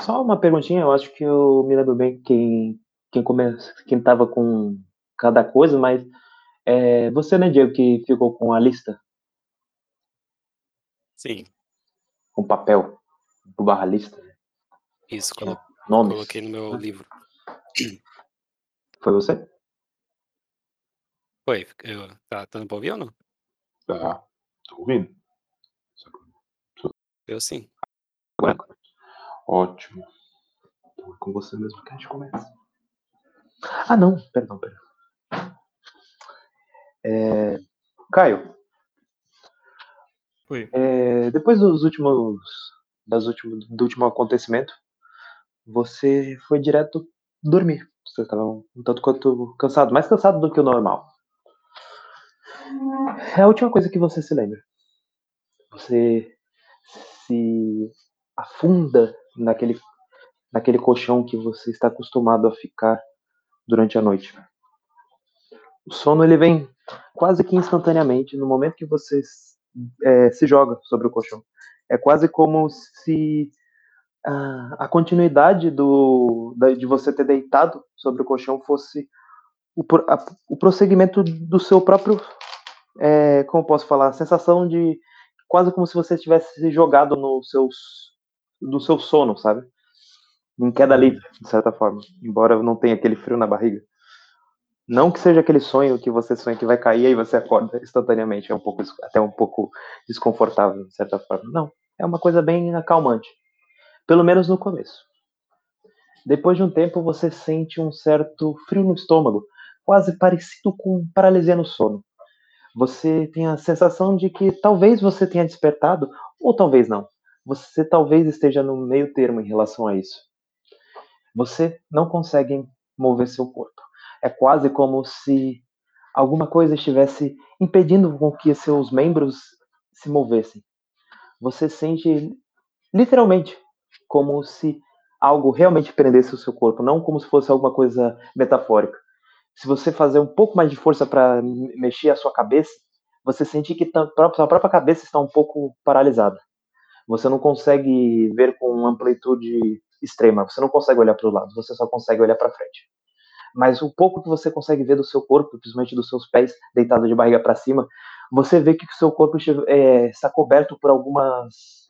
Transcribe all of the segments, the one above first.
Só uma perguntinha, eu acho que eu me lembro bem quem quem come, quem tava com cada coisa, mas é, você, né, Diego, que ficou com a lista? Sim. Com papel, do barra lista. Isso, colo nomes. coloquei no meu livro. Foi você? Foi, eu, tá, dando pra ouvir ou não? Tá. Tô ouvindo. Eu sim. Ótimo. Então é com você mesmo que a gente começa. Ah, não, perdão, perdão. É, Caio, Foi. é, depois dos últimos, das últimos, do último acontecimento, você foi direto dormir. Você estava um tanto quanto cansado, mais cansado do que o normal. É a última coisa que você se lembra. Você se afunda naquele, naquele colchão que você está acostumado a ficar durante a noite. O sono ele vem quase que instantaneamente no momento que você é, se joga sobre o colchão. É quase como se ah, a continuidade do, de você ter deitado sobre o colchão fosse o, a- o prosseguimento do seu próprio, é, como posso falar, a sensação de quase como se você tivesse se jogado no seus, do seu sono, sabe? Em queda livre, de certa forma, embora não tenha aquele frio na barriga. Não que seja aquele sonho que você sonha que vai cair e você acorda instantaneamente, é um pouco até um pouco desconfortável, de certa forma. Não, é uma coisa bem acalmante. Pelo menos no começo. Depois de um tempo, você sente um certo frio no estômago, quase parecido com paralisia no sono. Você tem a sensação de que talvez você tenha despertado, ou talvez não. Você talvez esteja no meio termo em relação a isso. Você não consegue mover seu corpo. É quase como se alguma coisa estivesse impedindo com que seus membros se movessem. Você sente literalmente como se algo realmente prendesse o seu corpo, não como se fosse alguma coisa metafórica. Se você fazer um pouco mais de força para mexer a sua cabeça, você sente que a sua própria cabeça está um pouco paralisada. Você não consegue ver com amplitude extrema, você não consegue olhar para o lado, você só consegue olhar para frente. Mas o pouco que você consegue ver do seu corpo, principalmente dos seus pés, deitado de barriga para cima, você vê que o seu corpo é, está coberto por algumas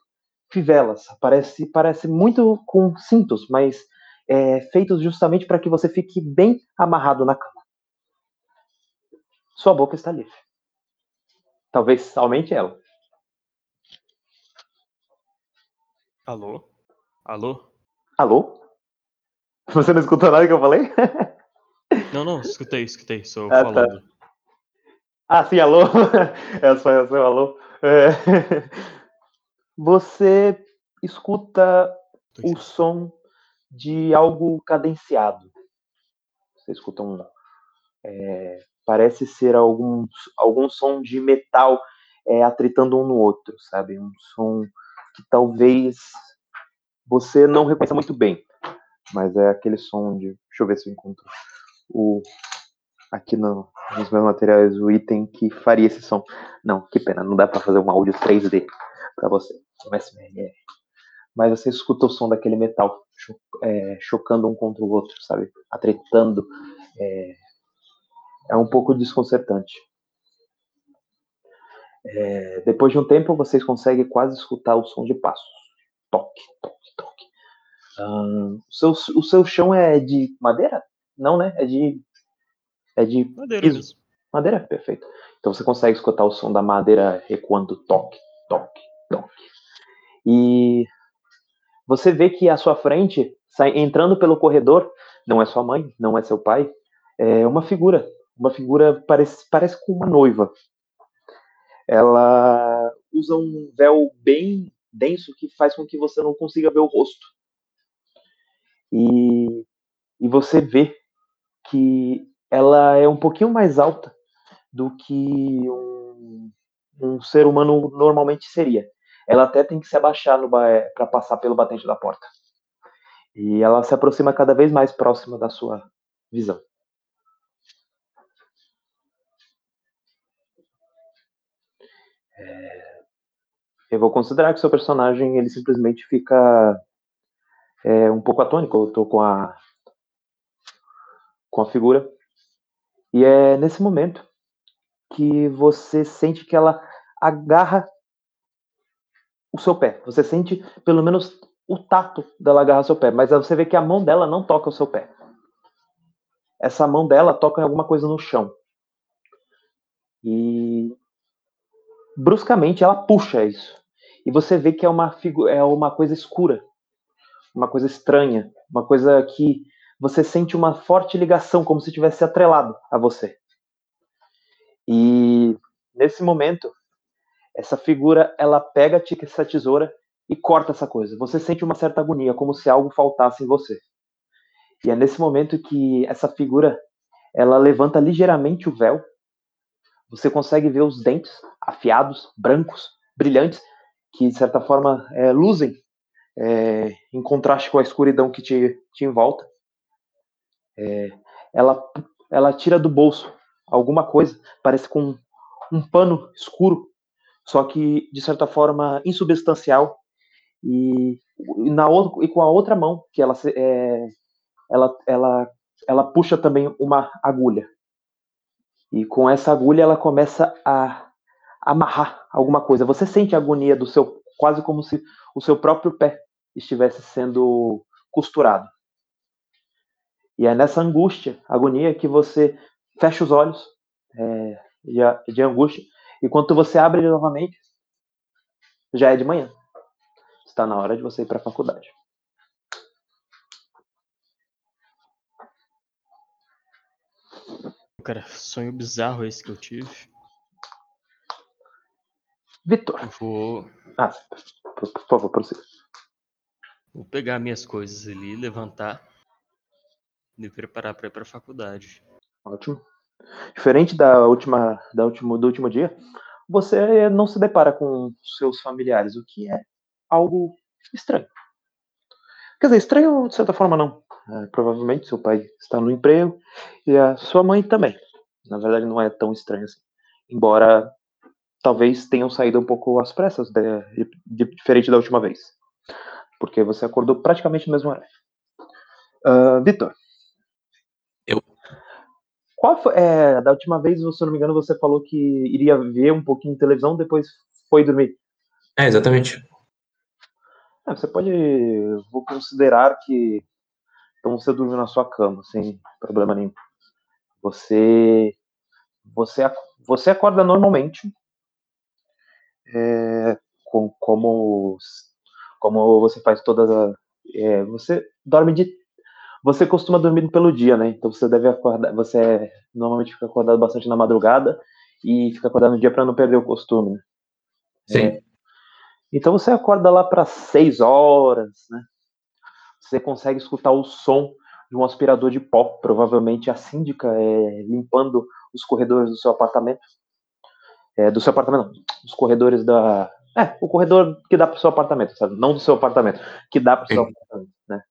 fivelas. Parece, parece muito com cintos, mas é, feitos justamente para que você fique bem amarrado na cama. Sua boca está livre. Talvez aumente ela. Alô? Alô? Alô? Você não escutou nada que eu falei? Não, não, escutei, escutei, sou Ah, tá. falando. Ah, sim, alô? É só é só alô. É. Você escuta o som de algo cadenciado. Você escuta um. é, parece ser algum, algum som de metal é, atritando um no outro, sabe? Um som que talvez você não reconheça muito bem, mas é aquele som de. Deixa eu ver se eu encontro o. Aqui no, nos meus materiais, o item que faria esse som. Não, que pena, não dá para fazer um áudio 3D para você. Um SMR. Mas você escuta o som daquele metal cho- é, chocando um contra o outro, sabe? Atretando. É, é um pouco desconcertante. É, depois de um tempo, vocês conseguem quase escutar o som de passos. Toque, toque, toque. O, seu, o seu chão é de madeira? Não, né? É de. É de Madeira piso. mesmo. Madeira? Perfeito. Então você consegue escutar o som da madeira recuando toque, toque, toque. E você vê que à sua frente, sai- entrando pelo corredor, não é sua mãe, não é seu pai, é uma figura. Uma figura parece, parece com uma noiva. Ela usa um véu bem denso que faz com que você não consiga ver o rosto. E, e você vê que ela é um pouquinho mais alta do que um, um ser humano normalmente seria. Ela até tem que se abaixar para passar pelo batente da porta. E ela se aproxima cada vez mais próxima da sua visão. Eu vou considerar que seu personagem ele simplesmente fica é, um pouco atônico, eu tô com a com a figura. E é nesse momento que você sente que ela agarra o seu pé. Você sente pelo menos o tato dela agarrar seu pé, mas você vê que a mão dela não toca o seu pé. Essa mão dela toca em alguma coisa no chão. E bruscamente ela puxa isso. E você vê que é uma é uma coisa escura, uma coisa estranha, uma coisa que você sente uma forte ligação, como se tivesse atrelado a você. E nesse momento, essa figura ela pega essa tesoura e corta essa coisa. Você sente uma certa agonia, como se algo faltasse em você. E é nesse momento que essa figura ela levanta ligeiramente o véu. Você consegue ver os dentes afiados, brancos, brilhantes, que de certa forma é, luzem é, em contraste com a escuridão que te, te envolta. É, ela, ela tira do bolso alguma coisa, parece com um pano escuro, só que de certa forma insubstancial, e, na outra, e com a outra mão que ela, é, ela, ela, ela puxa também uma agulha. E com essa agulha ela começa a amarrar alguma coisa. Você sente a agonia do seu, quase como se o seu próprio pé estivesse sendo costurado. E é nessa angústia, agonia, que você fecha os olhos é, de, de angústia. E quando você abre ele novamente, já é de manhã. Está na hora de você ir para a faculdade. Cara, sonho bizarro esse que eu tive. Vitor. Vou, Ah, por, por favor, prossiga. vou pegar minhas coisas ali, levantar e me preparar para ir pra faculdade. Ótimo. Diferente da última, da último, do último dia, você não se depara com seus familiares, o que é algo estranho. Quer dizer, estranho de certa forma não. É, provavelmente seu pai está no emprego e a sua mãe também. Na verdade, não é tão estranho assim. Embora talvez tenham saído um pouco às pressas, de, de, diferente da última vez. Porque você acordou praticamente no mesmo horário. Uh, Vitor. Eu. Qual foi, é, da última vez, se eu não me engano, você falou que iria ver um pouquinho de televisão, depois foi dormir. É, exatamente. É, você pode. Vou considerar que. Então você dormiu na sua cama, sem problema nenhum. Você. Você, você acorda normalmente. É, com, como, como você faz todas as. É, você dorme de. Você costuma dormir pelo dia, né? Então você deve acordar. Você normalmente fica acordado bastante na madrugada e fica acordado no dia para não perder o costume. Né? Sim. É, então você acorda lá para 6 horas, né? Você consegue escutar o som de um aspirador de pó, provavelmente a síndica é, limpando os corredores do seu apartamento. É, do seu apartamento, não, os corredores da. É, o corredor que dá para o seu apartamento, sabe? Não do seu apartamento, que dá para o seu apartamento, né?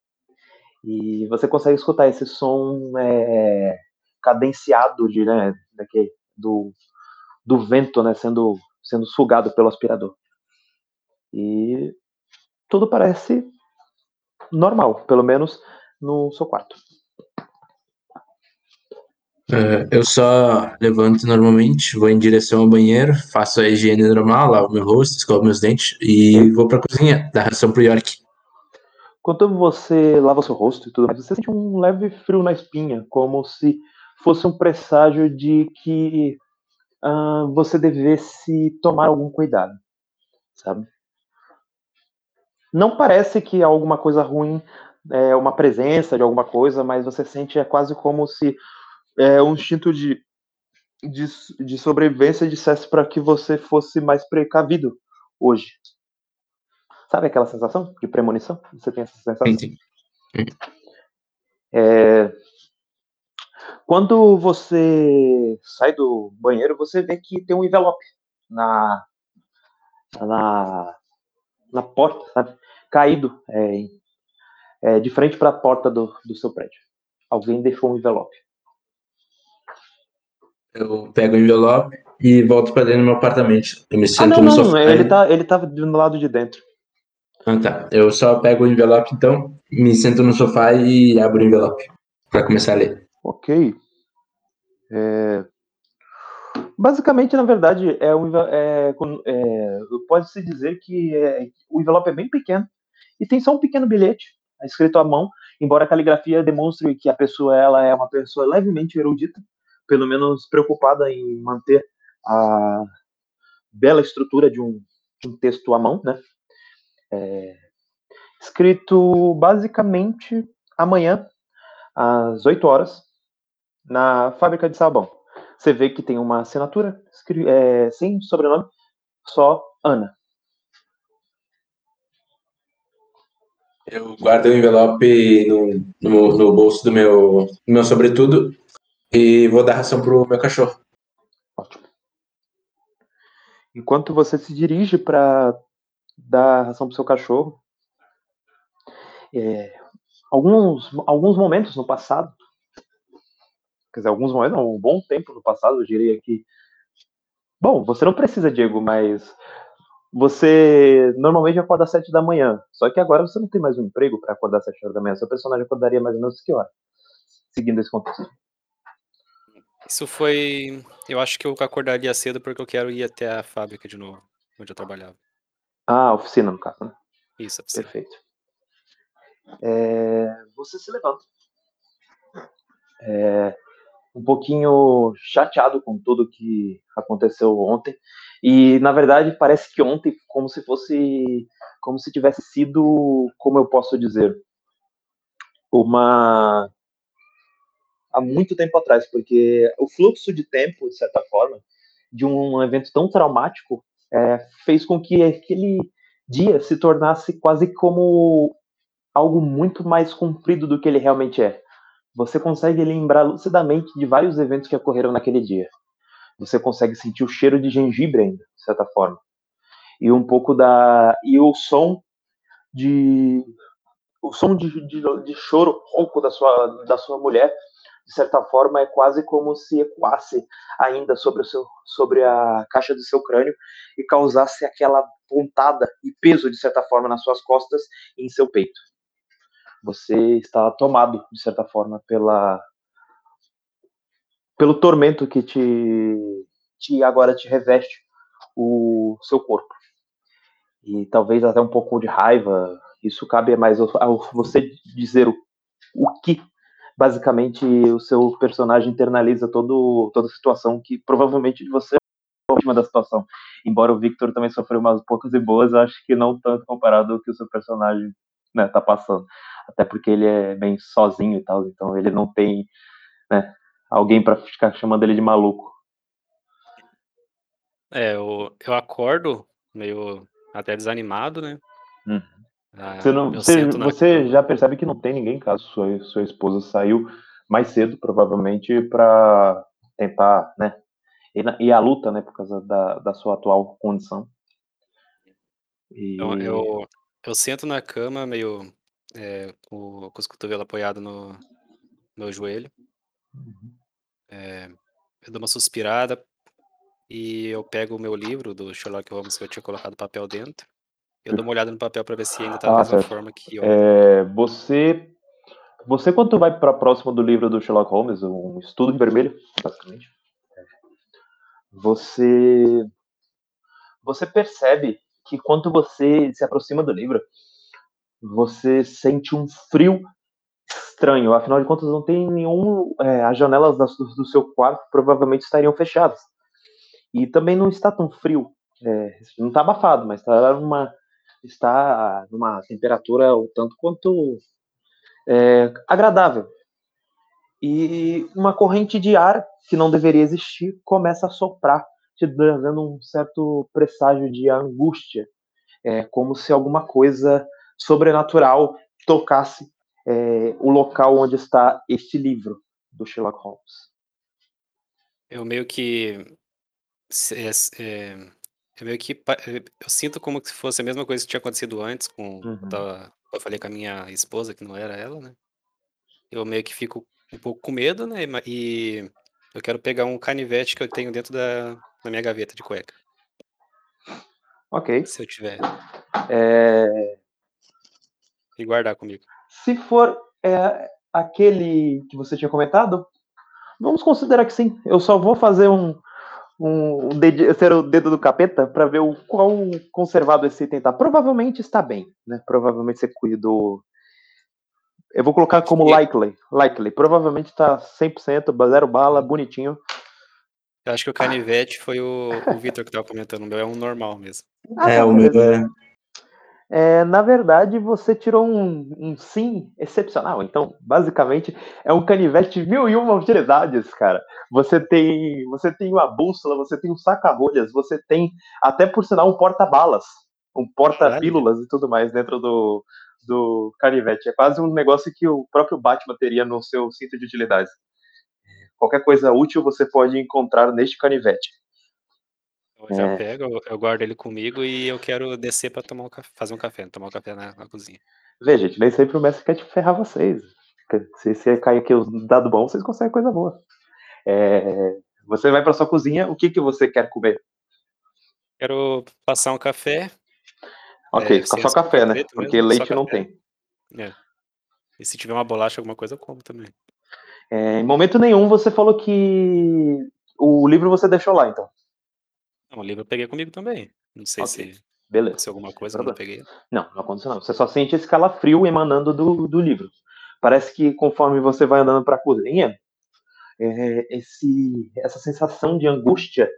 E você consegue escutar esse som é, cadenciado de, né, daquele, do, do vento, né, sendo, sendo sugado pelo aspirador. E tudo parece normal, pelo menos no seu quarto. É, eu só levanto normalmente, vou em direção ao banheiro, faço a higiene normal, lavo meu rosto, escovo meus dentes e vou pra cozinha, dar ração pro York. Quando você lava seu rosto e tudo mais, você sente um leve frio na espinha, como se fosse um presságio de que ah, você devesse tomar algum cuidado, sabe? Não parece que há alguma coisa ruim, é, uma presença de alguma coisa, mas você sente é quase como se é, um instinto de, de, de sobrevivência dissesse para que você fosse mais precavido hoje. Sabe aquela sensação de premonição? Você tem essa sensação? Sim, sim. É, quando você sai do banheiro, você vê que tem um envelope na, na, na porta, sabe? caído é, é, de frente para a porta do, do seu prédio. Alguém deixou um envelope. Eu pego o envelope e volto pra dentro do meu apartamento. Eu me Ah, sento não, no não, sofá. ele tá, ele tá do lado de dentro. Ah, tá. Eu só pego o envelope, então, me sento no sofá e abro o envelope para começar a ler. Ok. É, Basicamente, na verdade, é um, é, é, pode-se dizer que é, o envelope é bem pequeno e tem só um pequeno bilhete escrito à mão, embora a caligrafia demonstre que a pessoa ela é uma pessoa levemente erudita, pelo menos preocupada em manter a bela estrutura de um, de um texto à mão, né? É, escrito basicamente amanhã às 8 horas na fábrica de sabão. Você vê que tem uma assinatura é, sem sobrenome, só Ana. Eu guardo o envelope no, no, no bolso do meu, do meu sobretudo e vou dar ração pro meu cachorro. Ótimo. Enquanto você se dirige para dar ração para o seu cachorro, é, alguns, alguns momentos no passado, quer dizer, alguns momentos, não, um bom tempo no passado, eu diria que. Bom, você não precisa, Diego, mas você normalmente acorda às sete da manhã. Só que agora você não tem mais um emprego para acordar às sete horas da manhã. Seu personagem acordaria mais ou menos que hora? Seguindo esse contexto. Isso foi. Eu acho que eu acordaria cedo porque eu quero ir até a fábrica de novo, onde eu trabalhava. Ah, oficina, no caso, né? Isso, a piscina. Perfeito. É, você se levanta. É, um pouquinho chateado com tudo que aconteceu ontem. E, na verdade, parece que ontem, como se fosse. Como se tivesse sido. Como eu posso dizer? Uma. Há muito tempo atrás, porque o fluxo de tempo, de certa forma, de um evento tão traumático, é, fez com que aquele dia se tornasse quase como algo muito mais comprido do que ele realmente é. Você consegue lembrar lucidamente de vários eventos que ocorreram naquele dia. Você consegue sentir o cheiro de gengibre ainda, de certa forma. E um pouco da. E o som de. O som de, de, de choro rouco da sua, da sua mulher, de certa forma, é quase como se ecoasse ainda sobre, o seu, sobre a caixa do seu crânio e causasse aquela pontada e peso, de certa forma, nas suas costas e em seu peito. Você está tomado de certa forma pela pelo tormento que te, te agora te reveste o seu corpo. E talvez até um pouco de raiva isso cabe mais ao você dizer o, o que basicamente o seu personagem internaliza todo toda a situação que provavelmente você é vítima da situação embora o Victor também sofreu umas poucas e boas acho que não tanto comparado ao que o seu personagem né, tá passando até porque ele é bem sozinho e tal, então ele não tem né, alguém para ficar chamando ele de maluco. É, eu, eu acordo meio até desanimado, né? Uhum. Ah, Você, não, eu você, você já percebe que não tem ninguém, caso sua, sua esposa saiu mais cedo, provavelmente, para tentar, né? E, na- e a luta, né, por causa da, da sua atual condição. E, Então eu, eu sento na cama meio é, com, com os cotovelos apoiados no meu joelho. É, eu dou uma suspirada e eu pego o meu livro do Sherlock Holmes que eu tinha colocado papel dentro. Eu dou uma olhada no papel para ver se ainda tá da Ah, mesma certo. forma que eu. É, você, você quando vai para próximo do livro do Sherlock Holmes, um estudo em vermelho, basicamente, você você percebe que quando você se aproxima do livro, você sente um frio estranho. Afinal de contas, não tem nenhum. é, as janelas do, do seu quarto provavelmente estariam fechadas. E também não está tão frio. É, não está abafado, mas está numa, está numa temperatura o tanto quanto é, agradável. E uma corrente de ar que não deveria existir começa a soprar, te dando um certo presságio de angústia. É como se alguma coisa sobrenatural tocasse é, o local onde está este livro do Sherlock Holmes. Eu meio que. é, é, meio que. pa- é, Eu sinto como se fosse a mesma coisa que tinha acontecido antes com. Uhum. Eu, tava- eu falei com a minha esposa, que não era ela, né? Eu meio que fico um pouco com medo, né? ma- E eu quero pegar um canivete que eu tenho dentro da, da minha gaveta de cueca. Ok. Se eu tiver. É, e guardar comigo. Se for é, aquele que você tinha comentado, vamos considerar que sim. Eu só vou fazer um, um, um dedo, ser o dedo do capeta para ver o qual conservado esse item tá. Provavelmente está bem, né? Provavelmente você cuidou. Eu vou colocar como likely. Likely. Provavelmente está 100%, zero bala, bonitinho. Eu acho que o canivete foi o, o Vitor que tava comentando. O meu é um normal mesmo. Ah, é, o meu é. É, na verdade, você tirou um, um sim excepcional. Então, basicamente, é um canivete de mil e uma utilidades, cara. Você tem, você tem uma bússola, você tem um saca-rolhas, você tem até por sinal um porta-balas, um porta-pílulas e tudo mais dentro do, do canivete. É quase um negócio que o próprio Batman teria no seu cinto de utilidades. Qualquer coisa útil você pode encontrar neste canivete. Eu já É. pego, eu, eu guardo ele comigo e eu quero descer pra tomar um fazer um café, tomar um café na, na cozinha. Vê, gente, nem sempre o mestre quer te ferrar vocês. Se você cair aqui os dados bons, vocês conseguem coisa boa. É, você vai para sua cozinha, o que, que você quer comer? Quero passar um café. Ok, É, só café, né? Porque mesmo, leite não café. tem. É. E se tiver uma bolacha, alguma coisa, eu como também. É, em momento nenhum você falou que o livro você deixou lá, então. Não, o livro eu peguei comigo também. Não sei Ok. se Beleza. aconteceu alguma coisa, eu não problema. peguei. Não, não aconteceu não. Você só sente esse calafrio emanando do, do livro. Parece que conforme você vai andando para a cozinha, é, esse, essa sensação de angústia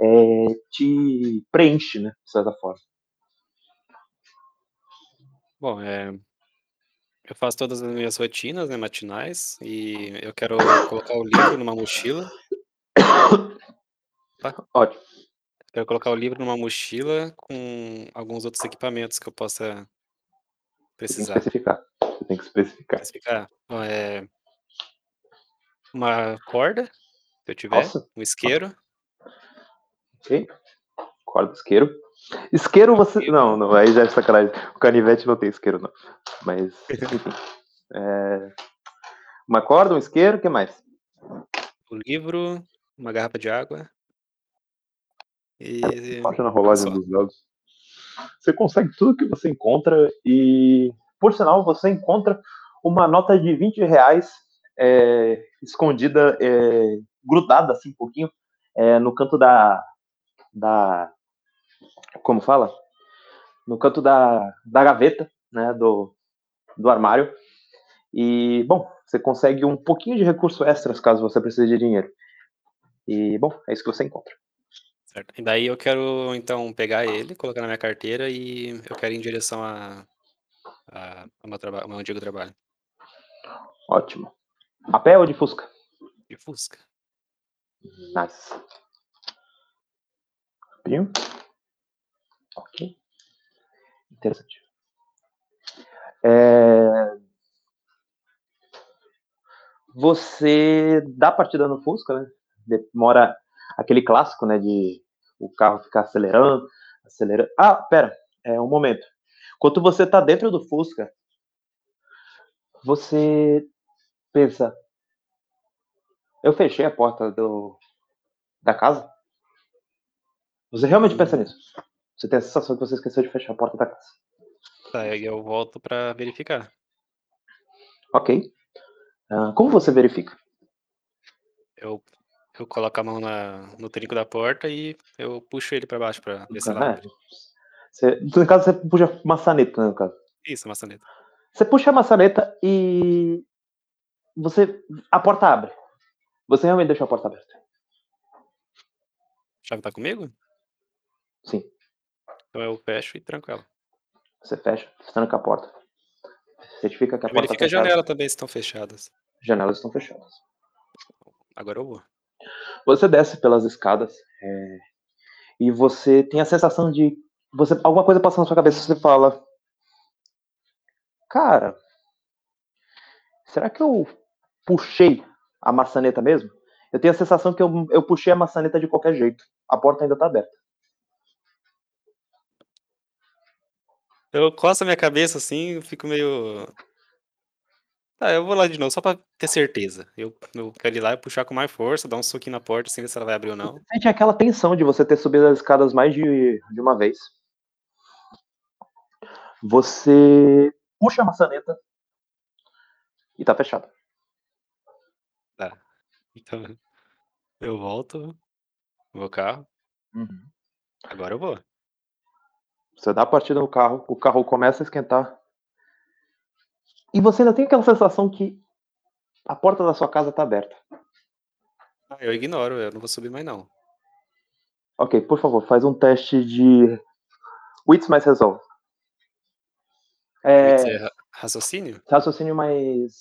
é, te preenche, né? De certa forma. Bom, é, eu faço todas as minhas rotinas, né, matinais, e eu quero colocar o livro numa mochila. Ótimo. Quero colocar o livro numa mochila com alguns outros equipamentos que eu possa Você tem que precisar. especificar. Você tem que especificar. Especificar? É uma corda, se eu tiver, Nossa. um isqueiro, Ok. Corda, isqueiro. Isqueiro você. Não, não, aí já é sacanagem. O canivete não tem isqueiro, não. Mas, enfim. É, Uma corda, um isqueiro, o que mais? o livro, uma garrafa de água e na rolagem Só. dos dados. Você consegue tudo que você encontra e, por sinal, você encontra uma nota de 20 reais é, escondida, é, grudada assim um pouquinho, é, no canto da, da. Como fala? No canto da, da gaveta, né? Do, do armário. E, bom, você consegue um pouquinho de recurso extras caso você precise de dinheiro. E, bom, é isso que você encontra. Certo. E daí eu quero então pegar ele, colocar na minha carteira e eu quero ir em direção a, a, ao meu, traba- ao meu antigo trabalho. Ótimo. A pé ou de Fusca? De Fusca. Nice. Rapinho. Ok. Interessante. É, Você dá partida no Fusca, né? Demora aquele clássico, né? De o carro ficar acelerando, acelerando. Ah, pera, é um momento. Enquanto você tá dentro do Fusca, você pensa, eu fechei a porta do, da casa? Você realmente pensa nisso? Você tem a sensação que você esqueceu de fechar a porta da casa. Tá, aí eu volto pra verificar. Ok. Ah, como você verifica? Eu, eu coloco a mão na, no trinco da porta e eu puxo ele pra baixo pra ver se ela abre. você, no caso, você puxa maçaneta, né, no caso. Isso, maçaneta. Você puxa a maçaneta e você a porta abre. Você realmente deixou a porta aberta. A chave tá comigo? Sim. Então eu fecho e tranco ela. Você fecha, tranca a porta. Certifica que a Eu porta a fechada. janela também se estão fechadas. Janelas estão fechadas. Agora eu vou. Você desce pelas escadas é, e você tem a sensação de você alguma coisa passa na sua cabeça. Você fala, cara, será que eu puxei a maçaneta mesmo? Eu tenho a sensação que eu, eu puxei a maçaneta de qualquer jeito. A porta ainda tá aberta. Eu coço a minha cabeça assim fico meio. Tá, eu vou lá de novo, só pra ter certeza. Eu, eu quero ir lá e puxar com mais força, dar um soquinho na porta, assim, ver se ela vai abrir ou não. Sente aquela tensão de você ter subido as escadas mais de, de uma vez. Você puxa a maçaneta e tá fechado. Tá. Então, eu volto meu carro. Uhum. Agora eu vou. Você dá a partida no carro, o carro começa a esquentar. E você ainda tem aquela sensação que a porta da sua casa tá aberta. Ah, eu ignoro, eu não vou subir mais não. Ok, por favor, faz um teste de Wits mais Resolve. É, é ra- raciocínio? raciocínio mais.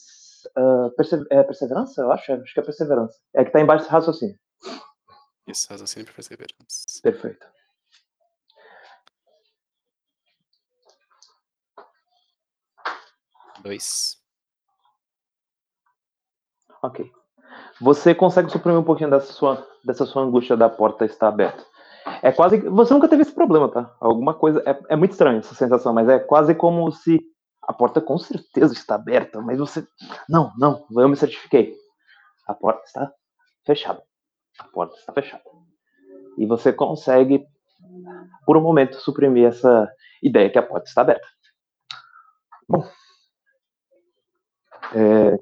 ah, perse- é perseverança? Eu acho, acho que é perseverança. É que tá embaixo de raciocínio. Isso, raciocínio para perseverança. Perfeito. Dois. Ok. Você consegue suprimir um pouquinho dessa sua, dessa sua angústia da porta estar aberta. É quase. Você nunca teve esse problema, tá? Alguma coisa. É, é muito estranho essa sensação, mas é quase como se a porta com certeza está aberta, mas você. Não, não, eu me certifiquei. A porta está fechada. A porta está fechada. E você consegue, por um momento, suprimir essa ideia que a porta está aberta. Bom. É,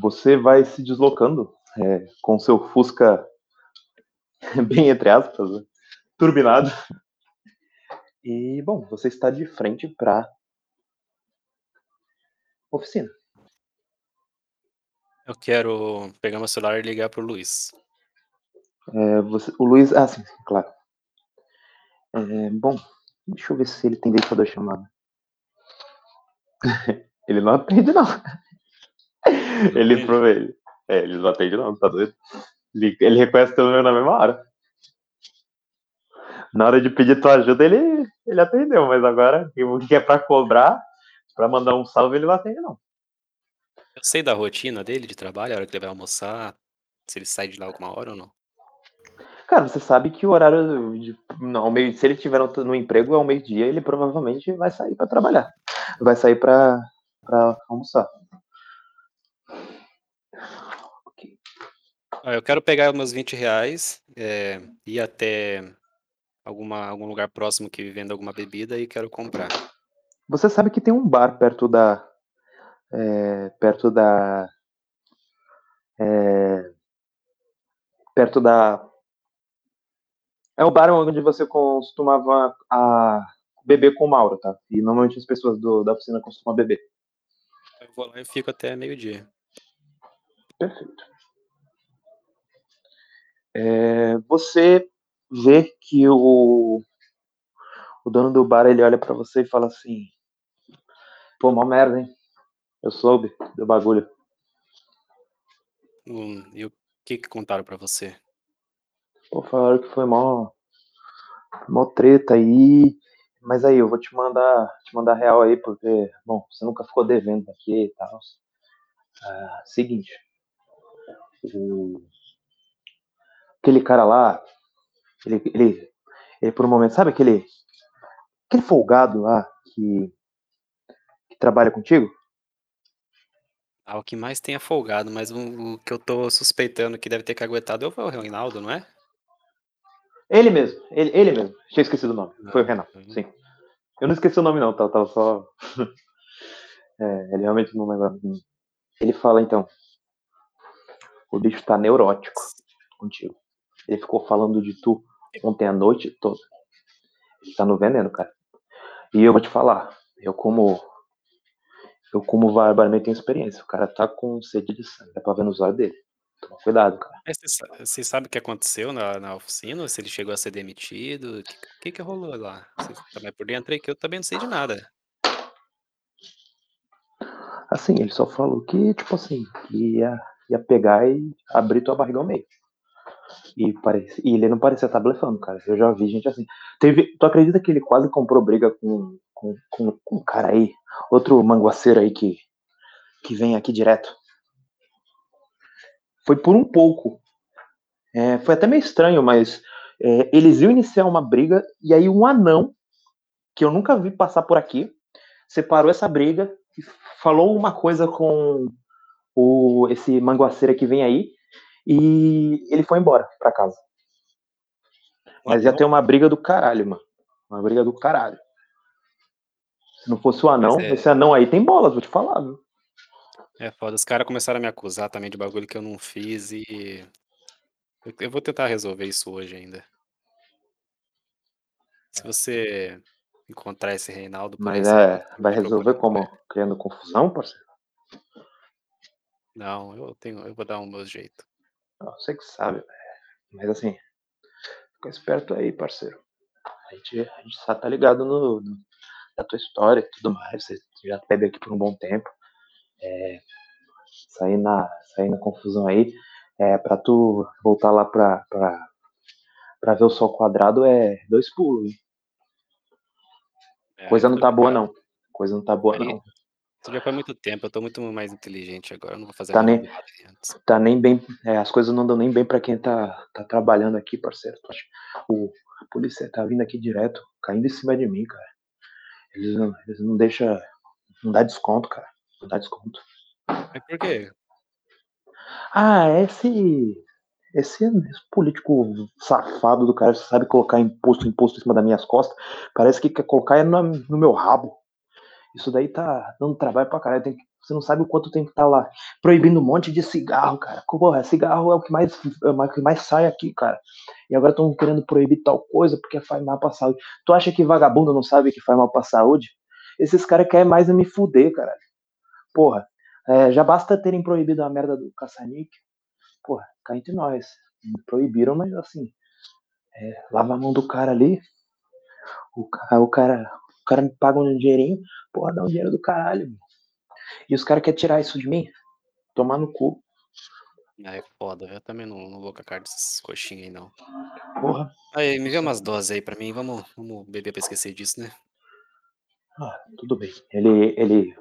você vai se deslocando é, com seu Fusca bem entre aspas, né, turbinado. E bom, você está de frente para oficina. Eu quero pegar meu celular e ligar pro Luiz. É, você- o Luiz, ah, sim, sim, claro. É, bom, deixa eu ver se ele tem direito da chamada. ele não atende não. ele ele. É, ele não atende não, tá doido? Ele, ele reconhece teu nome na mesma hora. Na hora de pedir tua ajuda, ele, ele atendeu, mas agora, o que é pra cobrar, pra mandar um salve, ele não atende não. Eu sei da rotina dele de trabalho, a hora que ele vai almoçar, se ele sai de lá alguma hora ou não. Cara, você sabe que o horário de, não, meio, se ele estiver no, no emprego ao meio-dia, ele provavelmente vai sair pra trabalhar. Vai sair pra pra almoçar. Ok. Ah, eu quero pegar meus 20 reais, é, ir até alguma, algum lugar próximo que venda alguma bebida e quero comprar. Você sabe que tem um bar perto da. é, perto da. é, perto da. É o bar onde você costumava a, beber com o Mauro, tá? E normalmente as pessoas do- da oficina costumam beber. Eu vou lá e fico até meio-dia. Perfeito. É, você vê que o, o dono do bar ele olha pra você e fala assim: Pô, mó merda, hein? Eu soube do bagulho. Hum, e o que que contaram pra você? Pô, falaram que foi mó, mó treta aí. Mas aí, eu vou te mandar, te mandar real aí, porque, bom, você nunca ficou devendo aqui e tal. Ah, seguinte. O, aquele cara lá, ele, ele, ele por um momento, sabe aquele, aquele folgado lá que, que trabalha contigo? Ah, o que mais tem é folgado, mas o, o que eu tô suspeitando que deve ter caguetado é o Reinaldo, não é? Ele mesmo, ele, ele mesmo. Tinha esquecido o nome. Foi o Renato, sim. Eu não esqueci o nome não, tá, tava só... É, ele realmente não lembra. Ele fala então, o bicho tá neurótico contigo. Ele ficou falando de tu ontem à noite toda. Ele tá no veneno, cara. E eu vou te falar, eu como eu como barbaramente tenho experiência. O cara tá com sede de sangue, dá pra ver nos olhos dele. Cuidado, cara. Mas você sa- você sabe o que aconteceu na, na oficina? Se ele chegou a ser demitido? O que, que que rolou lá? Você tá mais por dentro aí que eu também não sei de nada. Assim, ele só falou que, tipo assim, que ia, ia pegar e abrir tua barriga ao meio. E, parece, e ele não parecia estar blefando, cara. Eu já vi gente assim. Teve, tu acredita que ele quase comprou briga com, com, com, com um cara aí? Outro manguaceiro aí que, que vem aqui direto. Foi por um pouco. É, foi até meio estranho, mas é, eles iam iniciar uma briga e aí um anão, que eu nunca vi passar por aqui, separou essa briga e falou uma coisa com o, esse manguaceiro que vem aí e ele foi embora pra casa. Mas ia ter uma briga do caralho, mano. Uma briga do caralho. Se não fosse o anão, é- esse anão aí tem bolas, vou te falar, viu? É foda. Os caras começaram a me acusar também de bagulho que eu não fiz e. eu- Eu vou tentar resolver isso hoje ainda. Se você encontrar esse Reinaldo por aí, Mas você é, vai me resolver procurar. como? Criando confusão, parceiro? Não, eu tenho, eu vou dar um meu jeito. Você que sabe, velho. Mas assim, fica esperto aí, parceiro. A gente, a gente só tá ligado no, no- na tua história e tudo mais. Você já bebe aqui por um bom tempo. É, sair, na, sair na confusão aí. É, pra tu voltar lá pra, pra, pra ver o sol quadrado é dois pulos. hein? É, Coisa não tá boa, não. Coisa não tá boa, não. Isso já faz muito tempo, eu tô muito mais inteligente agora, não vou fazer Tá nem-. Tá nem bem. é, as coisas não dão nem bem pra quem tá, tá trabalhando aqui, parceiro. O, a polícia tá vindo aqui direto, caindo em cima de mim, cara. Eles não, eles não deixam. Não dá desconto, cara. Dá desconto. Mas por quê? Ah, esse. Esse, esse político safado do cara que sabe colocar imposto, imposto em cima das minhas costas. Parece que quer colocar é no, no meu rabo. Isso daí tá dando trabalho pra caralho. Tem você não sabe o quanto tem que estar lá proibindo um monte de cigarro, cara. Porra, cigarro é o que mais, é o que mais sai aqui, cara. E agora estão querendo proibir tal coisa porque faz mal pra saúde. Tu acha que vagabundo não sabe que faz mal pra saúde? Esses caras querem mais é me fuder, cara. Porra, é, já basta terem proibido a merda do caça-níquel. Porra, cá entre nós. Proibiram, mas assim. é, lava a mão do cara ali. O, o cara, o cara me paga um dinheirinho. Porra, dá um dinheiro do caralho. meu. E os caras querem tirar isso de mim? Tomar no cu. Ah, é foda, eu também não, não vou com a cara dessas coxinhas aí, não. Porra. Aí, me vê umas doses aí pra mim, vamos, vamos beber pra esquecer disso, né? Ah, tudo bem. Ele, ele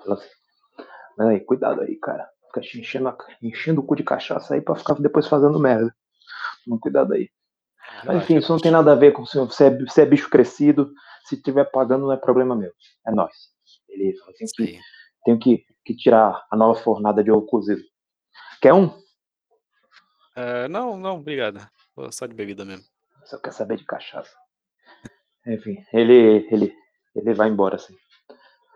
aí, cuidado aí, cara. Fica enchendo, enchendo o cu de cachaça aí pra ficar depois fazendo merda. Toma cuidado aí. Ah, Mas enfim, isso não tem nada a ver com se você é, você é bicho crescido. Se tiver pagando, não é problema meu. É nós. Ele fala assim, que tenho que, que tirar a nova fornada de ovo cozido. Quer um? Ah, não, não, obrigado. Só de bebida mesmo. Só quer saber de cachaça. Enfim, ele, ele, ele vai embora, assim.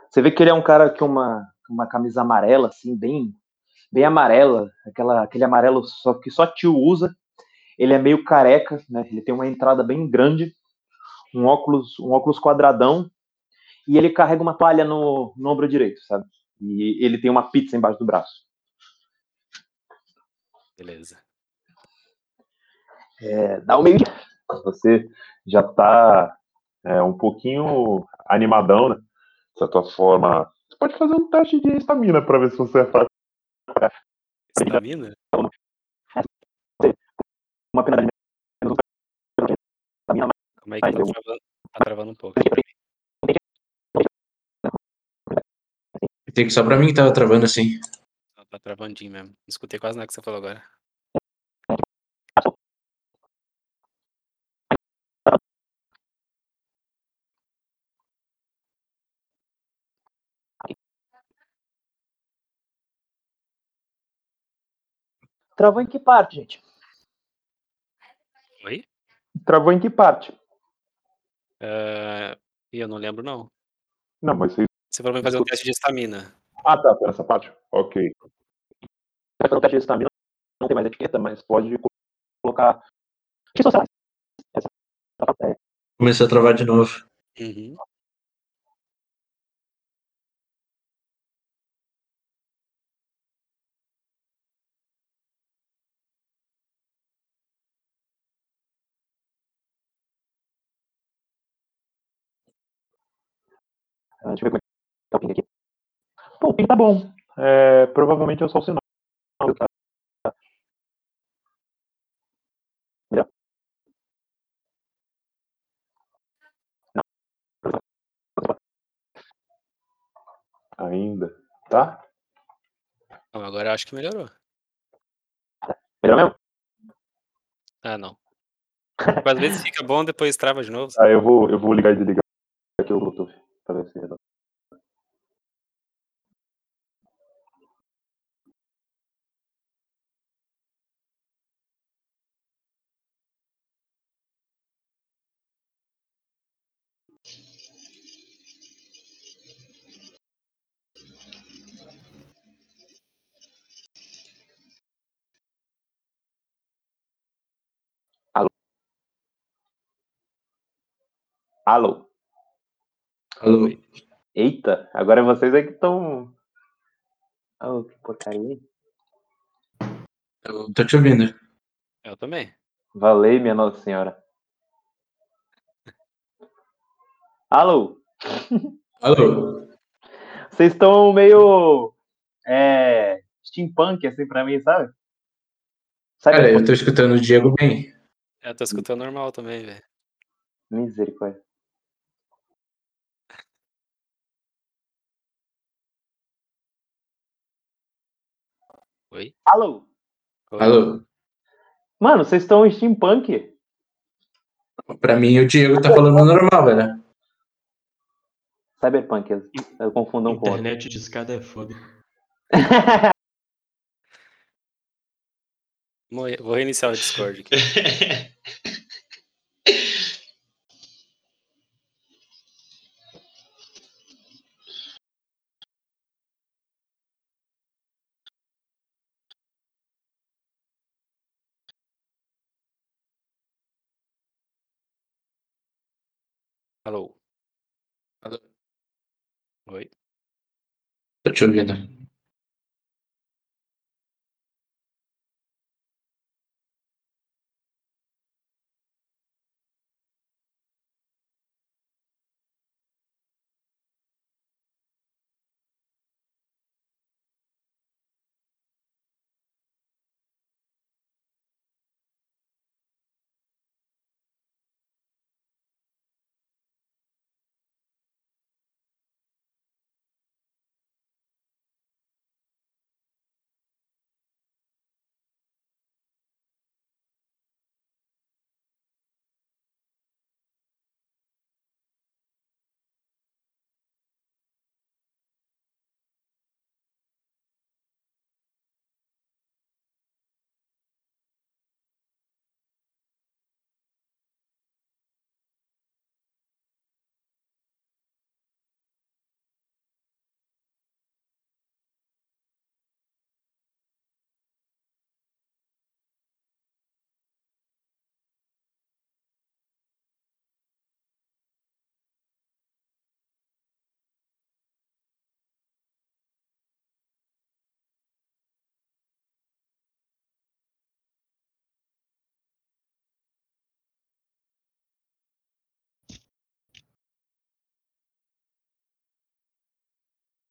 Você vê que ele é um cara com uma, uma camisa amarela, assim, bem, bem amarela, aquela, aquele amarelo só que só tio usa. Ele é meio careca, né? Ele tem uma entrada bem grande, um óculos, um óculos quadradão, e ele carrega uma toalha no, no ombro direito, sabe? E ele tem uma pizza embaixo do braço. Beleza. É, dá o meio. Você já tá é, um pouquinho animadão, né? De certa forma. Você pode fazer um teste de estamina pra ver se você é fraco. Estamina? Uma pena de Como é que tá travando, tá travando um pouco? Tem que só pra mim que tava travando assim. Tá travandinho mesmo. Escutei quase nada que você falou agora. Travou em que parte, gente? Oi? Travou em que parte? Ih, eu não lembro, não. Não, mas você. Você falou pra fazer um teste de estamina. Ah, tá, pera essa parte. Ok. Vai fazer o teste de estamina, não tem mais etiqueta, mas pode colocar. Começou a travar de novo. Uhum. Ah, Deixa eu ver como é que tá o ping aqui. Pô, o ping tá bom. É, provavelmente é só o sinal. Tá? Melhor? Ainda. Tá? Não, agora eu acho que melhorou. Melhor mesmo? Ah, não. Às vezes fica bom, depois trava de novo. Aí eu vou, eu vou ligar e desligar. Aqui o Bluetooth parecer Alô? Alô? Eita, agora é vocês aí que estão. Oh, que porcaria. Eu tô te ouvindo. Eu também. Valei, minha Nossa Senhora. Alô? Alô? Vocês estão meio. É. Steampunk, assim, pra mim, sabe? Sabe? Cara, eu tô escutando o Diego bem. Eu tô escutando normal também, velho. Misericórdia. Oi? Alô? Oi? Alô? Mano, vocês estão em steampunk? Pra mim, o Diego tá falando normal, velho. Cyberpunk, eu, eu confundo um com o outro. Internet de escada é foda. Vou vou reiniciar o Discord aqui. Alô? Alô? Oi? Tô te ouvindo.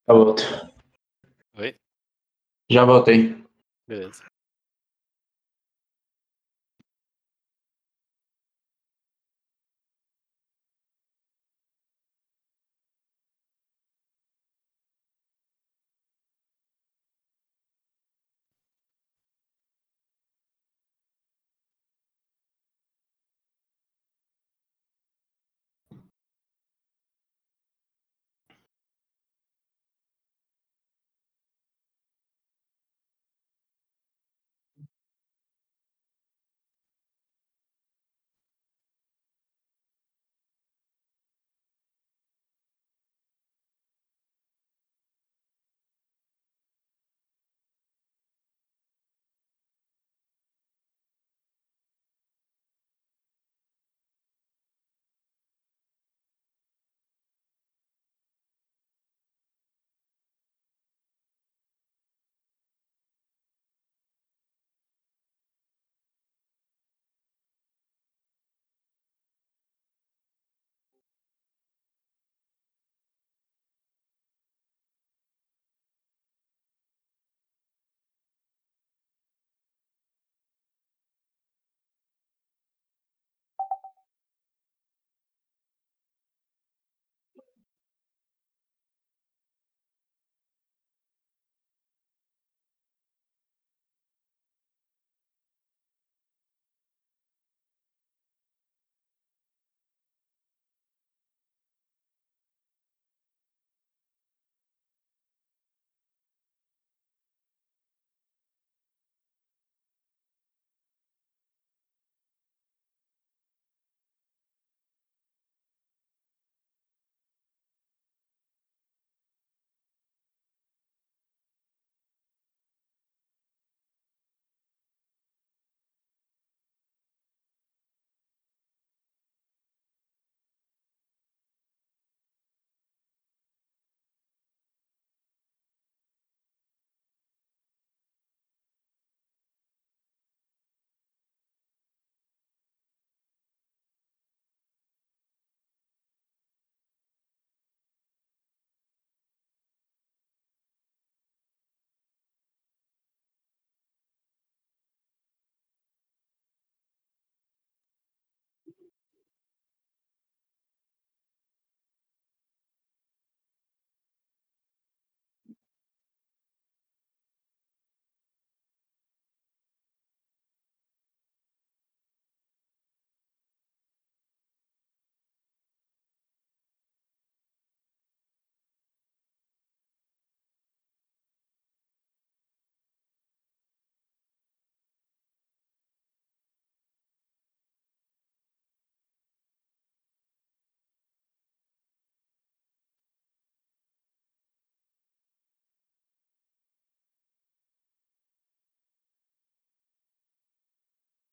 Já volto. Oi? Já voltei. Beleza.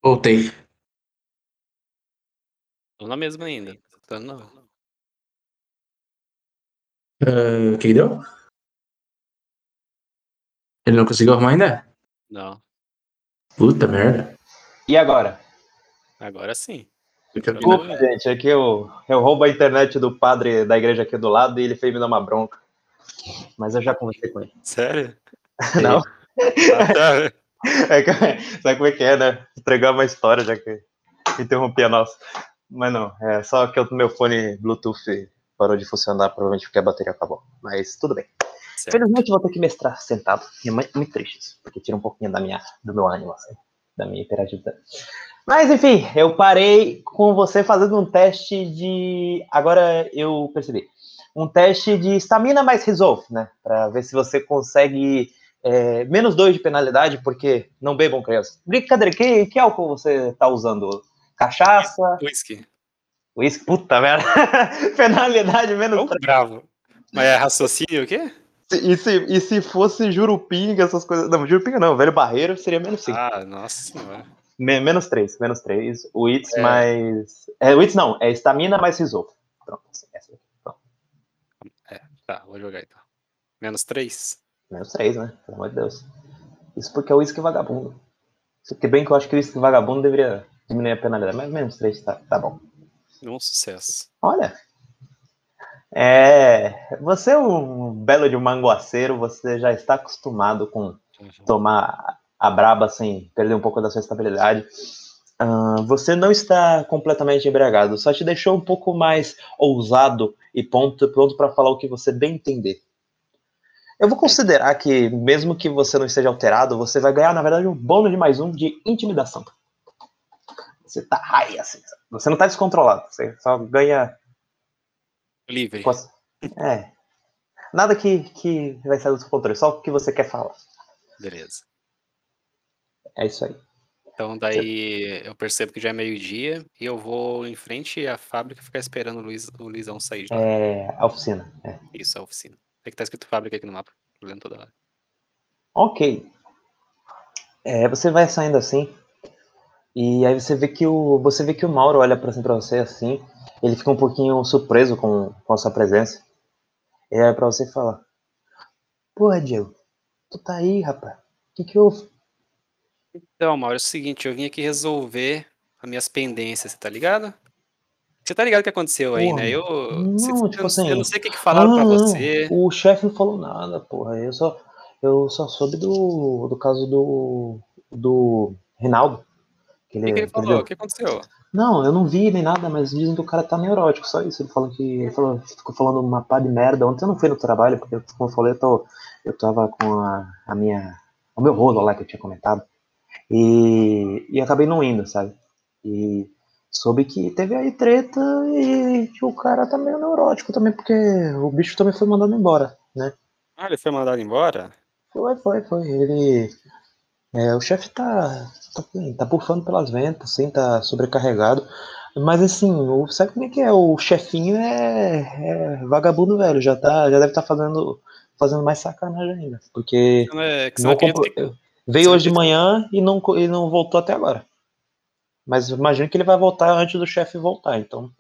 Voltei. Tô na mesma ainda. Tô não. Ah, O que deu? Ele não conseguiu arrumar ainda? Não. Puta merda. E agora? Agora sim. Desculpa, gente, é que eu, eu roubo a internet do padre da igreja aqui do lado e ele fez me dar uma bronca. Mas eu já conversei com ele. Sério? Não, Ah, tá. é sabe como é que é, né? Entregar uma história, já que interrompi a nossa. Mas não, é só que o meu fone Bluetooth parou de funcionar, provavelmente porque a bateria acabou. Mas tudo bem. Certo. Felizmente vou ter que mestrar sentado. E é muito, triste isso, porque tira um pouquinho da minha, do meu ânimo, assim, da minha hiperatividade. Mas enfim, eu parei com você fazendo um teste de. Agora eu percebi. Um teste de estamina mais resolve, né? Pra ver se você consegue é, menos dois de penalidade, porque não bebam crianças. Brincadeira, que, que álcool você tá usando? Cachaça? Whisky. Whisky? Puta merda. penalidade menos Tô bravo. Mas é raciocínio o quê? E se, e se fosse Jurupinga, essas coisas. Não, Jurupinga não, velho barreiro seria menos 5. Ah, nossa senhora. menos 3, menos 3. O Itz É. mais. É, o Itz não, é estamina mais risoto. Pronto, essa aqui. Pronto. Tá, vou jogar então. Menos 3. Menos 3, né? Pelo amor de Deus. Isso porque é o uísque vagabundo. Se que bem que eu acho que o uísque vagabundo deveria diminuir a penalidade, mas menos 3 tá, tá bom. Um sucesso. Olha. É. Você é um belo de um manguaceiro, você já está acostumado com Uhum. tomar a braba sem perder um pouco da sua estabilidade. Ah, você não está completamente embriagado, só te deixou um pouco mais ousado e pronto para falar o que você bem entender. Eu vou considerar que, mesmo que você não esteja alterado, você vai ganhar, na verdade, um bônus de mais um de intimidação. Você tá high, assim. Você não tá descontrolado, você só ganha. Livre. É. Nada que, que vai sair do seu controle, só o que você quer falar. Beleza. É isso aí. Então daí eu percebo que já é meio-dia e eu vou em frente à fábrica ficar esperando o, Luiz, o Luizão sair. É a oficina. É. Isso, a oficina. É que tá escrito fábrica aqui no mapa. Tô lendo toda hora. Ok. É, você vai saindo assim. E aí você vê que o. Você vê que o Mauro olha pra, assim, pra você assim. Ele fica um pouquinho surpreso com, com a sua presença. Ele olha pra você e fala. Porra, Diego, tu tá aí, rapaz. O que que houve? Então, Mauro, é o seguinte, eu vim aqui resolver as minhas pendências, tá ligado? Você tá ligado o que aconteceu aí, Porra, né? Eu, não, tipo eu, eu assim, não sei o que, que falaram pra Ah, não, você. O chefe não falou nada, porra. Eu só, eu só soube do, do caso do, do Rinaldo. Que O ele, que, ele falou? O que aconteceu? Não, eu não vi nem nada, mas dizem que o cara tá neurótico, só isso. Ele falou que. Ele falou, ficou falando uma pá de merda. Ontem eu não fui no trabalho, porque, como eu falei, eu, tô, eu tava com a, a minha. o meu rolo lá que eu tinha comentado. E, e acabei não indo, sabe? E soube que teve aí treta e que o cara tá meio neurótico também, porque o bicho também foi mandado embora, né? Ah, ele foi mandado embora? Foi, foi, foi. Ele. é, o chefe tá, tá, tá bufando pelas ventas, assim, tá sobrecarregado. Mas assim, o, sabe como é que é? O chefinho é, é vagabundo velho, já, tá, já deve estar fazendo, fazendo mais sacanagem ainda. Porque é, não não acredita compro- que- veio hoje de manhã e não, e não voltou até agora. Mas imagino que ele vai voltar antes do chefe voltar, então.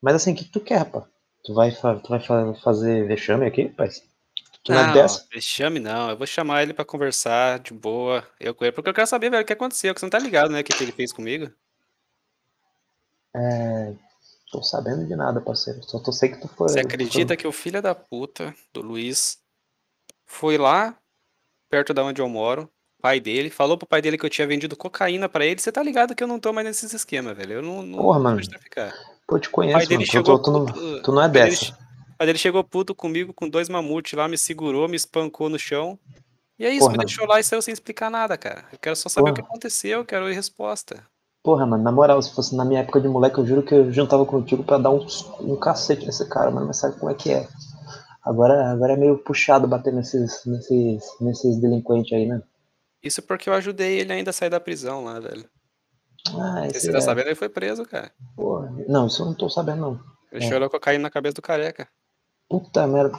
Mas assim, o que, que tu quer, rapaz? Tu vai, tu vai fa- fazer vexame aqui, rapaz? Tu não é Não, vexame não. Eu vou chamar ele pra conversar de boa. Eu com ele, porque eu quero saber, velho, o que aconteceu. Que você não tá ligado, né? O que, que ele fez comigo. Tô sabendo de nada, parceiro. Só tô sei que tu foi. Você acredita que o filho da puta do Luiz foi lá, perto da onde eu moro, pai dele, falou pro pai dele que eu tinha vendido cocaína pra ele. Você tá ligado que eu não tô mais nesses esquemas, velho. Eu não, não Porra, mano. traficar. Pô, eu te O pai conheço, dele mano. Tu, chegou tu, tu, tu não é o dele dessa. che- o pai dele chegou puto comigo com dois mamutes lá, me segurou, me espancou no chão. E é isso, Porra, me não. deixou lá e saiu sem explicar nada, cara. Eu quero só saber o que Porra. aconteceu, eu quero resposta. Porra, mano, na moral, se fosse na minha época de moleque, eu juro que eu juntava contigo pra dar um, um cacete nesse cara, mano. Mas sabe como é que é? Agora, agora é meio puxado bater nesses, nesses, nesses delinquentes aí, né? Isso porque eu ajudei ele ainda a sair da prisão lá, velho. Ah, Você esse tá é. sabendo, ele foi preso, cara. Porra. Não, isso eu não tô sabendo, não. Ele É. cheirou cocaína na cabeça do careca. Puta merda.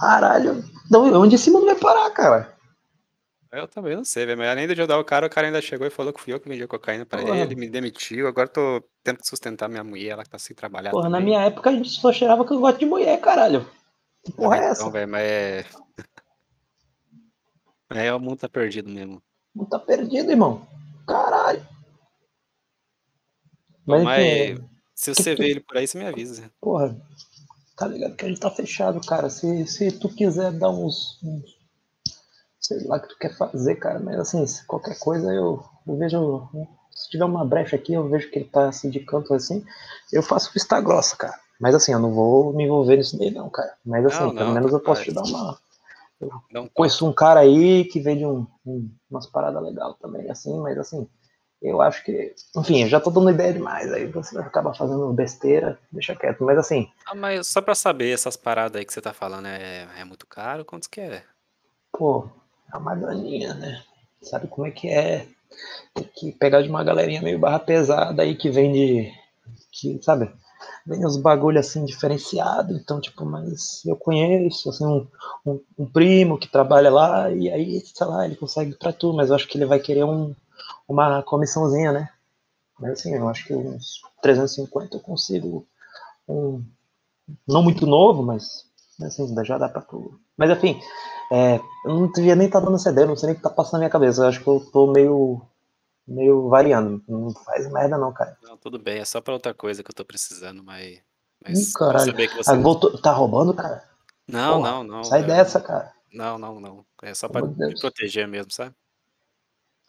Caralho. Não, onde esse mundo vai parar, cara? Eu também não sei, velho. Mas além de ajudar o cara, o cara ainda chegou e falou que fui eu que vendi a cocaína pra Porra. ele, me demitiu. Agora tô tendo que sustentar minha mulher, ela que tá sem trabalhar. Porra, na também. minha época a gente só cheirava que eu gosto de mulher, caralho. Que porra é essa? Então, velho, mas é. É, o mundo tá perdido mesmo. Não tá perdido, irmão. Caralho. Mas, Mas enfim, se você vê ele por aí, você me avisa. porra, tá ligado que a gente tá fechado, cara. Se, se tu quiser dar uns, uns- Sei lá o que tu quer fazer, cara. Mas assim, se qualquer coisa eu, eu vejo. Se tiver uma brecha aqui, eu vejo que ele tá assim de canto assim. Eu faço vista grossa, cara. Mas assim, eu não vou me envolver nisso daí, não, cara. Mas assim, Não, pelo não, menos eu posso faz. te dar uma. Um Conheço um cara aí que vende um, um- umas paradas legais também, assim, mas assim, eu acho que. Enfim, eu já tô dando ideia demais, aí você vai acabar fazendo besteira, deixa quieto. Mas assim, Ah, mas só pra saber, essas paradas aí que você tá falando é, é muito caro? Quantos que é? pô, é uma graninha, né? Sabe como é que é? Tem que pegar de uma galerinha meio barra pesada aí que vende. Que, sabe? Vende uns bagulho assim diferenciado, então, tipo, mas eu conheço, assim, um, um, um primo que trabalha lá, e aí, sei lá, ele consegue pra tu, mas eu acho que ele vai querer um, uma comissãozinha, né? Mas assim, eu acho que uns 350 eu consigo um. Não muito novo, mas assim, já dá pra tu. Mas enfim, é, eu não devia nem estar dando CD, não sei nem o que tá passando na minha cabeça. Eu acho que eu tô meio. Meio variando. Não faz merda não, cara. Não, tudo bem, é só pra outra coisa que eu tô precisando, mas. Ih, Mas pra caralho. saber que você. Ah, voltou- tá roubando, cara? Não, Porra, não, não. Sai é- dessa, cara. Não, não, não. É só pra me Deus. proteger mesmo, sabe?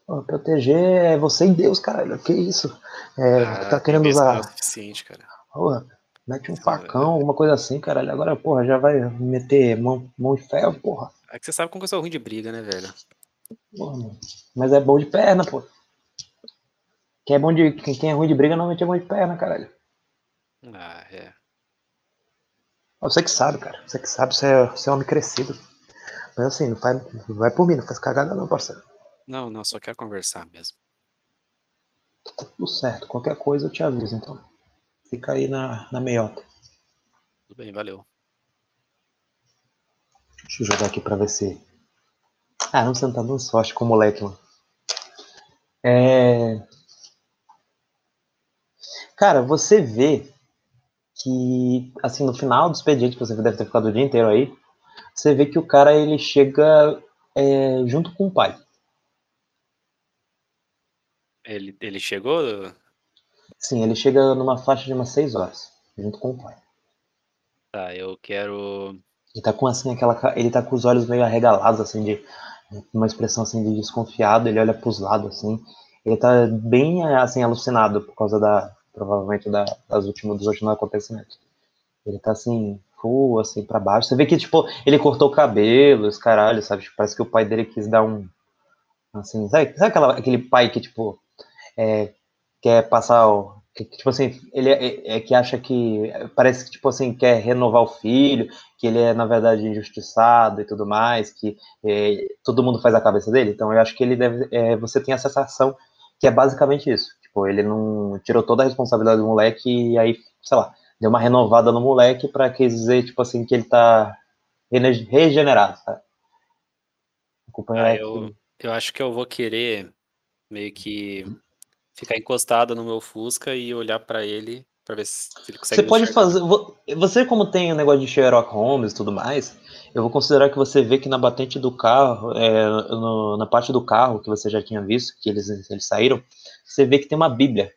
Pô, proteger é você e Deus, caralho. Que isso? É, Ah, tá querendo isso não é usar. suficiente, cara. Porra, mete um Isso, facão, alguma coisa assim, caralho. Agora, porra, já vai meter mão, mão de ferro, porra. É que você sabe como que eu sou ruim de briga, né, velho? Porra, mano. Mas é bom de perna, pô. Quem é, bom de, quem é ruim de briga normalmente é bom de perna, caralho. Ah, é. Você que sabe, cara. Você que sabe, você é, você é homem crescido. Mas assim, não, faz, não vai por mim, não faz cagada não, parceiro. Não, não, só quero conversar mesmo. Tá tudo certo. Qualquer coisa eu te aviso, então. Fica aí na, na meiota. Tudo bem, valeu. Deixa eu jogar aqui pra ver se. Ah, não, você não tá dando sorte com o moleque, mano. É. Cara, você vê que, assim, no final do expediente, que você deve ter ficado o dia inteiro aí, você vê que o cara ele chega é, junto com o pai. Ele, ele chegou? Sim, ele chega numa faixa de umas 6 horas, junto com o pai. Tá, eu quero. Ele tá com assim aquela, ele tá com os olhos meio arregalados assim de uma expressão assim de desconfiado, ele olha pros lados assim. Ele tá bem assim alucinado por causa da provavelmente da, das últimas dos últimos acontecimentos. Ele tá assim, full assim para baixo. Você vê que tipo, ele cortou o cabelo, os caralho, sabe? Tipo, parece que o pai dele quis dar um assim, sabe, sabe aquela, aquele pai que tipo é, quer passar o que, tipo assim, ele é, é- é que acha que parece que tipo assim quer renovar o filho, que ele é na verdade injustiçado e tudo mais, que é, todo mundo faz a cabeça dele. Então eu acho que ele deve, é, você tem a sensação que é basicamente isso. Tipo, ele não tirou toda a responsabilidade do moleque e aí, sei lá, deu uma renovada no moleque para quer dizer tipo assim que ele tá regenerado, sabe? Ah, eu, eu acho que eu vou querer meio que ficar encostado no meu Fusca e olhar pra ele pra ver se ele consegue Você pode enxergar. fazer. vo- Você, como tem o negócio de Sherlock Holmes e tudo mais, eu vou considerar que você vê que na batente do carro, é, no- na parte do carro que você já tinha visto, que eles, eles saíram, você vê que tem uma Bíblia.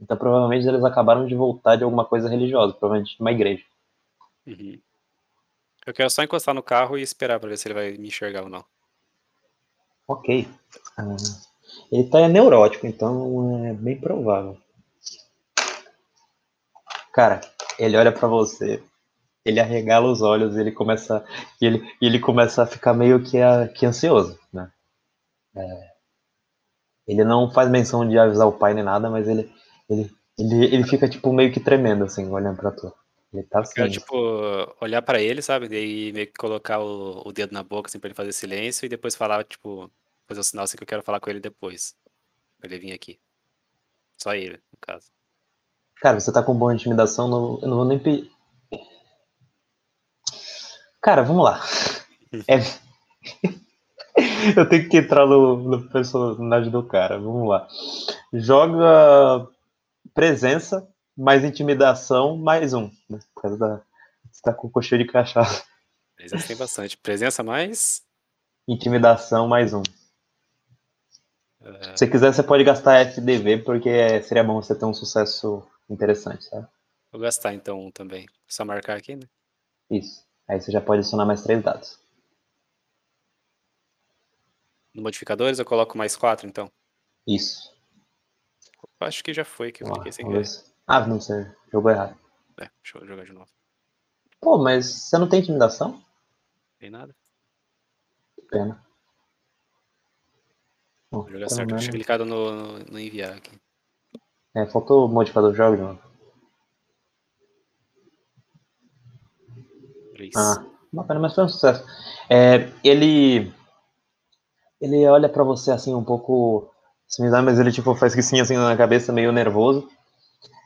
Então provavelmente eles acabaram de voltar de alguma coisa religiosa, provavelmente de uma igreja. Uhum. Eu quero só encostar no carro e esperar pra ver se ele vai me enxergar ou não. Ok. Ah, ele tá neurótico, então é bem provável. Cara, ele olha pra você, ele arregala os olhos e ele começa, e ele, e ele começa a ficar meio que, a- que ansioso, né? É, ele não faz menção de avisar o pai nem nada, mas ele, ele, ele, ele fica tipo meio que tremendo assim, olhando pra tu. Ele tá Eu assim. tipo, olhar pra ele, sabe? Daí meio que colocar o, o dedo na boca, assim, pra ele fazer silêncio e depois falar, tipo, fazer o sinal assim que eu quero falar com ele depois. Pra ele vir aqui. Só ele, no caso. Cara, você tá com boa intimidação, não, eu não vou nem pedir. Cara, vamos lá. É, Eu tenho que entrar no, no personagem do cara. Vamos lá. Joga presença, mais intimidação, mais um. Né? Por causa da. Você tá com cocheiro de cachaça. Presença tem bastante. Presença mais. Intimidação, mais um. É, Se quiser, você pode gastar FDV, porque seria bom você ter um sucesso interessante, tá? vou gastar então um também. Só marcar aqui, né? Isso. Aí você já pode adicionar mais três dados. No modificadores eu coloco mais quatro, então. Isso. Eu Acho que já foi que eu cliquei sem querer. Ah, não, você jogou errado. É, deixa eu jogar de novo. Pô, mas você não tem intimidação? Tem nada. Que pena. Bom, Vou jogar certo. Eu menos- tinha clicado no, no, no enviar aqui. É, faltou o modificador jogo de novo. Três. Ah, bacana, mas foi um sucesso. É, ele. Ele olha pra você assim, um pouco. Similar, mas ele tipo, faz que sim assim na cabeça, meio nervoso.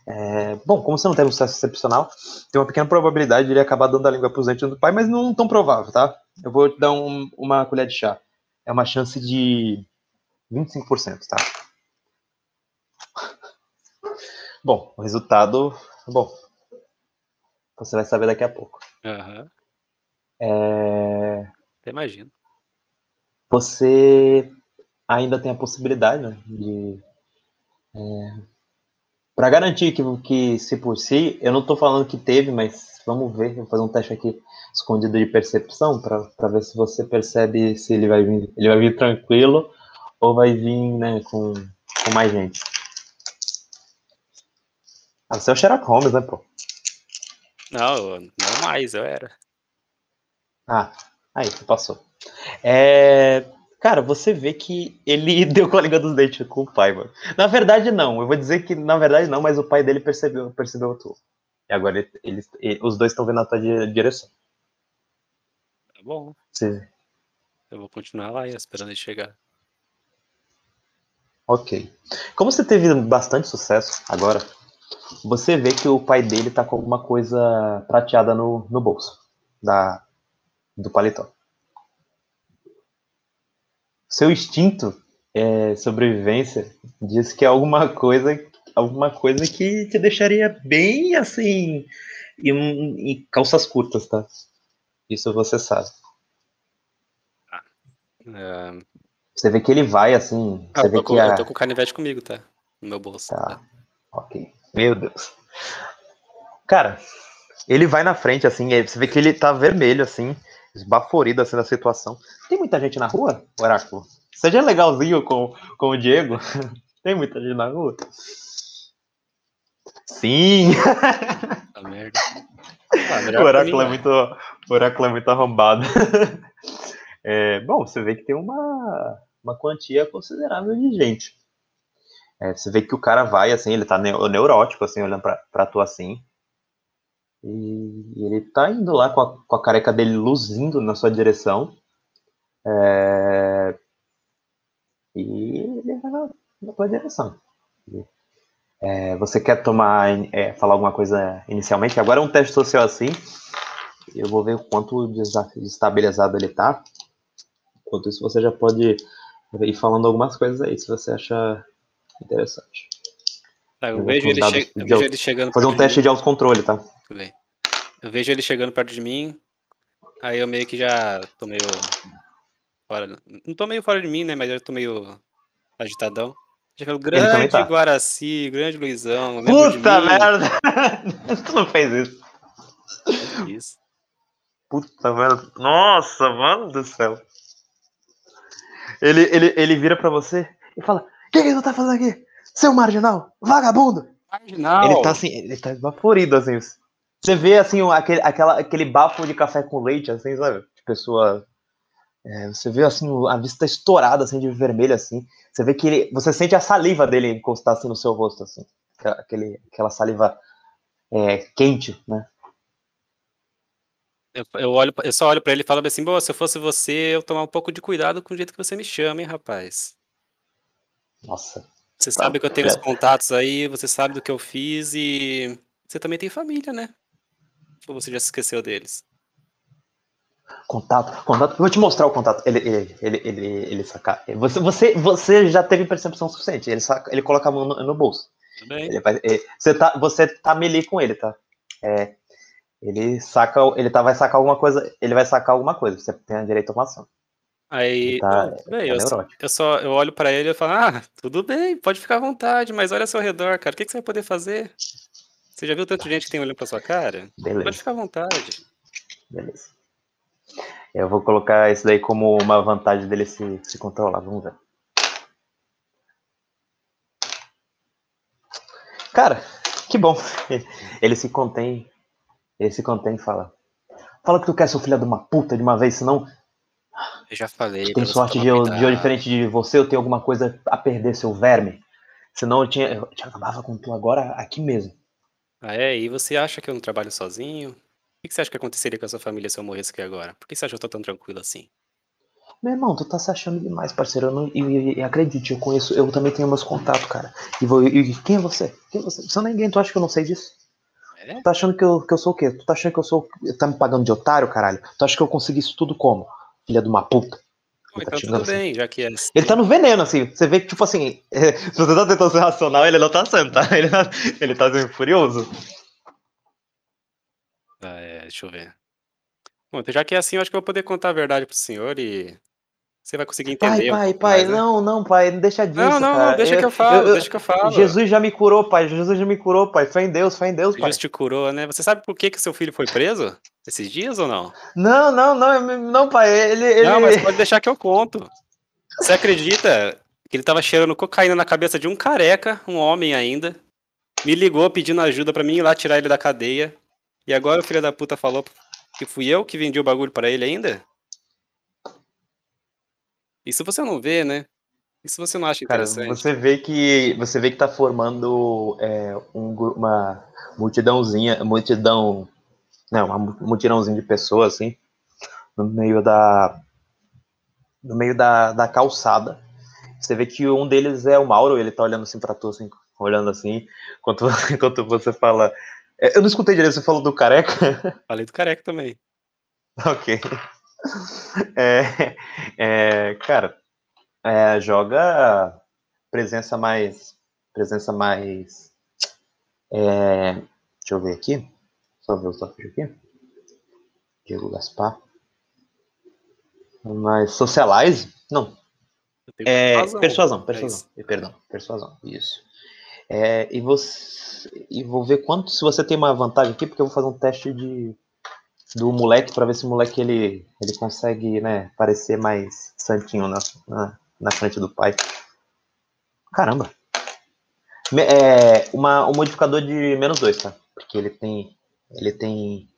É, bom, como você não teve um sucesso excepcional, tem uma pequena probabilidade de ele acabar dando a língua pros dentes do pai, mas não tão provável, tá? Eu vou te dar um- uma colher de chá. É uma chance de 25%, tá? Bom, o resultado. Bom. Você vai saber daqui a pouco. Aham. É, Até imagino. você ainda tem a possibilidade né, de. para garantir que, que, se por si, eu não estou falando que teve, mas vamos ver, vou fazer um teste aqui escondido de percepção para ver se você percebe se ele vai vir, ele vai vir tranquilo ou vai vir né, com, com mais gente. Ah, você é o Sherlock Holmes, né, pô? Não, não mais, eu era. Ah, aí, você passou. É, Cara, você vê que ele deu com a língua dos dentes com o pai, mano. Na verdade, não. Eu vou dizer que, na verdade, não, mas o pai dele percebeu, percebeu tu. E agora ele- eles, ele- os dois estão vendo a tua di- direção. Tá bom. Você- Eu vou continuar lá esperando ele chegar. Ok. Como você teve bastante sucesso agora, você vê que o pai dele tá com alguma coisa prateada no, no bolso da, do paletó. Seu instinto é, sobrevivência diz que é alguma coisa, alguma coisa que te deixaria bem assim em, em calças curtas, tá? Isso você sabe. Ah, Você vê que ele vai assim. ah, Você eu, vê tô com, que a... eu tô com o canivete comigo, tá? No meu bolso. Tá. Ok. Meu Deus. Cara, ele vai na frente, assim, você vê que ele tá vermelho, assim, esbaforido, assim, da situação. Tem muita gente na rua, Oráculo? Seja legalzinho com, com o Diego. Tem muita gente na rua? Sim! Tá merda. Ah, o Oráculo mim, é muito, o Oráculo é muito arrombado. É, bom, você vê que tem uma, uma quantia considerável de gente. É, você vê que o cara vai, assim, ele tá neu- neurótico, assim, olhando pra, pra tu assim. E ele tá indo lá com a, com a careca dele luzindo na sua direção. É, e ele vai na, na tua direção. É, você quer tomar, é, falar alguma coisa inicialmente? Agora é um teste social assim. Eu vou ver o quanto desestabilizado ele tá. Enquanto isso, você já pode ir falando algumas coisas aí, se você achar interessante. Tá, eu, Eu vejo ele, che- eu de vejo ele chegando Fazer um de teste mim. de autocontrole, tá? Eu vejo ele chegando perto de mim, aí eu meio que já tô meio fora. Não tô meio fora de mim, né? Mas eu tô meio agitadão. Já falo, grande tá. Guaraci, grande Luizão. de Puta mim?" merda! tu não fez isso. Isso. Puta merda. Nossa, mano do céu. Ele, ele, ele vira pra você e fala: que, que tu tá fazendo aqui? Seu marginal, vagabundo! Marginal. Ele tá assim, ele tá esbaforido, assim. Você vê assim, aquele, aquela, aquele bafo de café com leite, assim, sabe? De pessoa. é, você vê assim, a vista estourada, assim, de vermelho, assim. Você vê que ele. Você sente a saliva dele encostar assim no seu rosto, assim. Aquela- Aquele, aquela saliva é, quente, né? Eu, eu, olho, eu só olho pra ele e falo assim, boa, se eu fosse você, eu tomar um pouco de cuidado com o jeito que você me chama, hein, rapaz. Nossa. Você sabe que eu tenho os contatos aí, você sabe do que eu fiz e você também tem família, né? Ou você já se esqueceu deles? Contato, contato. Eu vou te mostrar o contato. Ele, ele, ele, ele, ele sacar. Você, você, você já teve percepção suficiente. Ele, saca, ele coloca a mão no, no bolso. Tudo bem. Ele vai, é, você, tá, você tá melee com ele, tá? É, ele saca, ele tá, vai sacar alguma coisa. Ele vai sacar alguma coisa. Você tem a direito a uma ação. Aí, Tá, não, bem, tá eu, só, eu só eu olho pra ele e falo, ah, tudo bem, pode ficar à vontade, mas olha ao seu redor, cara, o que, que você vai poder fazer? Você já viu tanta gente que tem olhando pra sua cara? Pode Beleza, ficar à vontade. beleza. Eu vou colocar isso daí como uma vantagem dele se, se controlar. Vamos ver. Cara, que bom. Ele se contém. Ele se contém e fala. Fala que tu quer, seu filho de uma puta, de uma vez, senão Eu já falei. tem sorte de eu, de eu, diferente de você, eu tenho alguma coisa a perder, seu verme. Senão eu tinha. Eu tinha acabava com tu agora aqui mesmo. Ah, é? E você acha que eu não trabalho sozinho? O que que você acha que aconteceria com a sua família se eu morresse aqui agora? Por que você acha que eu tô tão tranquilo assim? Meu irmão, tu tá se achando demais, parceiro. Eu não, e, e- e acredite, eu conheço, eu também tenho meus contatos, cara. E, vou, e quem é você? Quem é você? Você não é ninguém, tu acha que eu não sei disso? É? Tu tá achando que eu, que eu sou o quê? Tu tá achando que eu sou. Tá me pagando de otário, caralho? Tu acha que eu consegui isso tudo como? Filha de uma puta. Tá então xingando tudo assim. bem, já que é assim. Ele tá no veneno, assim. Você vê que, tipo assim, é, se você tá tentando ser racional, ele não tá sendo, tá? Ele tá, ele tá sendo furioso. Ah, é, deixa eu ver. Bom, então já que é assim, eu acho que eu vou poder contar a verdade pro senhor e você vai conseguir Pai, entender pai, pouco pai, mais, né? não, não, pai, não deixa disso. Não, não, não, deixa Eu- que eu falo, eu- deixa que eu falo. Jesus já me curou, pai. Jesus já me curou, pai. Fé em Deus, fé em Deus, pai. Jesus te curou, né? Você sabe por que que seu filho foi preso esses dias ou não? Não, não, não, não, pai. Ele. ele... Não, mas pode deixar que eu conto. Você acredita que ele tava cheirando cocaína na cabeça de um careca, um homem ainda, me ligou pedindo ajuda pra mim ir lá tirar ele da cadeia, e agora o filho da puta falou que fui eu que vendi o bagulho pra ele ainda? Isso você não vê, né? Isso você não acha Cara, interessante? você vê que você vê que tá formando é, um uma multidãozinha, multidão, não, uma mu- multidãozinha de pessoas assim, no meio da no meio da, da calçada. Você vê que um deles é o Mauro, ele tá olhando assim pra tu, assim, olhando assim, enquanto, enquanto você fala. É, Eu não escutei direito, você falou do careca? Falei do careca também. Ok. É, é, cara, é, joga presença mais. Presença mais. é, deixa eu ver aqui. Só ver o tópico aqui. Diego Gaspar. Mais socialize? Não. É, persuasão, É persuasão. isso. Perdão, persuasão. Isso. É, e você. E vou ver quanto se você tem uma vantagem aqui, porque eu vou fazer um teste de do moleque para ver se o moleque ele, ele consegue, né, parecer mais santinho na, na, na frente do pai. Caramba. É, uma, um modificador de menos dois, tá? Porque ele tem. Ele tem.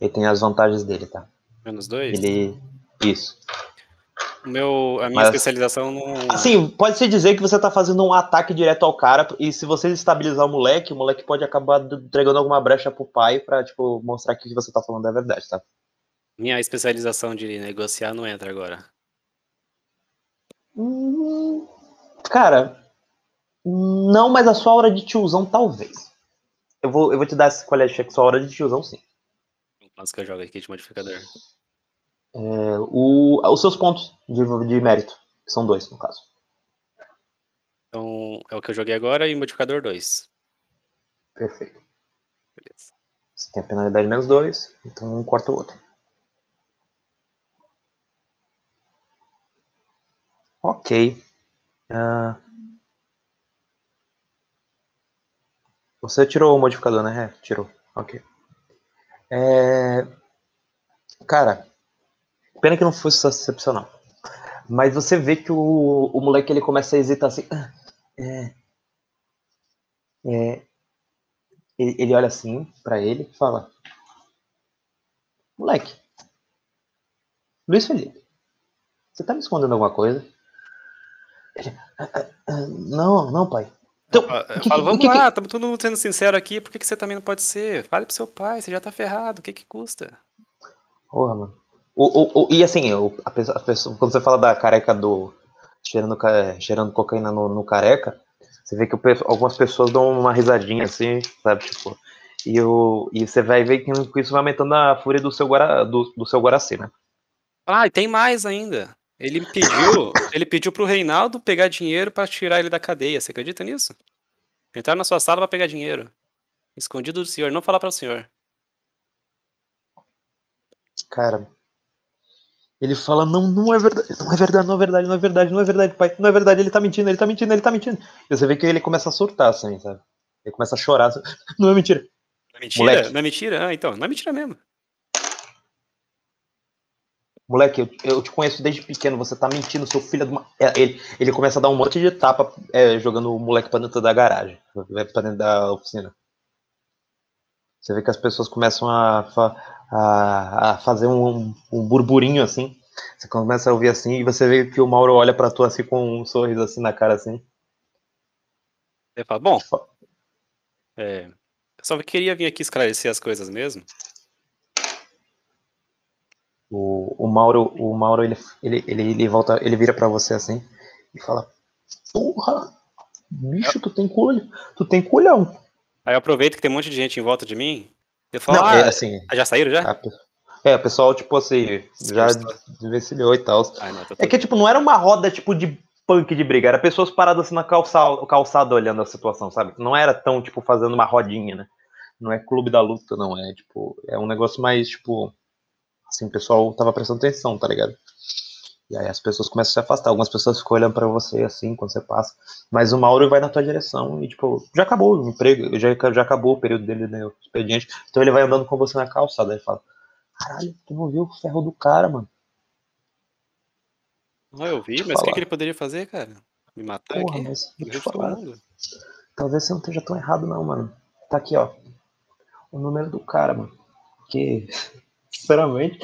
Ele tem as vantagens dele, tá? Menos dois? Ele. Isso. Meu, a minha Mas- especialização não. Assim, pode-se dizer que você tá fazendo um ataque direto ao cara, e se você estabilizar o moleque, o moleque pode acabar entregando alguma brecha pro pai pra, tipo, mostrar que o que você tá falando é verdade, tá? Minha especialização de negociar não entra agora. Hum, cara, não, mas a sua hora de tiozão, talvez. Eu vou, eu vou te dar esse qualidade check, sua hora de tiozão, sim. Nossa, que eu jogo aqui de modificador. É, o, os seus pontos de, de mérito, que são dois, no caso. Então, é o que eu joguei agora e modificador 2. Perfeito. Beleza. Você tem a penalidade menos dois, então um corta o outro. Ok. Ah. Você tirou o modificador, né? É, tirou. Ok. É, Cara, pena que não fosse excepcional. Mas você vê que o, o moleque ele começa a hesitar assim. "Ah, É, é, ele, ele olha assim pra ele e fala: Moleque, Luiz Felipe, você tá me escondendo alguma coisa? Ele, "Ah, ah, não, não, pai. Então, Eu que- falo, vamos que que- lá, estamos todo mundo sendo sincero aqui, por que, que você também não pode ser? Fale pro seu pai, você já tá ferrado, o que que custa? Porra, mano. O, o, o- e assim, o, a pessoa, a pessoa- quando você fala da careca do. cheirando, cheirando cocaína no, no careca, você vê que algumas pessoas dão uma risadinha assim, sabe? Tipo. E, o, e você vai ver que isso vai aumentando a fúria do seu, Guara, do, do seu Guaraci, né? Ah, e tem mais ainda. Ele pediu, ele pediu pro Reinaldo pegar dinheiro pra tirar ele da cadeia. Você acredita nisso? Entrar na sua sala pra pegar dinheiro. Escondido do senhor, não falar para o senhor. Cara, ele fala, não, não é verdade, não é verdade, não é verdade, não é verdade, não é verdade, pai, não é verdade, ele tá mentindo, ele tá mentindo, ele tá mentindo. E você vê que ele começa a surtar, assim, sabe? Ele começa a chorar, assim, não é mentira. Não é mentira? Moleque. Não é mentira? Ah, então, não é mentira mesmo. Moleque, eu, eu, te conheço desde pequeno, você tá mentindo, seu filho é de uma... É, ele, ele começa a dar um monte de tapa é, jogando o moleque pra dentro da garagem, pra dentro da oficina. Você vê que as pessoas começam a, a, a fazer um, um, burburinho assim. Você começa a ouvir assim e você vê que o Mauro olha para tu assim com um sorriso assim na cara assim. Você fala, bom, é, eu só queria vir aqui esclarecer as coisas mesmo. O, o Mauro, o Mauro ele, ele, ele, ele volta, ele vira para você assim e fala: Porra, bicho, tu tem culhão, tu tem culhão. Aí eu aproveito que tem um monte de gente em volta de mim. Eu falo, não, ah, é, assim, ah, já saíram já? é, o pessoal, tipo assim, já desvencilhou e tal. é que, tipo, não era uma roda, tipo, de punk de briga, era pessoas paradas assim na calçada, calçada olhando a situação, sabe? Não era tão, tipo, fazendo uma rodinha, né? Não é clube da luta, não. É, tipo, é um negócio mais, tipo, assim, o pessoal tava prestando atenção, tá ligado? E aí as pessoas começam a se afastar. Algumas pessoas ficam olhando para você assim quando você passa. Mas o Mauro vai na tua direção e, tipo, já acabou o emprego, já, já acabou o período dele no né, expediente. Então ele vai andando com você na calçada. e fala: Caralho, tu não viu o ferro do cara, mano? Não, eu vi, mas o que, que, ele poderia fazer, cara? Me matar Porra, aqui? Mas, te falar, talvez você não esteja tão errado, não, mano. Tá aqui, ó. O número do cara, mano. Que, sinceramente,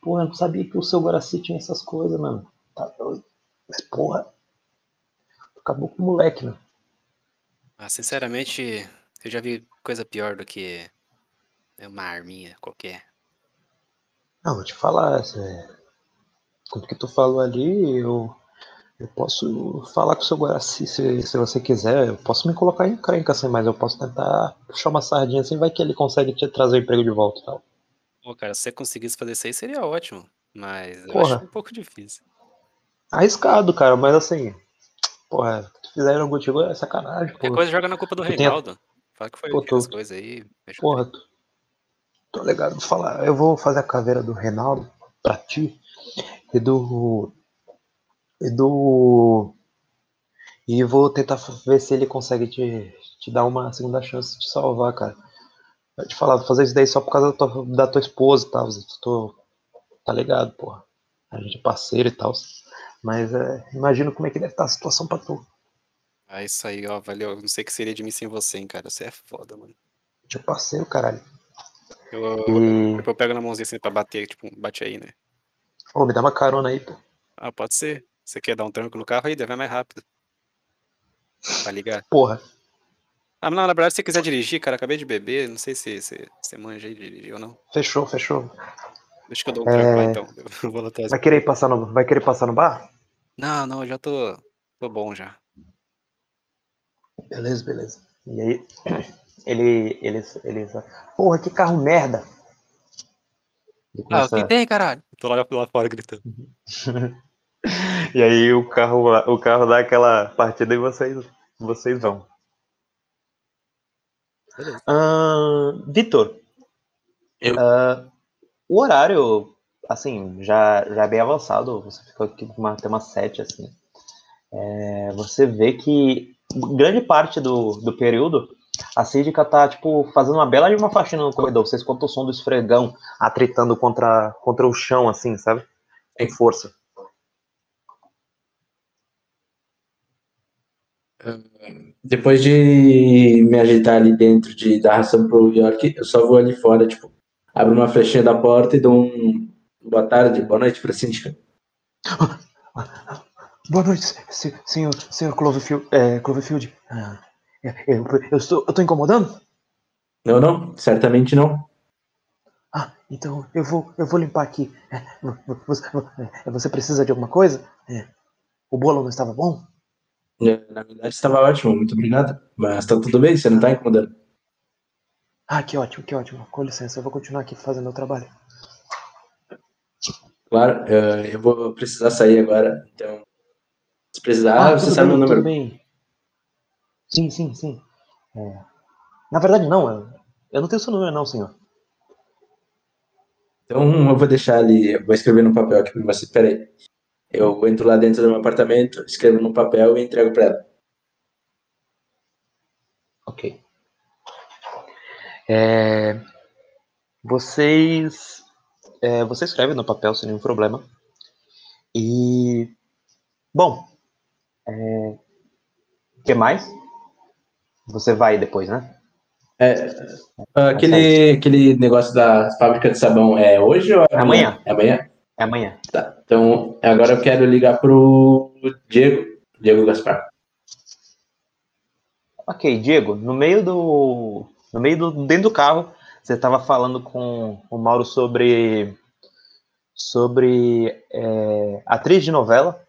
Porra, eu não sabia que o seu Guaraci tinha essas coisas, mano. Tá doido. Mas, porra. Acabou com o moleque, né? Ah, sinceramente, eu já vi coisa pior do que uma arminha qualquer. Não, vou te falar, é... com o que tu falou ali, eu, eu posso falar com o seu Guaraci se, se você quiser. Eu posso me colocar em crenca assim, mas eu posso tentar puxar uma sardinha assim, vai que ele consegue te trazer o emprego de volta e tal. Pô, cara, se você conseguisse fazer isso aí seria ótimo, mas eu acho um pouco difícil. Arriscado, cara, mas assim, porra, que fizeram contigo é sacanagem, Qualquer coisa joga na culpa do Reinaldo. Fala que foi Pô, tô... coisas aí. Porra, tô, tô ligado. Vou falar, eu vou fazer a caveira do Reinaldo pra ti e do. E do. E vou tentar ver se ele consegue te, te dar uma segunda chance de salvar, cara. Te falar, fazer isso daí só por causa da tua, da tua esposa e tal. Tô, tá ligado, porra. A gente é parceiro e tal. Mas é, imagino como é que deve estar a situação pra tu. Ah, isso aí, ó, valeu. Não sei o que seria de mim sem você, hein, cara. Você é foda, mano. A gente é parceiro, caralho. Eu, e... eu pego na mãozinha assim pra bater, tipo, bate aí, né? Ô, me dá uma carona aí, pô. Ah, pode ser. Você quer dar um tranco no carro aí, deve mais rápido. Tá ligado? Porra. Ah, não, na verdade, se você quiser dirigir, cara, acabei de beber, não sei se você manja aí de dirigir ou não. Fechou, fechou. Deixa que eu dou um é... lá, então. Eu vou vai, querer passar no, vai querer passar no bar? Não, não, eu já tô, tô bom já. Beleza, beleza. E aí, ele, ele, ele, porra, que carro merda. Começa... Ah, o que tem, caralho? Tô lá, lá fora gritando. e aí o carro, o carro dá aquela partida e vocês, vocês vão. Uh, Vitor, uh, o horário, assim, já, já é bem avançado, você ficou aqui uma, até umas sete, assim. É, você vê que grande parte do, do período a síndica tá, tipo, fazendo uma bela de uma faxina no corredor. Vocês escutam o som do esfregão atritando contra, contra o chão, assim, sabe? Em força. Depois de me agitar ali dentro de dar ração pro York, eu só vou ali fora, tipo, abro uma flechinha da porta e dou um boa tarde, boa noite pra síndica. Boa noite, senhor, senhor Cloverfield. É, Cloverfield. Ah, eu, eu, estou, eu tô incomodando? Não, não, certamente não. Ah, então eu vou, eu vou limpar aqui. É, você, é, você precisa de alguma coisa? É. O bolo não estava bom? É, na verdade estava ótimo, muito obrigado. Mas tá tudo bem, você não tá incomodando. Ah, que ótimo, que ótimo. Com licença, eu vou continuar aqui fazendo meu trabalho. Claro, eu, eu vou precisar sair agora. Então, se precisar, Ah, você sabe bem, o tudo número. bem. Sim, sim, sim. É, Na verdade, não. Eu, não tenho seu número, não, senhor. Então, eu vou deixar ali, vou escrever no papel aqui pra você. Peraí. Eu entro lá dentro do meu apartamento, escrevo no papel e entrego pra ela. Ok. É, vocês. é, você escreve no papel sem nenhum problema. E. Bom. é, O que mais? Você vai depois, né? É, aquele, aquele negócio da fábrica de sabão é hoje ou é Amanhã. É amanhã? É amanhã. Tá. Então, agora eu quero ligar pro Diego, Diego Gaspar. Ok, Diego, no meio do. No meio do. Dentro do carro, você estava falando com o Mauro sobre. Sobre. é, atriz de novela.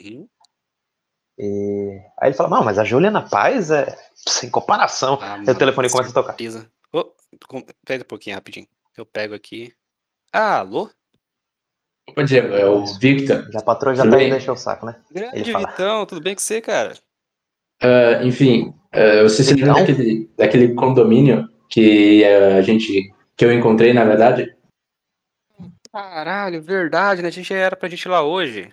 Uhum. E aí ele fala, não, mas a Juliana Paz é sem comparação. Ah, o telefone começa a tocar. certeza. Com- pera um pouquinho, rapidinho. Eu pego aqui. Ah, alô? Opa, Diego, é o Victor. Já patroa já Tudo tá bem? indo encher o saco, né? Grande. Vitão, tudo bem com você, cara? Ah, enfim, ah, você se lembra daquele, daquele condomínio que ah, a gente. que eu encontrei, na verdade? Caralho, verdade, né? A gente era pra gente ir lá hoje.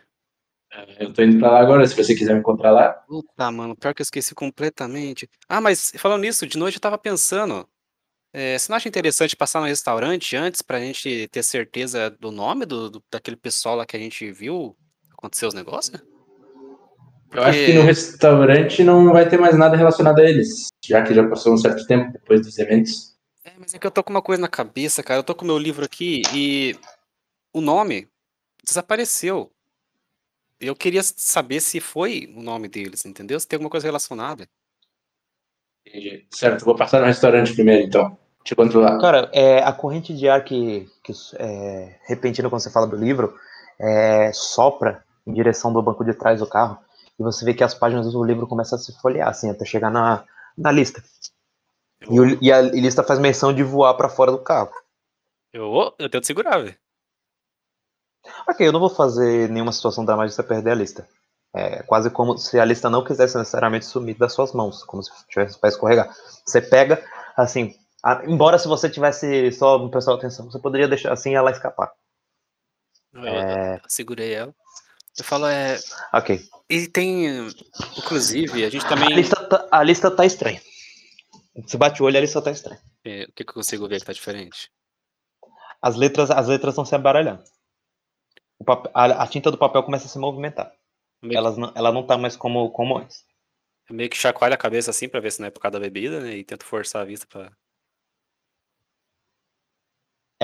Eu tô indo pra lá agora, se você quiser me encontrar lá. Puta, mano, pior que eu esqueci completamente. Ah, mas falando nisso, de noite eu tava pensando. É, você não acha interessante passar no restaurante antes pra gente ter certeza do nome do, do- daquele pessoal lá que a gente viu acontecer os negócios? Eu acho que no restaurante não vai ter mais nada relacionado a eles, já que já passou um certo tempo depois dos eventos. É, mas é que eu tô com uma coisa na cabeça, cara. Eu tô com meu livro aqui e o nome desapareceu. Eu queria saber se foi o nome deles, entendeu? Se tem alguma coisa relacionada. Entendi. Certo, vou passar no restaurante primeiro, então. Te encontro lá. Cara, é, a corrente de ar que, que é, repentina quando você fala do livro é, sopra em direção do banco de trás do carro e você vê que as páginas do livro começam a se folhear, assim, até chegar na, na lista. E, o- e a lista faz menção de voar para fora do carro. Eu, eu tento segurar, velho. Ok, eu não vou fazer nenhuma situação dramática de você perder a lista. É quase como se a lista não quisesse necessariamente sumir das suas mãos, como se tivesse para escorregar. Você pega, assim, a- embora se você tivesse só um pessoal atenção, você poderia deixar assim ela escapar. Eu, É, segurei ela. Eu falo, é. ok. E tem. Inclusive, a gente A também. lista, tá, a lista tá estranha. Você bate o olho, a lista tá estranha. é, o que, que eu consigo ver que tá diferente? As letras as letras estão se embaralhando. O pape- a, a tinta do papel começa a se movimentar. Meio, Elas não, ela não tá mais como, como antes. meio que chacoalha a cabeça assim pra ver se não é por causa da bebida, né? E tento forçar a vista pra.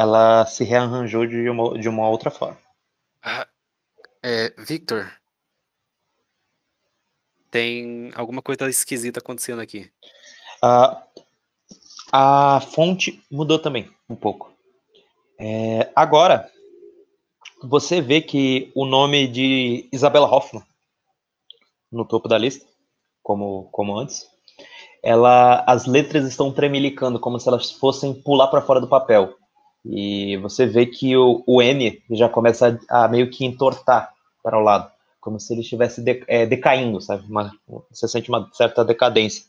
Ela se rearranjou de uma, de uma outra forma. Ah, é, Victor. Tem alguma coisa esquisita acontecendo aqui. Ah, a fonte mudou também um pouco. É, agora, você vê que o nome de Isabella Hoffman no topo da lista, como, como antes, ela, as letras estão tremelicando, como se elas fossem pular para fora do papel. E você vê que o, o M já começa a, a meio que entortar para o lado, como se ele estivesse de- é, decaindo, sabe? Uma- você sente uma certa decadência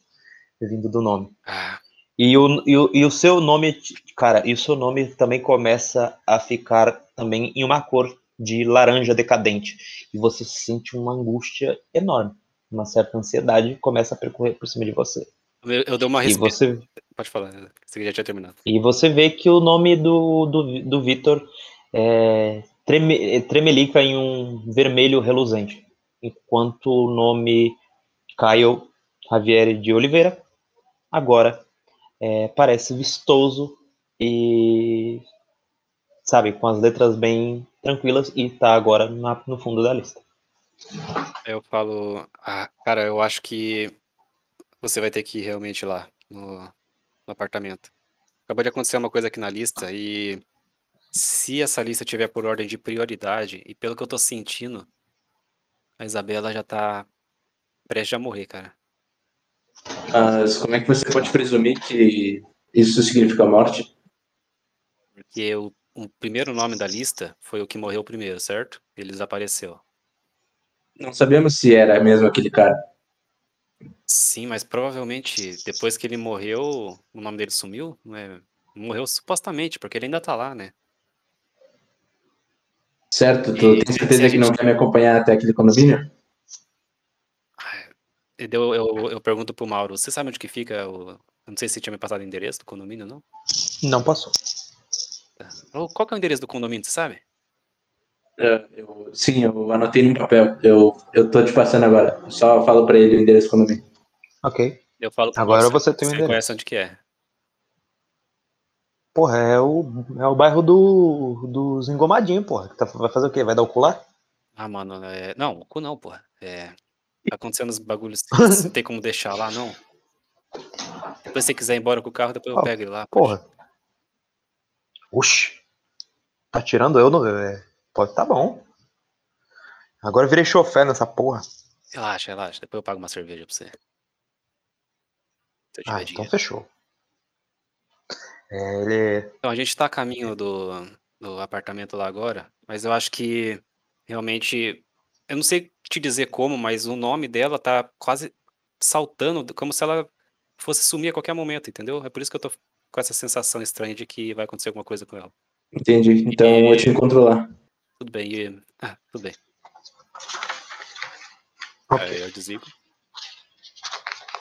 vindo do nome. Ah, E o, e, o, e o seu nome, cara, e o seu nome também começa a ficar também em uma cor de laranja decadente. E você sente uma angústia enorme. Uma certa ansiedade começa a percorrer por cima de você. Eu, dei uma E respira. você, Pode falar, você já tinha terminado. e você vê que o nome do, do, do Vitor é, treme, é, tremelica em um vermelho reluzente. Enquanto o nome Caio Javier de Oliveira agora é, parece vistoso e, sabe, com as letras bem tranquilas e tá agora na- no fundo da lista. Eu falo, ah, cara, eu acho que você vai ter que ir realmente lá no, no apartamento. Acabou de acontecer uma coisa aqui na lista e se essa lista tiver por ordem de prioridade, e pelo que eu tô sentindo, a Isabela já tá prestes a morrer, cara. Mas como é que você pode presumir que Isso significa morte? Porque o, o primeiro nome da lista foi o que morreu primeiro, certo? Ele desapareceu. Não sabemos se era mesmo aquele cara. Sim, mas provavelmente depois que ele morreu, o nome dele sumiu, não é? Morreu supostamente, porque ele ainda tá lá, né? Certo? Tu E tem certeza a que não gente- vai me acompanhar até aquele condomínio? E daí Eu, eu, eu pergunto pro Mauro, você sabe onde que fica o. Eu não sei se tinha me passado o endereço do condomínio, não? Não passou. Ô, Qual que é o endereço do condomínio, você sabe? É, eu- sim, eu anotei no papel. Eu, eu tô te passando agora. Eu Só falo pra ele o endereço do condomínio. Ok. Eu falo Agora Mauro, você tem o você endereço. conhece onde que é. Porra, é o, é o bairro do, dos engomadinhos, porra. Tá- vai fazer o quê? Vai dar o colar? Ah, mano, é... não, o cu não, porra. É... Tá acontecendo os bagulhos, não tem como deixar lá, não. Depois se você quiser ir embora com o carro, depois eu Ó, pego ele lá. Porra. Oxi. Tá tirando eu no. é, Pode, tá bom. Agora eu virei chofé nessa porra. Relaxa, relaxa, depois eu pago uma cerveja pra você. Ah, então fechou. É, ele. Então, a gente tá a caminho do, do apartamento lá agora, mas eu acho que realmente. Eu não sei te dizer como, mas o nome dela tá quase saltando, como se ela fosse sumir a qualquer momento, entendeu? É por isso que eu tô com essa sensação estranha de que vai acontecer alguma coisa com ela. Entendi. Então eu te encontro lá. Tudo bem, e... ah, tudo bem. Ok. Aí eu desligo.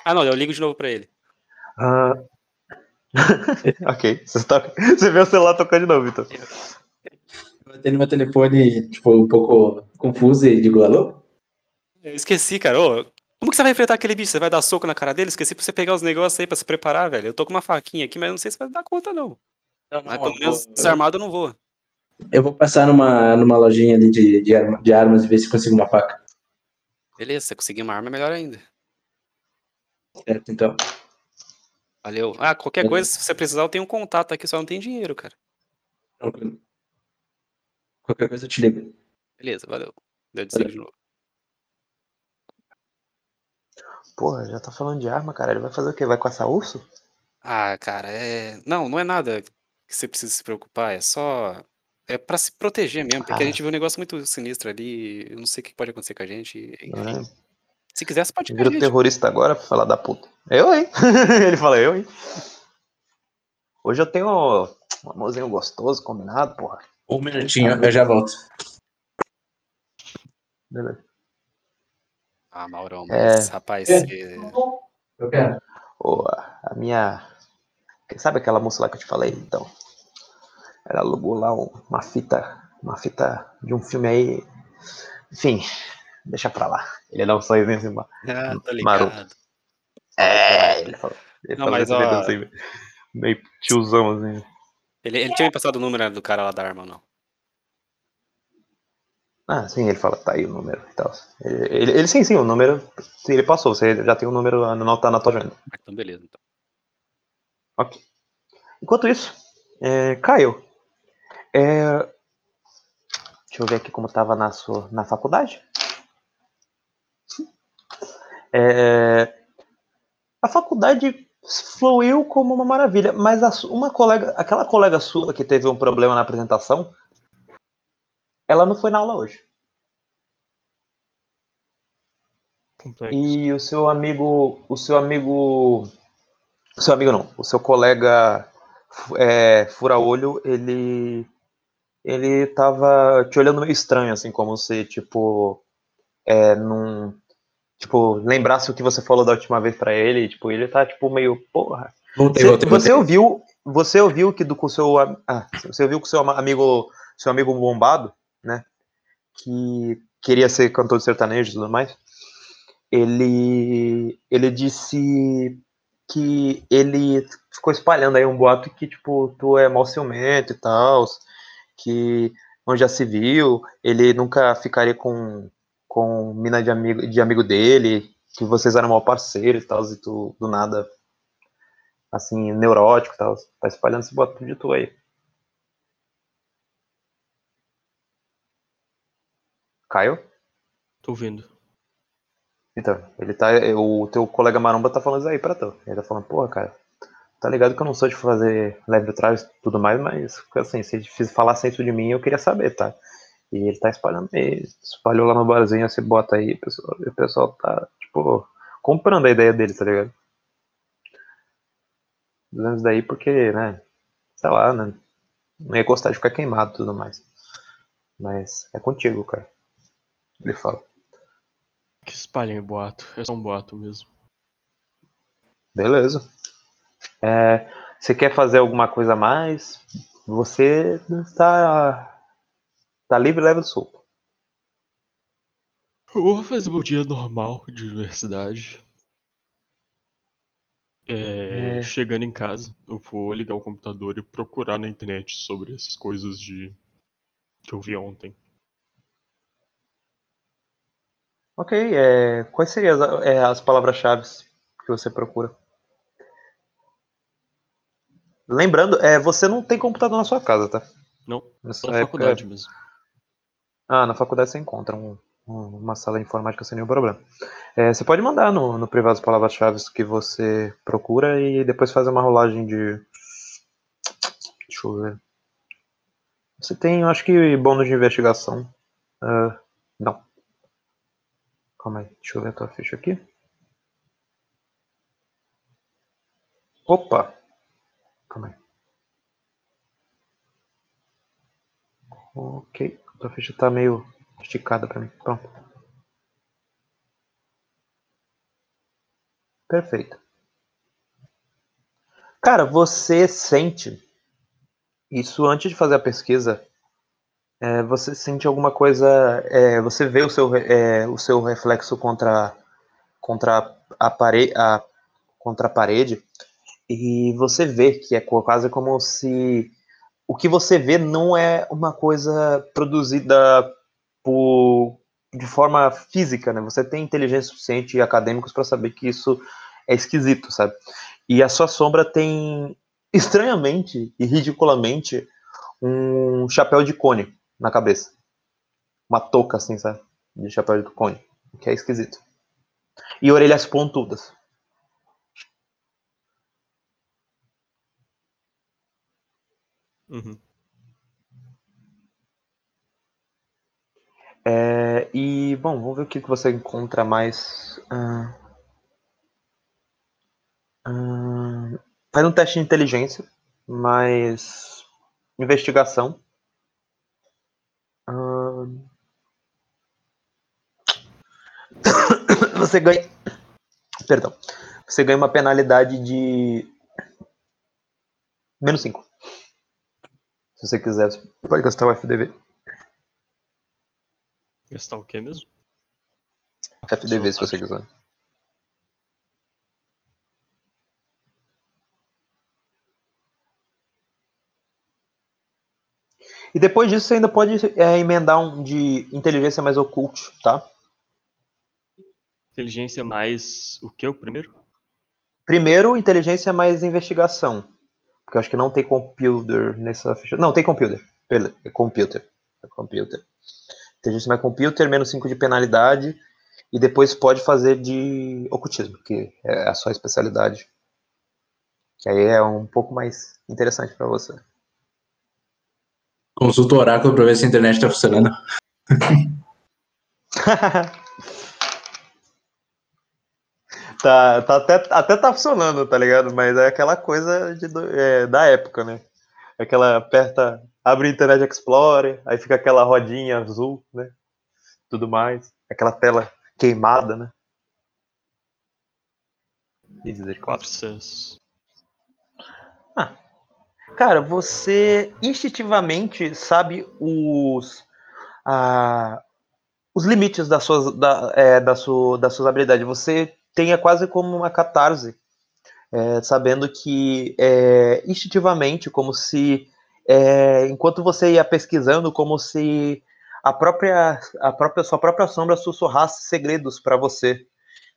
Ah, não, eu ligo de novo pra ele. Ah. ok. Você, tá... Você vê o celular tocando de novo, então. Eu atendo meu telefone, tipo, um pouco confuso e digo alô? Eu esqueci, cara. Ô, como que você vai enfrentar aquele bicho? Você vai dar soco na cara dele? Esqueci pra você pegar os negócios aí pra se preparar, velho. Eu tô com uma faquinha aqui, mas não sei se vai dar conta, não. Não, Mas pelo menos desarmado eu não vou. Eu vou passar numa, numa lojinha ali de, de, arma- de armas e ver se consigo uma faca. Beleza, se você conseguir uma arma é melhor ainda. Certo, então. Valeu. Ah, qualquer coisa, se você precisar, eu tenho um contato aqui, só não tem dinheiro, cara. Tranquilo. Qualquer coisa eu te ligo. Beleza, valeu. Deu desligo de novo. Porra, já tá falando de arma, cara. Ele vai fazer o quê? Vai caçar urso? Ah, cara, é. Não, não é nada que você precisa se preocupar, é só. É pra se proteger mesmo, porque a Ah. gente viu um negócio muito sinistro ali. Eu não sei o que pode acontecer com a gente. Enfim, Né? se quiser, você pode a Vira terrorista agora pra falar da puta. Eu, hein? Ele fala, eu, hein? Hoje eu tenho um amorzinho gostoso, combinado, porra. Um minutinho, eu já volto. Beleza. Ah, Maurão, É. mas, rapaz, É. você- Eu quero. Ô, a minha. Sabe aquela moça lá que eu te falei? Então. Ela alugou lá um- uma fita. Uma fita de um filme aí. Enfim, deixa pra lá. Ele dá um sorrisinho assim. Ah, tô Maroto. ligado. É, ele falou. Ele Não, falou mas, ó, assim, meio tiozão assim. Ele, ele tinha me passado o número né, do cara lá da arma não? Ah, sim, ele fala, tá aí o número e tal. Ele, ele, ele- sim, sim, o número. Sim, ele passou, você já tem o número anotado na tua agenda. Ah, Então, beleza. Então. Ok. Enquanto isso, é, Caio, é, deixa eu ver aqui como estava na sua na faculdade. É, a faculdade fluiu como uma maravilha, mas a uma colega, aquela colega sua que teve um problema na apresentação, ela não foi na aula hoje. Complexo. E o seu amigo, o seu amigo, o seu amigo não, o seu colega é, fura-olho, ele, ele tava te olhando meio estranho, assim, como se, tipo, é, num, tipo, lembrasse o que você falou da última vez pra ele, tipo, ele tá, tipo, meio, porra. Voltei, Você, voltei, você voltei. ouviu, você ouviu que do com o seu, ah, você ouviu que seu amigo, seu amigo bombado, né, que queria ser cantor de sertanejo e tudo mais, ele, ele disse que ele ficou espalhando aí um boato que, tipo, tu é mal ciumento e tal, que onde já se viu, ele nunca ficaria com, com mina de amigo, de amigo dele, que vocês eram mal parceiros e tal, e tu, do nada, assim, neurótico e tal, tá espalhando esse boato de tu aí. Caio? Tô ouvindo. Então, ele tá. O teu colega maromba tá falando isso aí pra tu. Ele tá falando, porra, cara, tá ligado que eu não sou de fazer leve trás e tudo mais, mas assim, se ele falasse isso de mim, eu queria saber, tá? E ele tá espalhando aí, espalhou lá no barzinho, você bota aí, pessoal, e o pessoal tá, tipo, comprando a ideia dele, tá ligado? Dizendo daí porque, né, sei lá, né, não ia gostar de ficar queimado e tudo mais. Mas é contigo, cara. Ele fala. Que espalhem boato. É só um boato mesmo. Beleza. É, você quer fazer alguma coisa a mais? Você está, está livre, leve do solto. Eu vou fazer meu dia normal de universidade. É, É. Chegando em casa, eu vou ligar o computador e procurar na internet sobre essas coisas de que eu vi ontem. Ok, é, quais seriam as, é, as palavras-chave que você procura? Lembrando, é, você não tem computador na sua casa, tá? Não, Nessa na época- faculdade mesmo. Ah, na faculdade você encontra um- um- uma sala de informática sem nenhum problema. É, você pode mandar no, no privado as palavras-chave que você procura e depois fazer uma rolagem de. Deixa eu ver. Você tem, eu acho que, bônus de investigação. Ah, não. Calma aí, deixa eu ver a tua ficha aqui. Opa! Calma aí. Ok, a ficha tá meio esticada pra mim. Pronto. Perfeito. Cara, você sente isso antes de fazer a pesquisa. é, você sente alguma coisa. é, você vê o seu, é, o seu reflexo contra, contra a parede, a, contra a parede e você vê que é quase como se o que você vê não é uma coisa produzida por, de forma física, né? Você tem inteligência suficiente e acadêmicos para saber que isso é esquisito, sabe? E a sua sombra tem, estranhamente e ridiculamente, um chapéu de cone na cabeça. Uma touca, assim, sabe? De chapéu de cone. Que é esquisito. E orelhas pontudas. Uhum. É, e, bom, vamos ver o que você encontra mais. Faz um teste de inteligência, mais investigação. Você ganha. Perdão. Você ganha uma penalidade de. Menos 5. Se você quiser, você pode gastar o FDV. Gastar o quê mesmo? FDV, se você quiser. E depois disso você ainda pode é, emendar um de inteligência mais occult, tá? Inteligência mais o que o primeiro? Primeiro, inteligência mais investigação. Porque eu acho que não tem computer nessa ficha. Não, tem computer. Bele- É computer. É computer. Inteligência mais computer, menos 5 de penalidade. E depois pode fazer de ocultismo, que é a sua especialidade. Que aí é um pouco mais interessante pra você. Consulta o oráculo pra ver se a internet tá funcionando. tá, tá até, até tá funcionando, tá ligado? Mas é aquela coisa de é, da época, né? Aquela aperta, abre o Internet Explorer, aí fica aquela rodinha azul, né? Tudo mais. Aquela tela queimada, né? Misericórdia. Processo. Cara, você instintivamente sabe os, ah, os limites das suas, da, é, da sua, das suas habilidades. Você é quase como uma catarse, é, sabendo que é, instintivamente, como se é, enquanto você ia pesquisando, como se a própria, a própria sua própria sombra sussurrasse segredos para você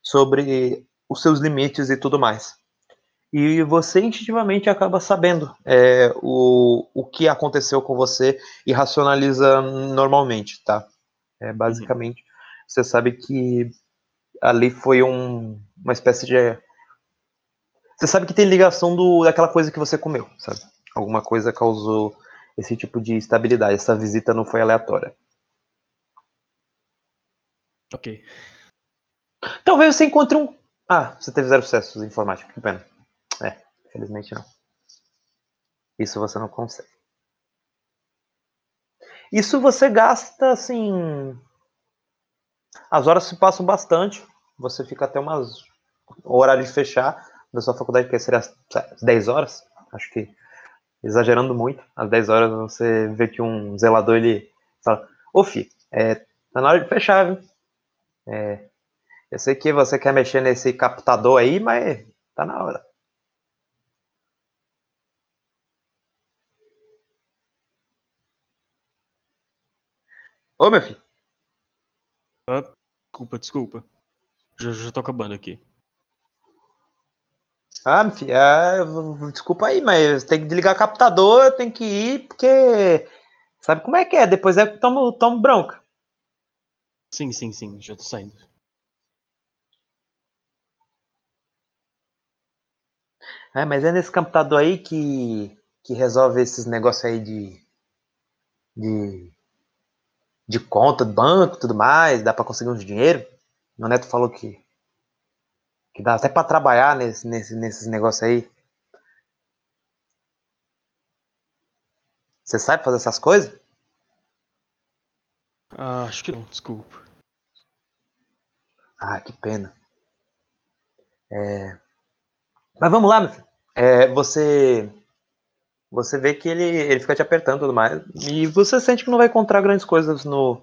sobre os seus limites e tudo mais e você instintivamente acaba sabendo é, o, o que aconteceu com você e racionaliza normalmente, tá? É, basicamente, você sabe que ali foi um, uma espécie de Você sabe que tem ligação do, daquela coisa que você comeu, sabe? Alguma coisa causou esse tipo de estabilidade. Essa visita não foi aleatória. Ok. Talvez você encontre um. Ah, você teve zero sucessos em informática, que pena. É, infelizmente não. Isso você não consegue. Isso você gasta assim. As horas se passam bastante. Você fica até umas. O horário de fechar da sua faculdade, que seria às 10 horas. Acho que exagerando muito. Às 10 horas você vê que um zelador ele fala: Ô fi, é, tá na hora de fechar, viu? É, eu sei que você quer mexer nesse captador aí, mas tá na hora. Ô, meu filho. Ah, desculpa, desculpa. Já, já tô acabando aqui. Ah, filho, ah, desculpa aí, mas tem que desligar o captador, tem que ir, porque sabe como é que é? Depois é que tomo, tomo bronca. Sim, sim, sim, já tô saindo. É, mas é nesse computador aí que, que resolve esses negócios aí de, de, de conta do banco tudo mais, dá para conseguir uns dinheiro. Meu neto falou que, que dá até para trabalhar nesse, nesse, nesses negócios aí. Você sabe fazer essas coisas? Ah, acho que não, desculpa. Ah, que pena. É... Mas vamos lá, meu filho. É, você você vê que ele, ele fica te apertando e tudo mais. E você sente que não vai encontrar grandes coisas no,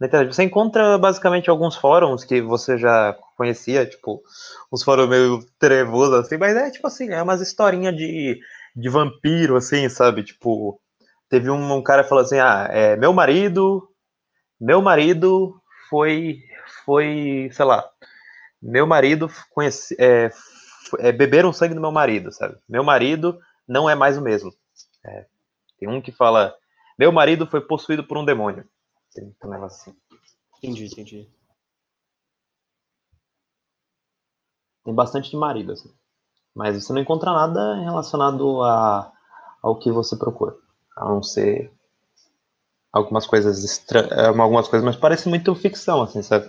na internet. Você encontra basicamente alguns fóruns que você já conhecia, tipo, uns fóruns meio trevosos, assim, mas é tipo assim, é umas historinhas de, de vampiro, assim, sabe? Tipo, teve um, um cara que falou assim, ah, é, meu marido, meu marido foi, foi, sei lá, meu marido conhece, é, é, beberam sangue do meu marido, sabe? Meu marido não é mais o mesmo. É, tem um que fala, meu marido foi possuído por um demônio. Tem um negócio assim. Entendi, entendi. Tem bastante de marido, assim. Mas você não encontra nada relacionado a, ao que você procura. A não ser algumas coisas estranhas, é, algumas coisas, mas parece muito ficção, assim, sabe?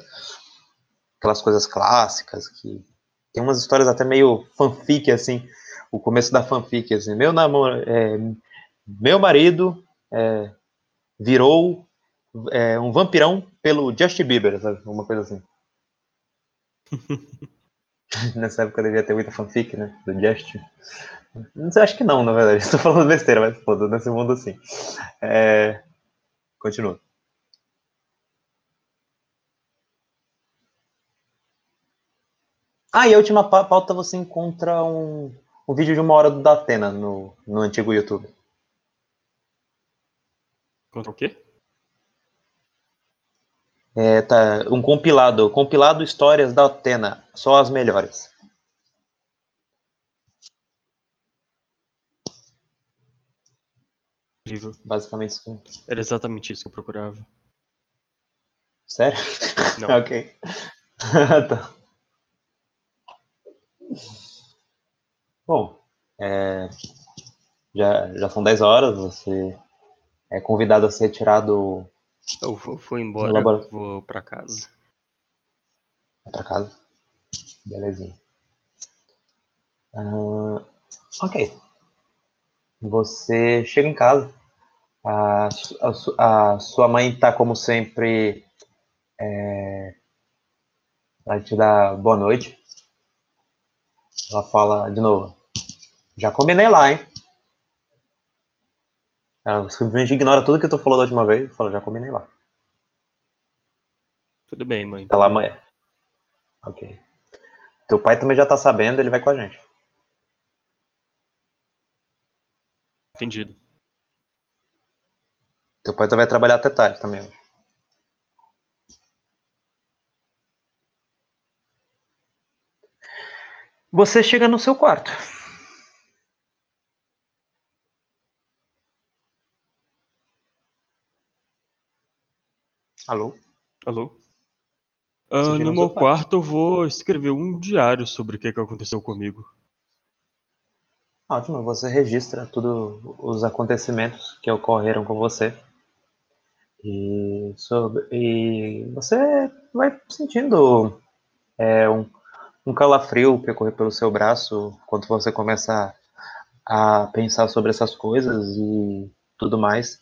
Aquelas coisas clássicas que tem umas histórias até meio fanfic, assim, o começo da fanfic, assim, meu namoro, é, meu marido é, virou é, um vampirão pelo Justin Bieber, sabe, uma coisa assim. Nessa época devia ter muita fanfic, né, do Justin. Não sei, acho que não, na verdade, estou falando besteira, mas foda, nesse mundo assim. É... Continua. Ah, e a última pauta você encontra um, um vídeo de uma hora do Datena no, no antigo YouTube. Contra o quê? É, tá, um compilado, compilado histórias da Atena, só as melhores. Incrível. Basicamente isso. Era exatamente isso que eu procurava. Sério? Não. ok. tá. Bom, é, já, já são 10 horas, você é convidado a se retirar do. Eu vou, vou embora, vou pra casa. Vai pra casa. Belezinha. Ah, ok. Você chega em casa. A, a a sua mãe tá, como sempre, é, vai te dar boa noite. Ela fala de novo. Já combinei lá, hein? Ela simplesmente ignora tudo que tu falou da última vez e fala, já combinei lá. Tudo bem, mãe. Tá lá amanhã. Ok. Teu pai também já tá sabendo, ele vai com a gente. Entendido. Teu pai vai trabalhar até tarde também. hoje. Você chega no seu quarto. Alô? Alô? Ah, no meu quarto eu vou escrever um diário sobre o que, que aconteceu comigo. Ótimo, você registra todos os acontecimentos que ocorreram com você. E, sobre, e você vai sentindo é, um, um calafrio percorrer pelo seu braço quando você começa a, pensar sobre essas coisas e tudo mais.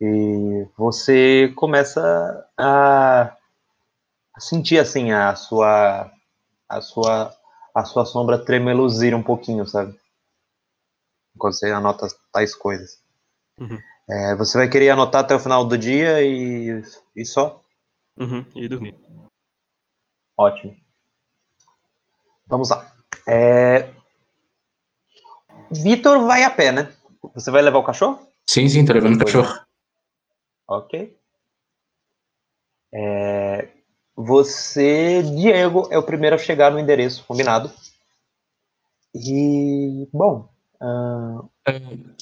E você começa a, a sentir assim a sua a sua a sua sombra tremeluzir um pouquinho, sabe? Quando você anota tais coisas. Uhum. É, você vai querer anotar até o final do dia e, e só? Uhum. E dormir. Ótimo. Vamos lá. É... Vitor vai a pé, né? Você vai levar o cachorro? Sim, sim, tô levando o cachorro. Ok. É... Você, Diego, é o primeiro a chegar no endereço combinado. E, bom. ah,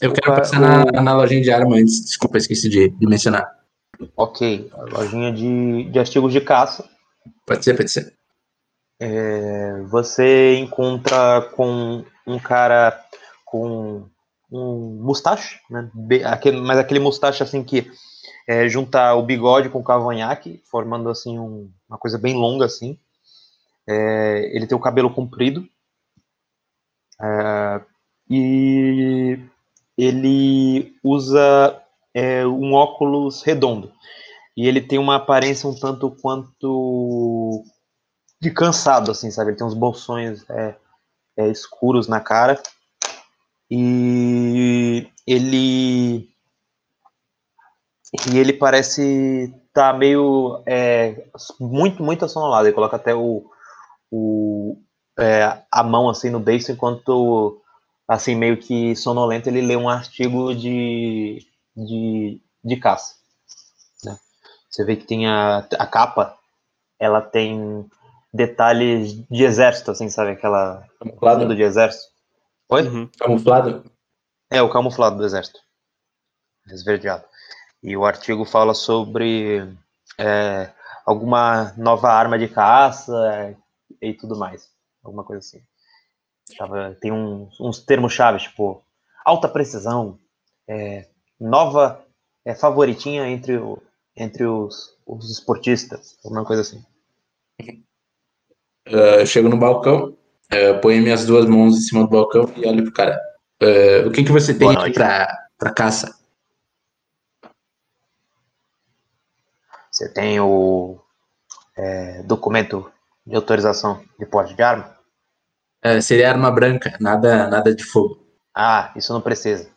Eu O quero ca- passar na, o- na lojinha de arma antes. Desculpa, esqueci de, de mencionar. ok, a lojinha de, de artigos de caça. Pode ser, pode ser. É, você encontra com um cara com um mustache, né? Aquele, mas aquele mustache assim que é, junta o bigode com o cavanhaque, formando assim um- uma coisa bem longa assim. É, ele tem o cabelo comprido é, e ele usa é, um óculos redondo e ele tem uma aparência um tanto quanto de cansado, assim, sabe? Ele tem uns bolsões é, é, escuros na cara. E ele. E ele parece estar meio. é, muito, muito assonolado. Ele coloca até o. o é, a mão assim no beiço, enquanto. Assim, meio que sonolento, ele lê um artigo de. de, de caça. né? Você vê que tem a, a capa, ela tem detalhes de exército, assim, sabe? Aquela Camuflado? de exército. Oi? Uhum. Camuflado? É, o camuflado do exército. Esverdeado. E o artigo fala sobre é, alguma nova arma de caça é, e tudo mais. Alguma coisa assim. Tava, tem um- uns termos-chave, tipo alta precisão, é, nova é, favoritinha entre, o, entre os, os esportistas, alguma coisa assim. Uh, eu chego no balcão, uh, ponho minhas duas mãos em cima do balcão e olho pro cara. Uh, o que, que você tem aqui pra, pra caça? Você tem o é, documento de autorização de porte de arma? Uh, seria arma branca, nada, nada de fogo. Ah, isso não precisa.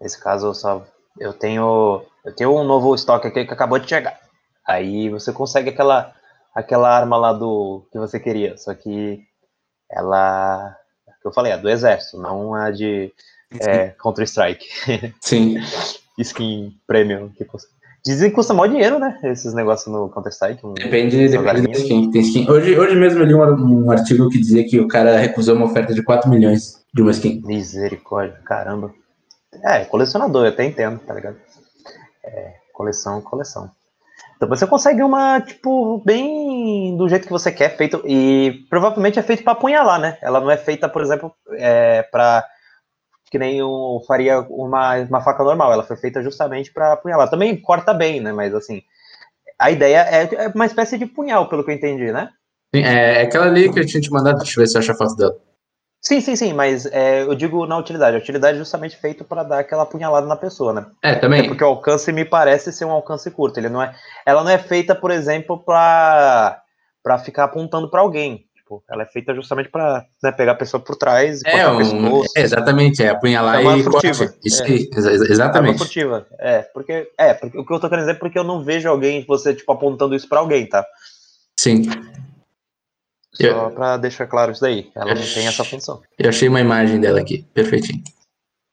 Nesse caso, eu só eu tenho eu tenho um novo estoque aqui que acabou de chegar. Aí você consegue aquela aquela arma lá do que você queria, só que ela que eu falei, é do exército, não a de é, Counter Strike, Sim. skin premium que custa. Dizem que custa mó dinheiro, né? Esses negócios no Counter Strike. Um, Depende, depende da skin. Tem skin. Hoje, hoje mesmo eu li um, um artigo que dizia que o cara recusou uma oferta de 4 milhões de uma skin. Misericórdia, caramba. É, colecionador, eu até entendo, tá ligado? É, coleção, coleção. Então você consegue uma, tipo, bem do jeito que você quer, feito. E provavelmente é feito pra apunhalar, né? Ela não é feita, por exemplo, é, pra. Que nem eu faria uma, uma faca normal. Ela foi feita justamente pra apunhalar. Também corta bem, né? Mas assim. A ideia é, é uma espécie de punhal, pelo que eu entendi, né? Sim, É, é aquela ali que eu tinha te mandado, deixa eu ver se eu acho a foto dela. Sim, sim, sim, mas é, eu digo na utilidade. A utilidade é justamente feito pra dar aquela apunhalada na pessoa, né? É, É também. porque o alcance me parece ser um alcance curto. Ele não é, ela não é feita, por exemplo, para para ficar apontando para alguém. Tipo, ela é feita justamente para né, pegar a pessoa por trás e É, um, pescoço. é, exatamente, é apunhalar É e furtiva. Isso é. Arma exatamente. furtiva. É, porque é, porque o que eu tô querendo dizer é porque eu não vejo alguém você tipo apontando isso para alguém, tá? Sim, Só Eu- para deixar claro isso daí. Ela não tem essa função. eu achei uma imagem dela aqui, perfeitinho.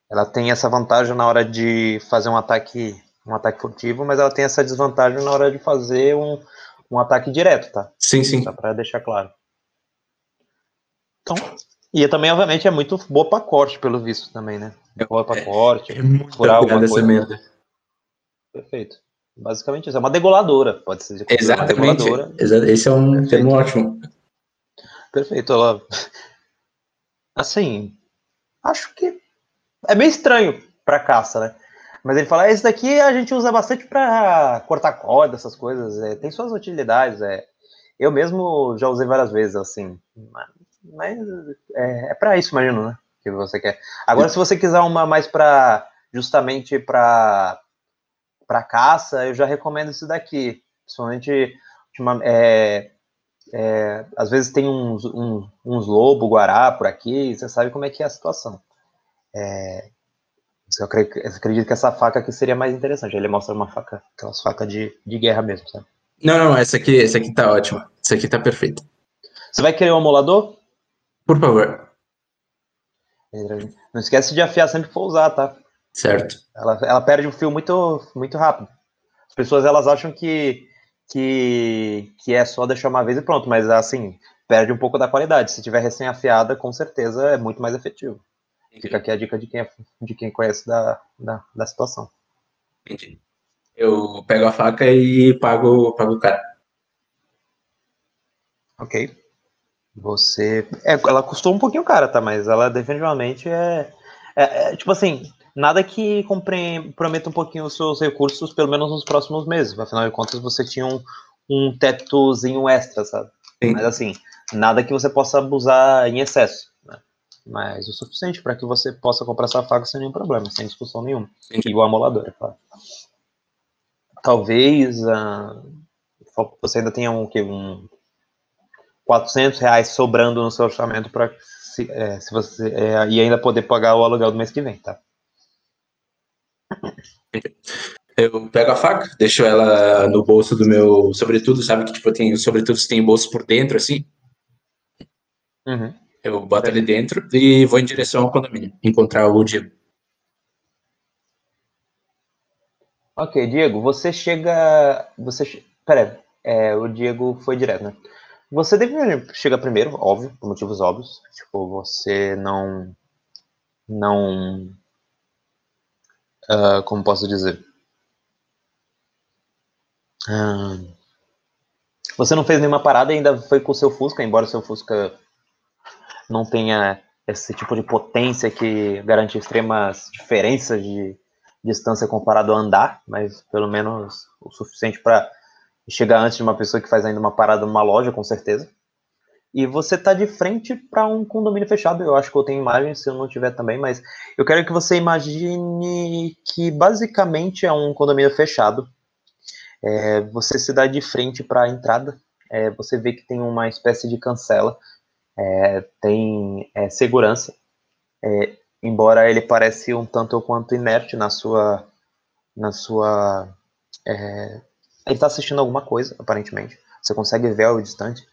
Ela tem essa vantagem na hora de fazer um ataque, um ataque furtivo, mas ela tem essa desvantagem na hora de fazer um, um ataque direto, tá? Sim, sim. Só para deixar claro. Então, e também, obviamente, é muito boa para corte, pelo visto, também, né? Boa para corte, É muito furar alguma coisa. merda. Perfeito. Basicamente isso. É uma degoladora, pode ser Exatamente. degoladora. Esse é um Perfeito. termo ótimo. Perfeito. Ela. Assim. acho que é meio estranho para caça, né? Mas ele fala, esse daqui a gente usa bastante para cortar corda, essas coisas, é, tem suas utilidades, é. Eu mesmo já usei várias vezes, assim, mas é, é para isso, imagino, né? Que você quer. Agora, se você quiser uma mais para justamente para para caça, eu já recomendo esse daqui, principalmente é, é, às vezes tem uns, uns, uns lobo guará por aqui, você sabe como é que é a situação. É, eu acredito, que essa faca aqui seria mais interessante. Ele mostra uma faca, aquelas facas de, de guerra mesmo, sabe? Não, não, essa aqui, essa aqui tá ótima. Essa aqui tá perfeita. Você vai querer um amolador? Por favor. Não esquece de afiar sempre que for usar, tá? Certo. Ela, ela perde o fio muito, muito rápido. As pessoas elas acham que, que, que é só deixar uma vez e pronto, mas assim, perde um pouco da qualidade. Se tiver recém-afiada, com certeza é muito mais efetivo. Fica aqui a dica de quem, é, de quem conhece da, da, da situação. Entendi. Eu pego a faca e pago, pago o cara. Ok. Você. É, ela custou um pouquinho cara, tá? Mas ela definitivamente é. é, é tipo assim, nada que comprometa um pouquinho os seus recursos, pelo menos nos próximos meses. Afinal de contas, você tinha um, um tetozinho extra, sabe? Sim. Mas assim, nada que você possa abusar em excesso mas o suficiente para que você possa comprar essa faca sem nenhum problema, sem discussão nenhuma. Sim. o amolador, é claro. Talvez uh, você ainda tenha um, que, um 400 reais sobrando no seu orçamento para se, é, se você é, e ainda poder pagar o aluguel do mês que vem, tá? Eu pego a faca, deixo ela no bolso do meu sobretudo, sabe que tipo tem sobretudo tem bolso por dentro assim. Uhum. Eu boto ele dentro e vou em direção ao condomínio, encontrar o Diego. Ok, Diego, você chega. Você. Pera, é, o Diego foi direto, né? Você deve chegar primeiro, óbvio, por motivos óbvios. Tipo, você não. Não. Uh, como posso dizer? Uh, você não fez nenhuma parada e ainda foi com o seu Fusca, embora o seu Fusca não tenha esse tipo de potência que garante extremas diferenças de distância comparado a andar, mas pelo menos o suficiente para chegar antes de uma pessoa que faz ainda uma parada numa loja, com certeza. E você está de frente para um condomínio fechado. Eu acho que eu tenho imagens, se eu não tiver também, mas eu quero que você imagine que basicamente é um condomínio fechado. É, você se dá de frente para a entrada. É, você vê que tem uma espécie de cancela é, tem é, segurança, é, embora ele parece um tanto ou quanto inerte na sua, na sua, é, ele está assistindo alguma coisa, aparentemente. Você consegue ver ao distante,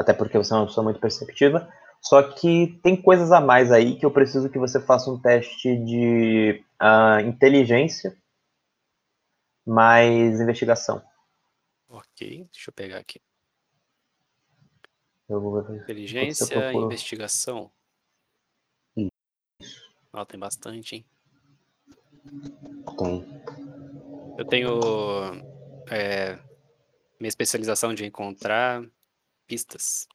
até porque você é uma pessoa muito perceptiva. Só que tem coisas a mais aí que eu preciso que você faça um teste de uh, inteligência mais investigação. Ok, deixa eu pegar aqui. Eu vou. Inteligência, investigação. Isso. Ó, tem bastante, hein? Tem. Eu tenho é, minha especialização de encontrar pistas.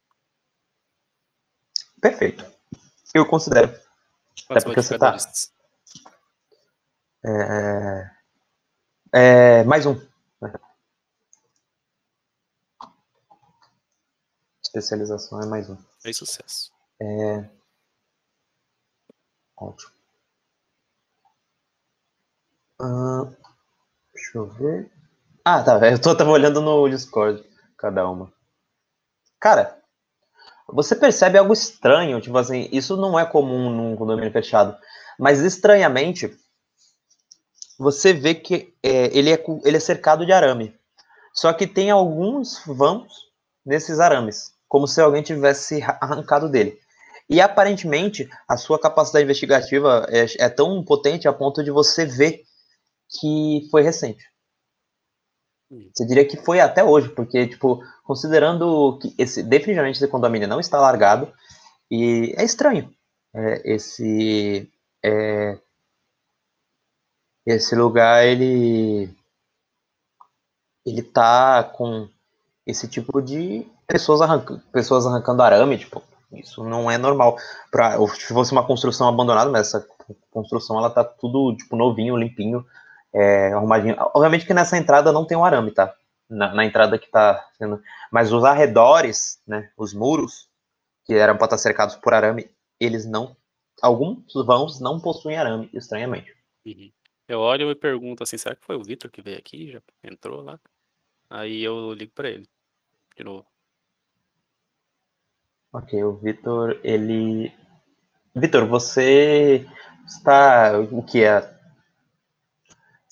Perfeito. Eu considero. Quantos Até porque você tá. É... é... Mais um. Especialização é mais um. É sucesso. É. Ótimo. Uh, deixa eu ver. Ah, tá. Eu tô, tava olhando no Discord, cada uma. Cara, você percebe algo estranho, tipo assim, isso não é comum num condomínio fechado, mas estranhamente, você vê que é, ele, é, ele é cercado de arame. Só que tem alguns vãos nesses arames como se alguém tivesse arrancado dele. E aparentemente a sua capacidade investigativa é, é, tão potente a ponto de você ver que foi recente. Você diria que foi até hoje, porque, tipo, considerando que esse, definitivamente esse condomínio não está largado, e é estranho é, esse, é, esse lugar, ele, ele tá com esse tipo de pessoas, arrancando, pessoas arrancando arame, tipo, Isso não é normal. Pra, se fosse uma construção abandonada, mas essa construção ela tá tudo tipo novinho, limpinho, é, arrumadinho. Obviamente que nessa entrada não tem um arame, tá? Na, na entrada que tá sendo. Mas os arredores, né? Os muros, que eram para estar cercados por arame, eles não. Alguns vãos não possuem arame, estranhamente. Uhum. Eu olho e pergunto assim, será que foi o Vitor que veio aqui? Já entrou lá? Aí eu ligo para ele. De novo. Ok, o Vitor, ele. Vitor, você está. O que é?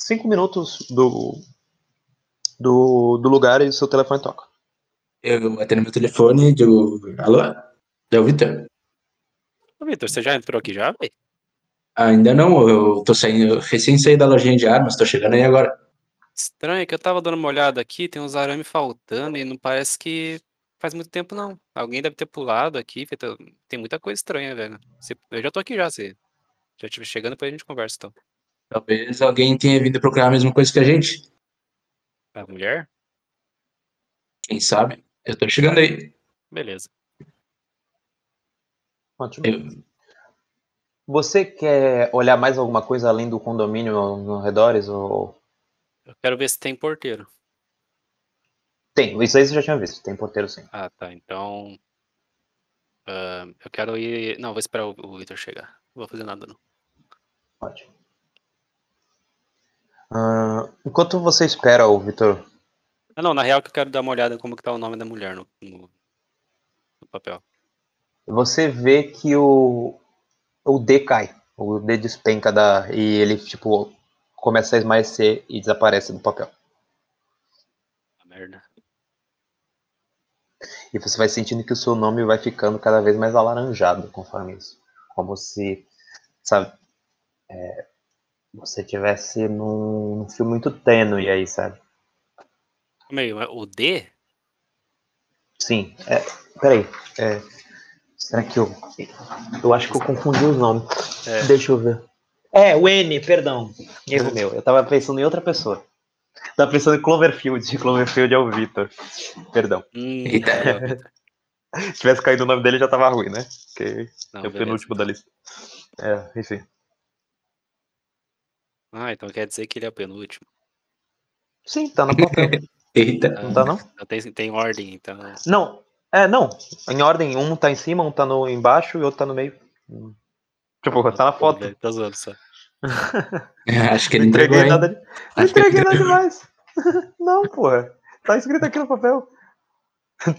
Cinco minutos do, do, do lugar e seu telefone toca. Eu atendo meu telefone e digo, alô? É o Vitor? Ô, Vitor, você já entrou aqui já, velho? Ainda não, eu tô saindo, recém saí da lojinha de armas, tô chegando aí agora. Estranho que eu tava dando uma olhada aqui, tem uns arames faltando e não parece que faz muito tempo não. Alguém deve ter pulado aqui, feito- tem muita coisa estranha, velho. Você- Eu já tô aqui já, se já estiver chegando, depois a gente conversa então. Talvez alguém tenha vindo procurar a mesma coisa que a gente. A mulher? Quem sabe? Eu tô chegando aí. Beleza. Ótimo. Eu- Você quer olhar mais alguma coisa além do condomínio nos arredores? Ou... Eu quero ver se tem porteiro. Tem, isso aí você já tinha visto, tem porteiro sim. Ah, tá. Então. ah, eu quero ir. Não, vou esperar o, o Victor chegar. Não vou fazer nada, não. Ótimo. Ah, enquanto você espera, o Vitor. Ah, não, na real que eu quero dar uma olhada como que tá o nome da mulher no, no, no papel. Você vê que o, o D cai. O D despenca da, e ele, tipo, começa a esmaecer e desaparece do papel. Ah, merda. E você vai sentindo que o seu nome vai ficando cada vez mais alaranjado conforme isso. Como se, sabe, é, você tivesse num, num filme muito tênue aí, sabe? Calma aí, o D? Sim, é, peraí. É, será que eu. Eu acho que eu confundi os nomes. É. Deixa eu ver. É, o N, perdão. Erro meu. Eu tava pensando em outra pessoa. Tava pensando em Cloverfield. Cloverfield é o Victor. Perdão. Hum. Se tivesse caído o nome dele já tava ruim, né? Porque Não, é o beleza. penúltimo da lista. É, enfim. Ah, então quer dizer que ele é o penúltimo. Sim, tá no papel. Eita. Não tá, não? Então tem, tem ordem, então. Não. É, não. Em ordem, um tá em cima, um tá no embaixo e outro tá no meio. Tipo, tá na foto. Tá zoando só. Acho que ele Não entregou, nada. de- Não Acho que ele entreguei nada entregou. demais. Não, porra. Tá escrito aqui no papel.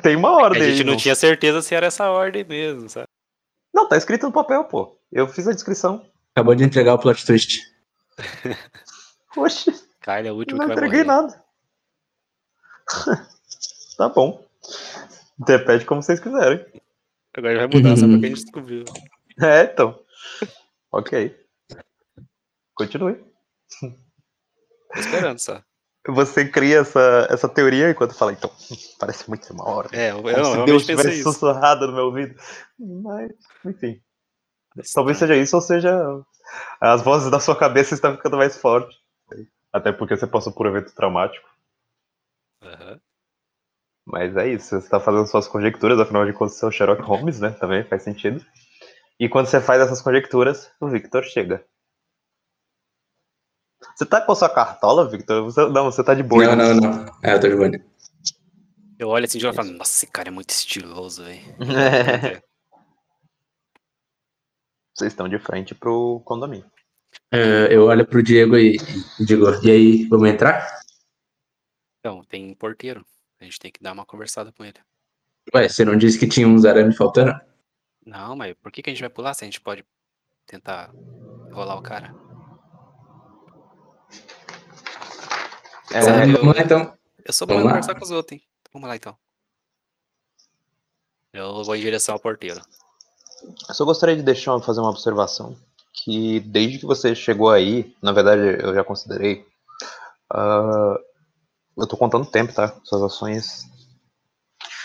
Tem uma A ordem. gente aí, não não- tinha certeza se era essa ordem mesmo, sabe? Não, tá escrito no papel, pô. Eu fiz a descrição. Acabou de entregar o plot twist. Oxe, Kyle é o último não que vai entreguei morrer. nada. tá bom. Repete como vocês quiserem. Agora vai mudar, só porque a gente descobriu. É, então. Ok. Continue. Tô esperando só. Você cria essa, essa teoria enquanto fala, então, parece muito uma ordem. É, eu, eu se realmente Deus tivesse isso. sussurrado no meu ouvido. Mas, enfim. Talvez seja isso ou seja as vozes da sua cabeça estão ficando mais fortes. Até porque você passou por um evento traumático. Aham. Mas é isso, você está fazendo suas conjecturas, afinal de contas, você é o Sherlock Holmes, né? Também faz sentido. E quando você faz essas conjecturas, o Victor chega. Você tá com a sua cartola, Victor? Você- não, você tá de boi. Não, não, não. É, eu tô de boa. Eu olho assim e falo, nossa, esse cara é muito estiloso, velho. É. Vocês estão de frente pro condomínio. É, eu olho pro Diego e, digo, e aí, vamos entrar? Então, tem porteiro. A gente tem que dar uma conversada com ele. Ué, você não disse que tinha uns arames faltando? Não, mas por que, que a gente vai pular se a gente pode tentar rolar o cara? É, Sabe, eu, vamos lá então. eu sou bom conversar com os outros, hein? Vamos lá então. Eu vou em direção ao porteiro. Eu só gostaria de deixar fazer uma observação que desde que você chegou aí, na verdade eu já considerei, ah, eu tô contando tempo, tá? Suas ações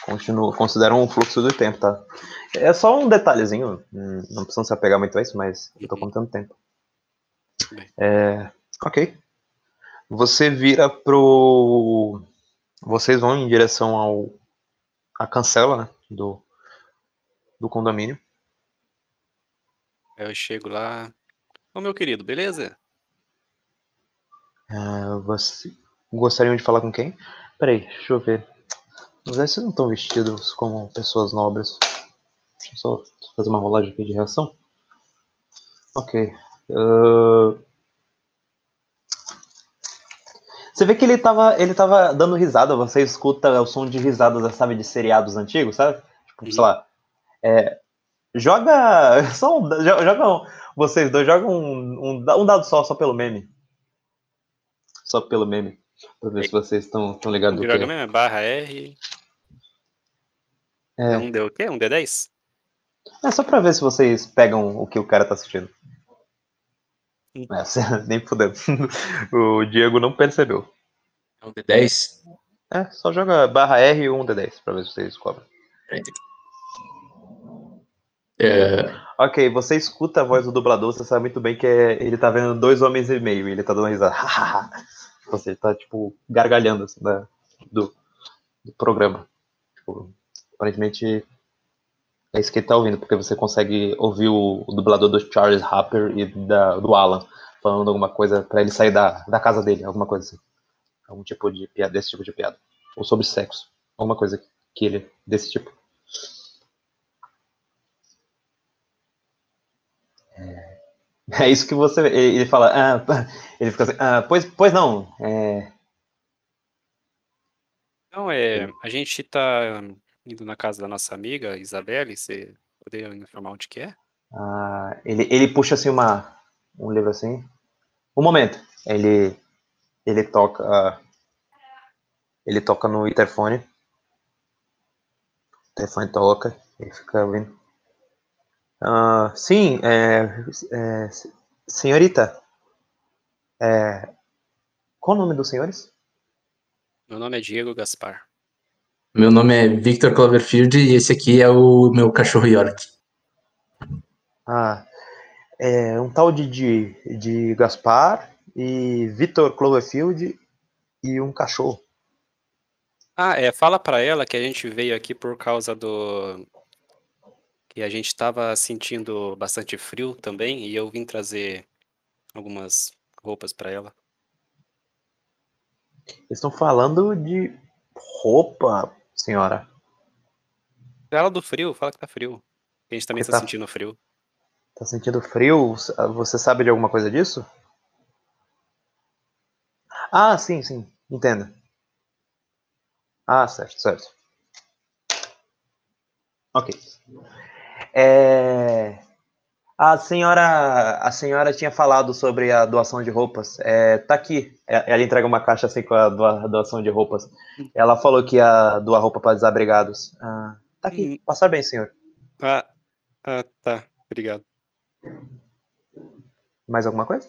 continuam, consideram o fluxo do tempo, tá? É só um detalhezinho, não precisam se apegar muito a isso, mas eu tô Uhum. contando tempo. É, ok. Você vira pro. Vocês vão em direção ao. a cancela, né? Do, do condomínio. Aí eu chego lá. Ô meu querido, beleza? Ah, você gostariam de falar com quem? Peraí, deixa eu ver. Mas aí vocês não estão vestidos como pessoas nobres. Deixa eu só fazer uma rolagem aqui de reação. Ok. Ah, Você vê que ele tava, ele tava dando risada, você escuta o som de risadas, sabe, de seriados antigos, sabe? Tipo, sei lá. é, joga. Só um, jo- joga um- vocês dois jogam um, um, um dado só, só pelo meme. Só pelo meme. Pra ver se vocês estão tão ligados joga mesmo é barra R. É. É um D o quê? Um D10? É só pra ver se vocês pegam o que o cara tá assistindo. Hum. É, você- nem fudendo. o Diego não percebeu. É um D10? É, só joga barra R e um D10 pra ver se vocês descobrem. É, Ok, você escuta a voz do dublador, você sabe muito bem que é- ele tá vendo dois homens e meio e ele tá dando risada. você tá, tipo, gargalhando assim, da- do, do programa. Tipo, aparentemente é isso que ele tá ouvindo, porque você consegue ouvir o, o dublador do Charles Harper e da- do Alan falando alguma coisa pra ele sair da, da casa dele, alguma coisa assim. Algum tipo de piada, desse tipo de piada. Ou sobre sexo. Alguma coisa que ele, desse tipo. É isso que você. Ele fala. Ah, ele fica assim. Ah, pois, pois não. É, Não, é. A gente tá indo na casa da nossa amiga, Isabelle. Você poderia informar onde que é? ah, ele, ele puxa assim uma. Um livro assim. Um momento. Ele. Ele toca. ele toca no interfone. O interfone toca. Ele fica ouvindo. Ah, sim, é, é, senhorita. É, qual o nome dos senhores? Meu nome é Diego Gaspar. meu nome é Victor Cloverfield e esse aqui é o meu cachorro York. Ah, é um tal de, de, de Gaspar e Vitor Cloverfield e um cachorro. Ah, é. Fala pra ela que a gente veio aqui por causa do. Que a gente tava sentindo bastante frio também e eu vim trazer algumas roupas pra ela. Estão falando de roupa, senhora. Fala do frio, fala que tá frio. A gente também está tá- sentindo frio. Tá sentindo frio? Você sabe de alguma coisa disso? Ah, sim, sim. Entendo. Ah, certo, certo. Ok. É... A senhora, a senhora tinha falado sobre a doação de roupas. É, tá aqui. É, Ela entrega uma caixa assim com a doa- doação de roupas. Ela falou que ia doar roupa para desabrigados. Ah, tá aqui. Passar bem, senhor. Ah, ah, tá. Obrigado. Mais alguma coisa?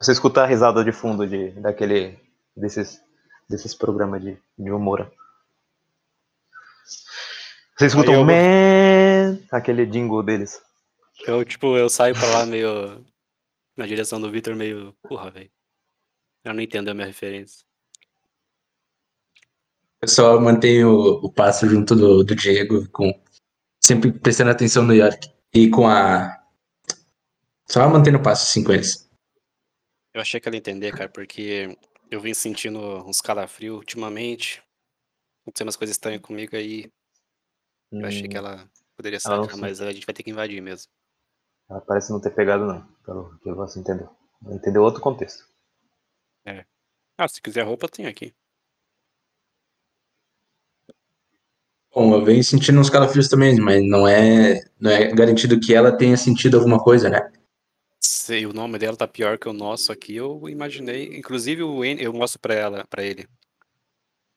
Você escuta a risada de fundo de, daquele, desses, desses programas de, de humor. Você escuta Aí um eu- man, aquele jingle deles. Eu, tipo, eu saio pra lá meio. Na direção do Victor, meio. Porra, velho. Ela não entendeu a minha referência. Eu só mantenho o, o passo junto do, do Diego, com, sempre prestando atenção no York. E com a. Só mantendo o passo assim com eles. Eu achei que ela ia entender, cara, porque eu vim sentindo uns calafrios ultimamente. Acontecendo umas coisas estranhas comigo aí. Eu achei que Hum, ela poderia ela sacar, mas a gente vai ter que invadir mesmo. ela parece não ter pegado, não, pelo que você entendeu. Ela entendeu outro contexto. Ah, se quiser roupa, tem aqui. Bom, eu venho sentindo uns calafrios também, mas não é, não é garantido que ela tenha sentido alguma coisa, né? Se o nome dela tá pior que o nosso aqui, eu imaginei. Inclusive o N, eu mostro pra ela, para ele.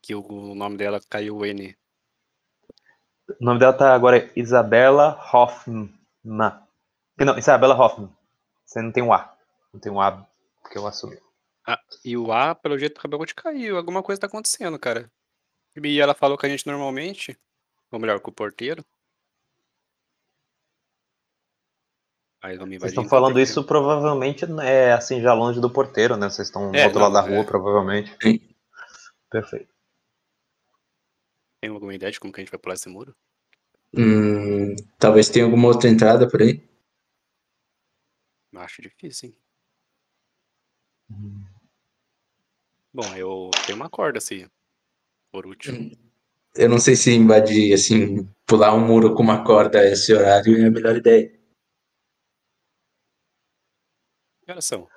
Que o, o nome dela caiu o N. O nome dela tá agora Isabela Hoffman. Não, Isabela Hoffman. Você não tem um A. Não tem um A, porque eu assumi. E o A, pelo jeito, acabou de cair. Alguma coisa tá acontecendo, cara. E ela falou que a gente normalmente, ou melhor, com o porteiro. Vocês estão então, falando isso provavelmente é assim já longe do porteiro, né? Vocês estão do É, outro lado não, da rua, é. provavelmente. Sim. Perfeito. Tem alguma ideia de como que a gente vai pular esse muro? Hum, talvez tenha alguma outra entrada por aí. Acho difícil, hein? Bom, eu tenho uma corda, assim, por último. Eu não sei se invadir, assim, pular um muro com uma corda a esse horário é a melhor ideia. Que horas são?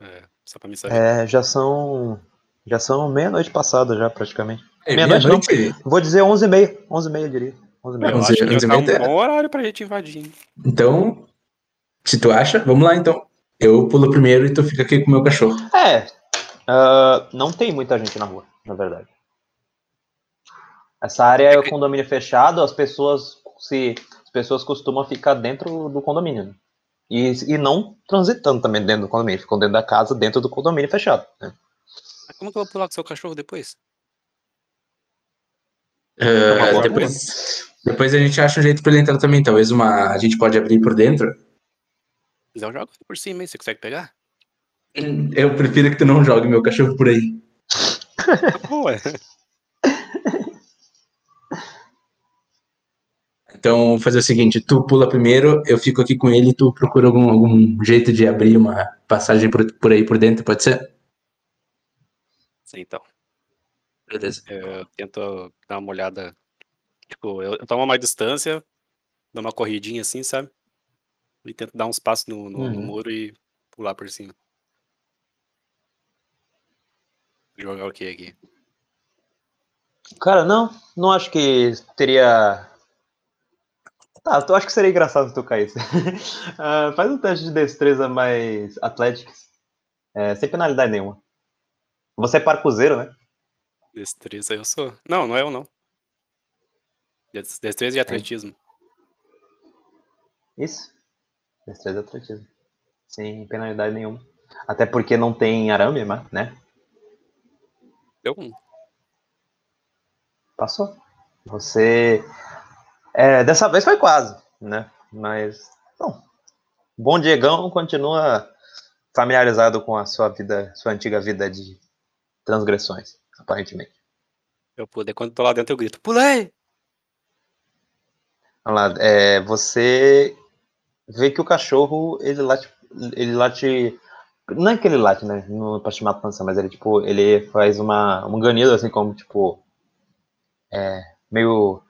É, só pra me saber. É, já são. Já são meia-noite passada, já praticamente. É, Meia-noite não. Vou dizer 11h30. 11h30, eu diria. 11h30. eu onze- acho que onze e tá um bom horário pra gente invadir, hein? Então, se tu acha, vamos lá então. Eu pulo primeiro e tu fica aqui com o meu cachorro. É. ah, não tem muita gente na rua, na verdade. Essa área é o condomínio fechado, as pessoas se as pessoas costumam ficar dentro do condomínio. né? E, e não transitando também dentro do condomínio, ficam dentro da casa, dentro do condomínio fechado. né? Mas como que eu vou pular com seu cachorro depois? Boa depois, depois a gente acha um jeito pra ele entrar também. Talvez uma. A gente pode abrir por dentro. Eu jogo por cima, hein? Você consegue pegar? Eu prefiro que tu não jogue meu cachorro por aí. Ué. Então, vou fazer o seguinte: tu pula primeiro, eu fico aqui com ele e tu procura algum, algum jeito de abrir uma passagem por, por aí por dentro, pode ser? Sim, então. Beleza. Eu tento dar uma olhada. Tipo, eu, eu tomo uma distância, dou uma corridinha assim, sabe? E tento dar uns passos no, no- no Uhum. muro e pular por cima. Jogar o que aqui? Cara, não, não acho que teria. Tá, eu acho que seria engraçado se tu caísse. Ah, faz um teste de destreza mais atléticos. É, sem penalidade nenhuma. Você é parcuzeiro, né? Destreza eu sou. Não, não é eu não. Des- Destreza e atletismo. Isso. Destreza e atletismo. Sem penalidade nenhuma. Até porque não tem arame, né? Deu um. Passou. Você. É, dessa vez foi quase, né? Mas. Bom. Bom Diegão continua familiarizado com a sua vida, sua antiga vida de transgressões, aparentemente. Eu. Daí quando eu tô lá dentro eu grito, pulei! Vamos lá. é, você vê que o cachorro, ele late. Ele late. Não é que ele late, né? Não pra chamar atenção, mas ele, tipo, ele faz uma, um ganido, assim, como, tipo. É, meio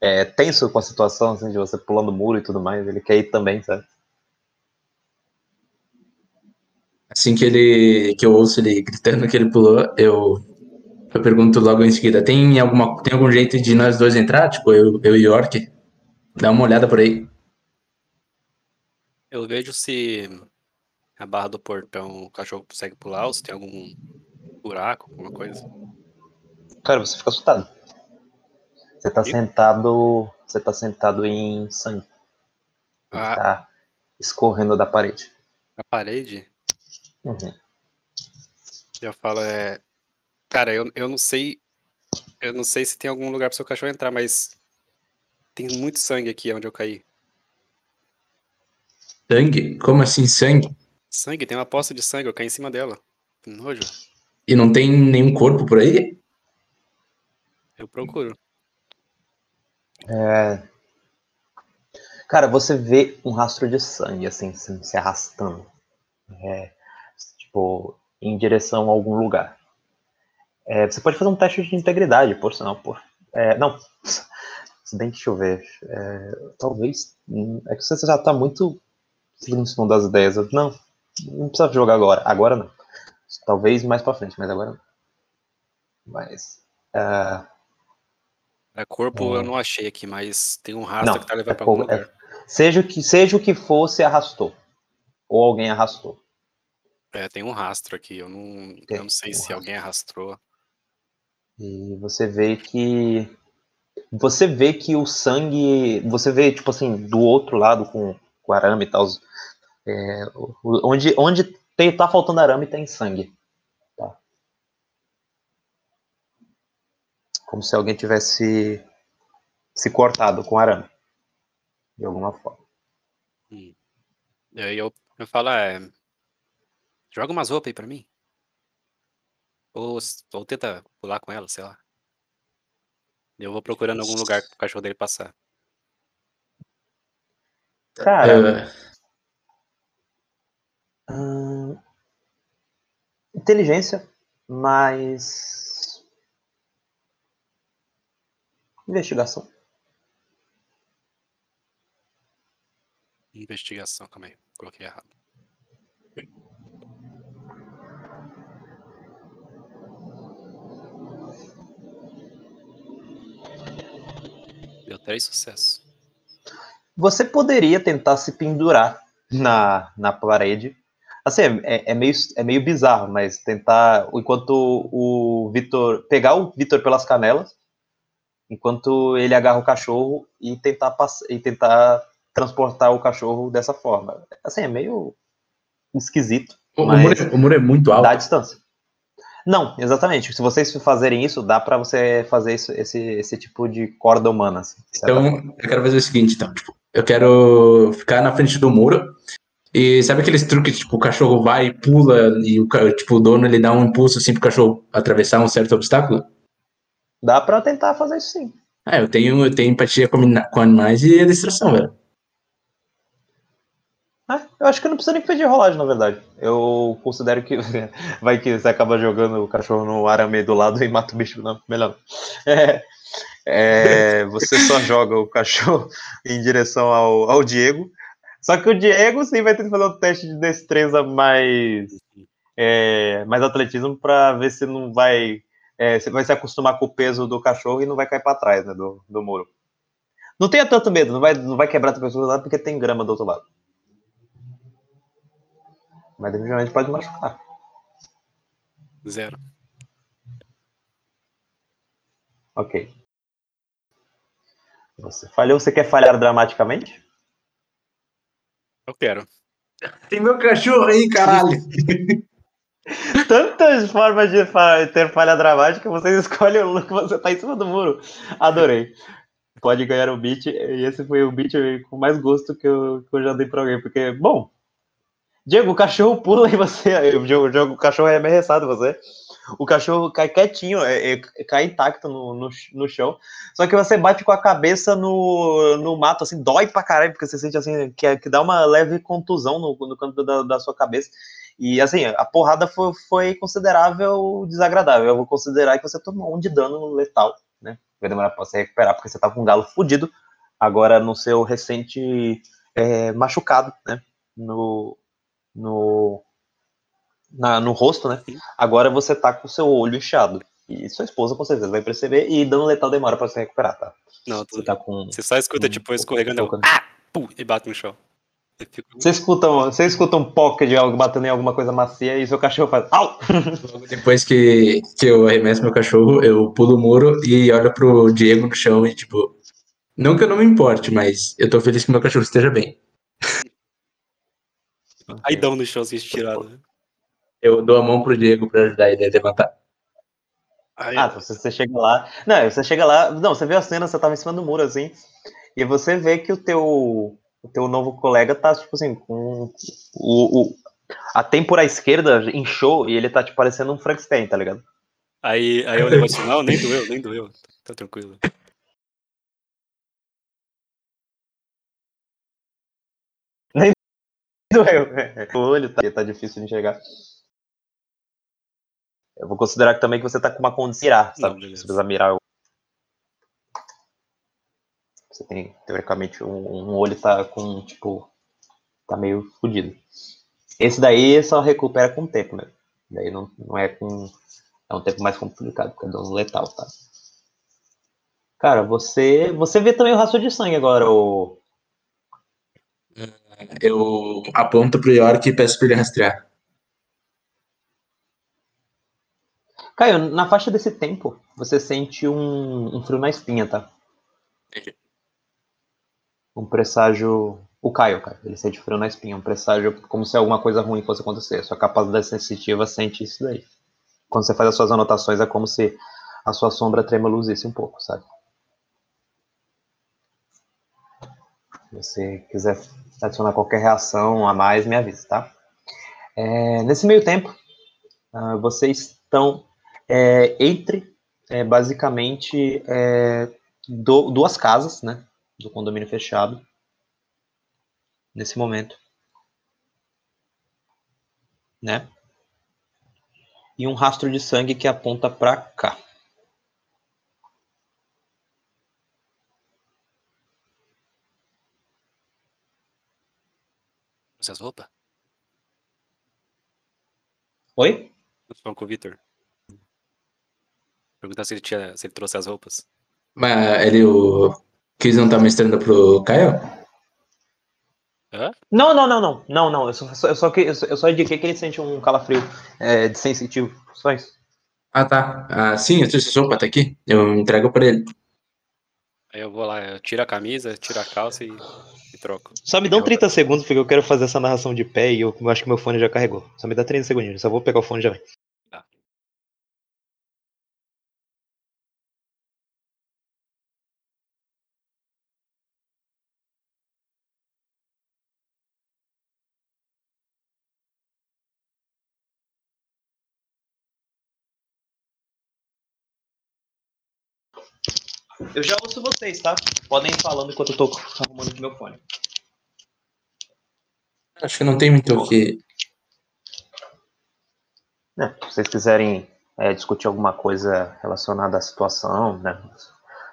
é, tenso com a situação, assim, de você pulando o muro e tudo mais. Ele quer ir também, sabe? Assim que ele que eu ouço ele gritando que ele pulou, eu eu pergunto logo em seguida, tem alguma tem algum jeito de nós dois entrar? Tipo, eu, eu e York? Dá uma olhada por aí. Eu vejo se a barra do portão o cachorro consegue pular ou se tem algum buraco, alguma coisa. Cara, você fica assustado. Você tá E? sentado. Você tá sentado em sangue. Ah, Tá escorrendo da parede. a parede, Uhum. eu falo, é. Cara, eu, eu não sei. Eu não sei se tem algum lugar pro seu cachorro entrar, mas tem muito sangue aqui onde eu caí. Sangue? Como assim sangue? Sangue, tem uma poça de sangue, eu caí em cima dela. Que nojo. E não tem nenhum corpo por aí? Eu procuro. É... Cara, você vê um rastro de sangue, assim, se, se arrastando. É, tipo, em direção a algum lugar. É, você pode fazer um teste de integridade, por sinal, por. É, não. Se bem que, deixa eu ver. É, talvez. hum, É que você já tá muito em cima das ideias. Não, não precisa jogar agora. Agora não. Talvez mais pra frente, mas agora não. Mas. é, É, corpo eu não achei aqui, mas tem um rastro Não, que tá levando é pra algum é- lugar. seja, o que, seja o que for, se arrastou. Ou alguém arrastou. É, tem um rastro aqui. Eu não, Tem eu não sei um se rastro. alguém arrastou. E você vê que. Você vê que o sangue. Você vê, tipo assim, do outro lado com, com arame e tal. é, onde onde tem, tá faltando arame tem sangue. Tá? Como se alguém tivesse se cortado com arame. De alguma forma. E aí eu, eu falo, é. Joga umas roupas aí pra mim. Ou, ou tenta pular com ela, sei lá. Eu vou procurando algum lugar pro cachorro dele passar. Cara, É, hum, inteligência, mais investigação. Investigação, calma aí. Coloquei errado. Três sucessos. Você poderia tentar se pendurar na, na parede. Assim, é, é meio, é meio bizarro, mas tentar, enquanto o Vitor, pegar o Vitor pelas canelas, enquanto ele agarra o cachorro e tentar, pass- e tentar transportar o cachorro dessa forma. Assim, é meio esquisito, o, muro, é- o muro é muito alto. dá a distância. Não, exatamente. Se vocês fazerem isso, dá pra você fazer isso- esse, esse tipo de corda humana. assim, Então, eu quero fazer o seguinte, então. Tipo, eu quero ficar na frente do muro. E sabe aqueles truques, tipo, o cachorro vai e pula e o, tipo, o dono ele dá um impulso assim pro cachorro atravessar um certo obstáculo? Dá pra tentar fazer isso sim. Ah, eu tenho, eu tenho empatia com, com animais e distração, velho. Eu acho que não precisa nem pedir rolagem, na verdade. Eu considero que vai que você acaba jogando o cachorro no arame do lado e mata o bicho. Não, melhor. não. É, é, você só joga o cachorro em direção ao, ao Diego. Só que o Diego sim vai ter que fazer um teste de destreza mais, é, mais atletismo para ver se não vai. é, se vai se acostumar com o peso do cachorro e não vai cair para trás né, do, do muro. Não tenha tanto medo, não vai, não vai quebrar a pessoa do lado porque tem grama do outro lado. Mas definitivamente pode machucar. Zero. Ok. Você falhou, você quer falhar dramaticamente? Eu quero. Tem meu cachorro aí, caralho. Tantas formas de fa- ter falha dramática, você escolhe o look que você tá em cima do muro. Adorei. Pode ganhar o beat, e esse foi o beat com mais gosto que eu, que eu já dei pra alguém, porque, bom, Diego, o cachorro pula e você, o jogo, o cachorro é em você, o cachorro cai quietinho, é- é- cai intacto no, no, no chão, só que você bate com a cabeça no, no mato, assim, dói pra caralho, porque você sente, assim, que, é- que dá uma leve contusão no, no canto da, da sua cabeça, e assim, a porrada foi, foi considerável desagradável. Eu vou considerar que você tomou um de dano letal, né? Vai demorar pra você recuperar, porque você tá com um galo fudido. Agora no seu recente é, machucado, né? No, no, na- no rosto, né? Agora você tá com o seu olho inchado. E sua esposa com certeza vai perceber. E dano letal demora pra você recuperar, tá? Não, Você tá com. Você só escuta, um- tipo, escorregando. um ah! Pum, e bate no chão. Eu fico- Você escuta, um- você escuta um pocket de algo batendo em alguma coisa macia e seu cachorro faz. Au! Logo depois que, que eu arremesso meu cachorro, eu pulo o muro e olho pro Diego no chão e, tipo, não que eu não me importe, mas eu tô feliz que meu cachorro esteja bem. Aí dão no chão assim, estirado. né? Eu dou a mão pro Diego pra ajudar ele a levantar. Aí, Ah, você, você chega lá. Não, você chega lá. Não, você vê a cena, você tava em cima do muro, assim. E você vê que o teu, o teu novo colega tá, tipo assim, com o, o- a têmpora esquerda inchou e ele tá, tipo, parecendo um Frankenstein, tá ligado? aí, aí eu levo assim, não, nem doeu, nem doeu. Tá tranquilo. Doeu. O olho tá, tá difícil de enxergar. Eu vou considerar também que você tá com uma condição de mirar, sabe? Não, você precisa mirar. o- Você tem, teoricamente, um, um olho tá com, tipo, tá meio fodido. Esse daí só recupera com o tempo, né? Daí não, não é com. É um tempo mais complicado, porque é dano letal, tá? Cara, você. Você vê também o rastro de sangue agora, o. Eu aponto pro York e peço pra ele rastrear. Caio, na faixa desse tempo, você sente um, um frio na espinha, tá? Entendi. Um presságio. O Caio, cara, ele sente frio na espinha, um presságio como se alguma coisa ruim fosse acontecer. Sua capacidade sensitiva sente isso daí. Quando você faz as suas anotações, é como se a sua sombra tremuluzisse um pouco, sabe? Se você quiser adicionar qualquer reação a mais, me avise, tá? É, nesse meio tempo, ah, vocês estão é, entre, é, basicamente, é, do- duas casas, né? Do condomínio fechado. nesse momento. Né? E um rastro de sangue que aponta para cá. As roupas? Oi? Falando com o Victor. Perguntar se ele, tinha, se ele trouxe as roupas. Mas ele, o Chris não tá mestrando pro Caio? Hã? Não, não, não, não. Não, não. Eu só, eu só, eu só, eu só indiquei que ele sente um calafrio é, de sensitivo. Só isso. Ah, tá. Ah, sim, eu trouxe sopa, tá aqui. Eu entrego pra ele. Aí eu vou lá, eu tiro a camisa, tiro a calça e troco. Só me dão 30 segundos, porque eu quero fazer essa narração de pé e eu acho que meu fone já carregou. Só me dá 30 segundinhos. Só vou pegar o fone e já vem. Eu já ouço vocês, tá? Podem ir falando enquanto eu tô arrumando aqui meu fone. Acho que não tem muito o que. É, se vocês quiserem é, discutir alguma coisa relacionada à situação, né?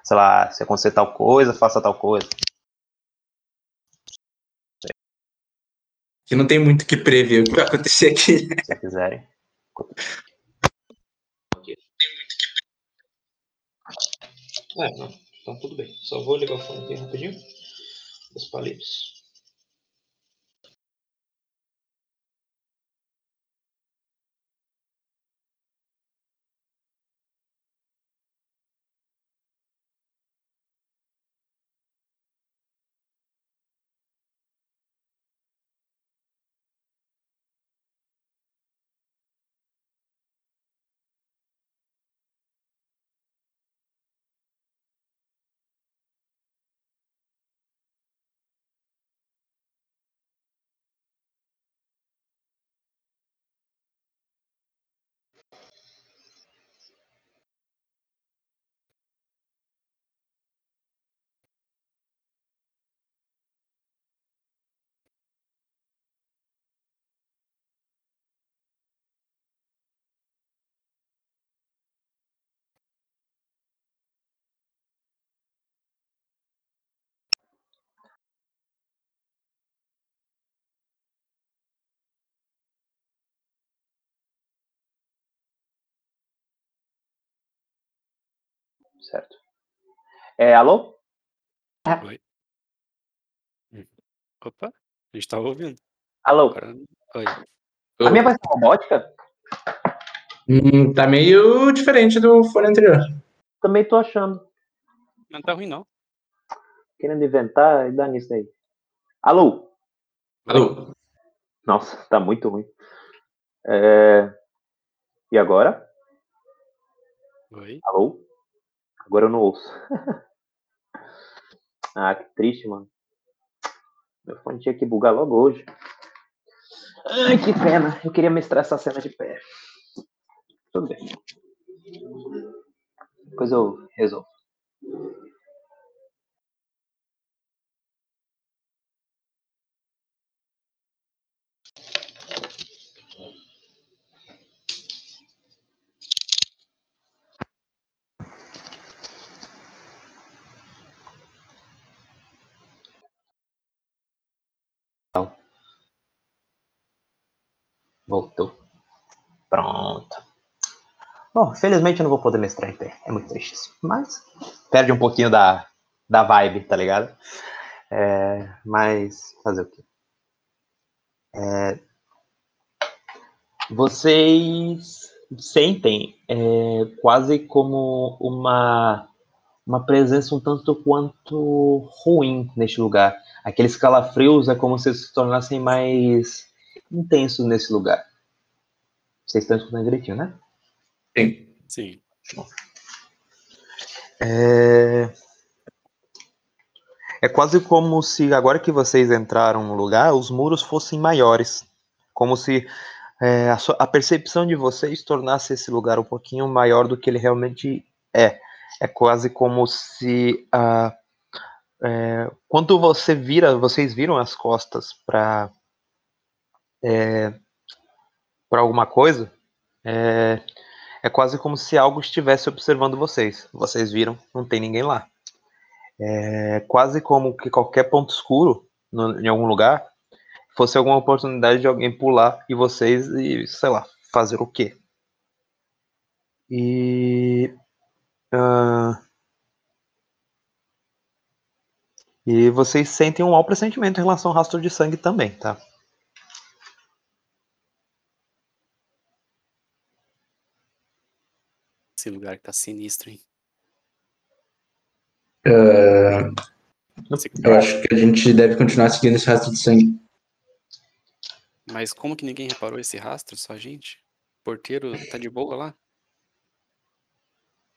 Sei lá, se acontecer tal coisa, faça tal coisa. Que não tem muito o que prever o que vai acontecer aqui. Se vocês quiserem. É, não. Então tudo bem. Só vou ligar o fone aqui rapidinho. Os palitos. Certo. É, alô? Opa, a gente tava ouvindo. Alô? Agora... Oi. A minha voz é robótica? Hum, tá meio diferente do fone anterior. Também tô achando. Não tá ruim, não. Querendo inventar e dá nisso aí. Alô? Alô? Nossa, tá muito ruim. É... E agora? Oi. Alô? Agora eu não ouço. ah, que triste, mano. Meu fone tinha que bugar logo hoje. Ai, que pena. Eu queria mestrar essa cena de pé. Tudo bem. Depois eu resolvo. Voltou. Pronto. Bom, felizmente eu não vou poder mestrar em pé. É muito triste isso. Mas perde um pouquinho da, da vibe, tá ligado? É, mas fazer o quê? É, vocês sentem é, quase como uma, uma presença um tanto quanto ruim neste lugar. Aqueles calafrios é como se se tornassem mais intensos nesse lugar. Vocês estão escutando direitinho, né? Sim. Sim. É... é quase como se agora que vocês entraram no lugar, os muros fossem maiores. Como se é, a, sua- a percepção de vocês tornasse esse lugar um pouquinho maior do que ele realmente é. É quase como se ah, é, quando você vira, vocês viram as costas para é, para alguma coisa, é, é quase como se algo estivesse observando vocês. Vocês viram, não tem ninguém lá. É quase como que qualquer ponto escuro no, em algum lugar fosse alguma oportunidade de alguém pular e vocês e sei lá fazer o quê? E uh, e vocês sentem um mau pressentimento em relação ao rastro de sangue também, tá? Esse lugar que tá sinistro, hein? Uh, eu acho que a gente deve continuar seguindo esse rastro de sangue. Mas como que ninguém reparou esse rastro? Só a gente? O porteiro tá de boa lá?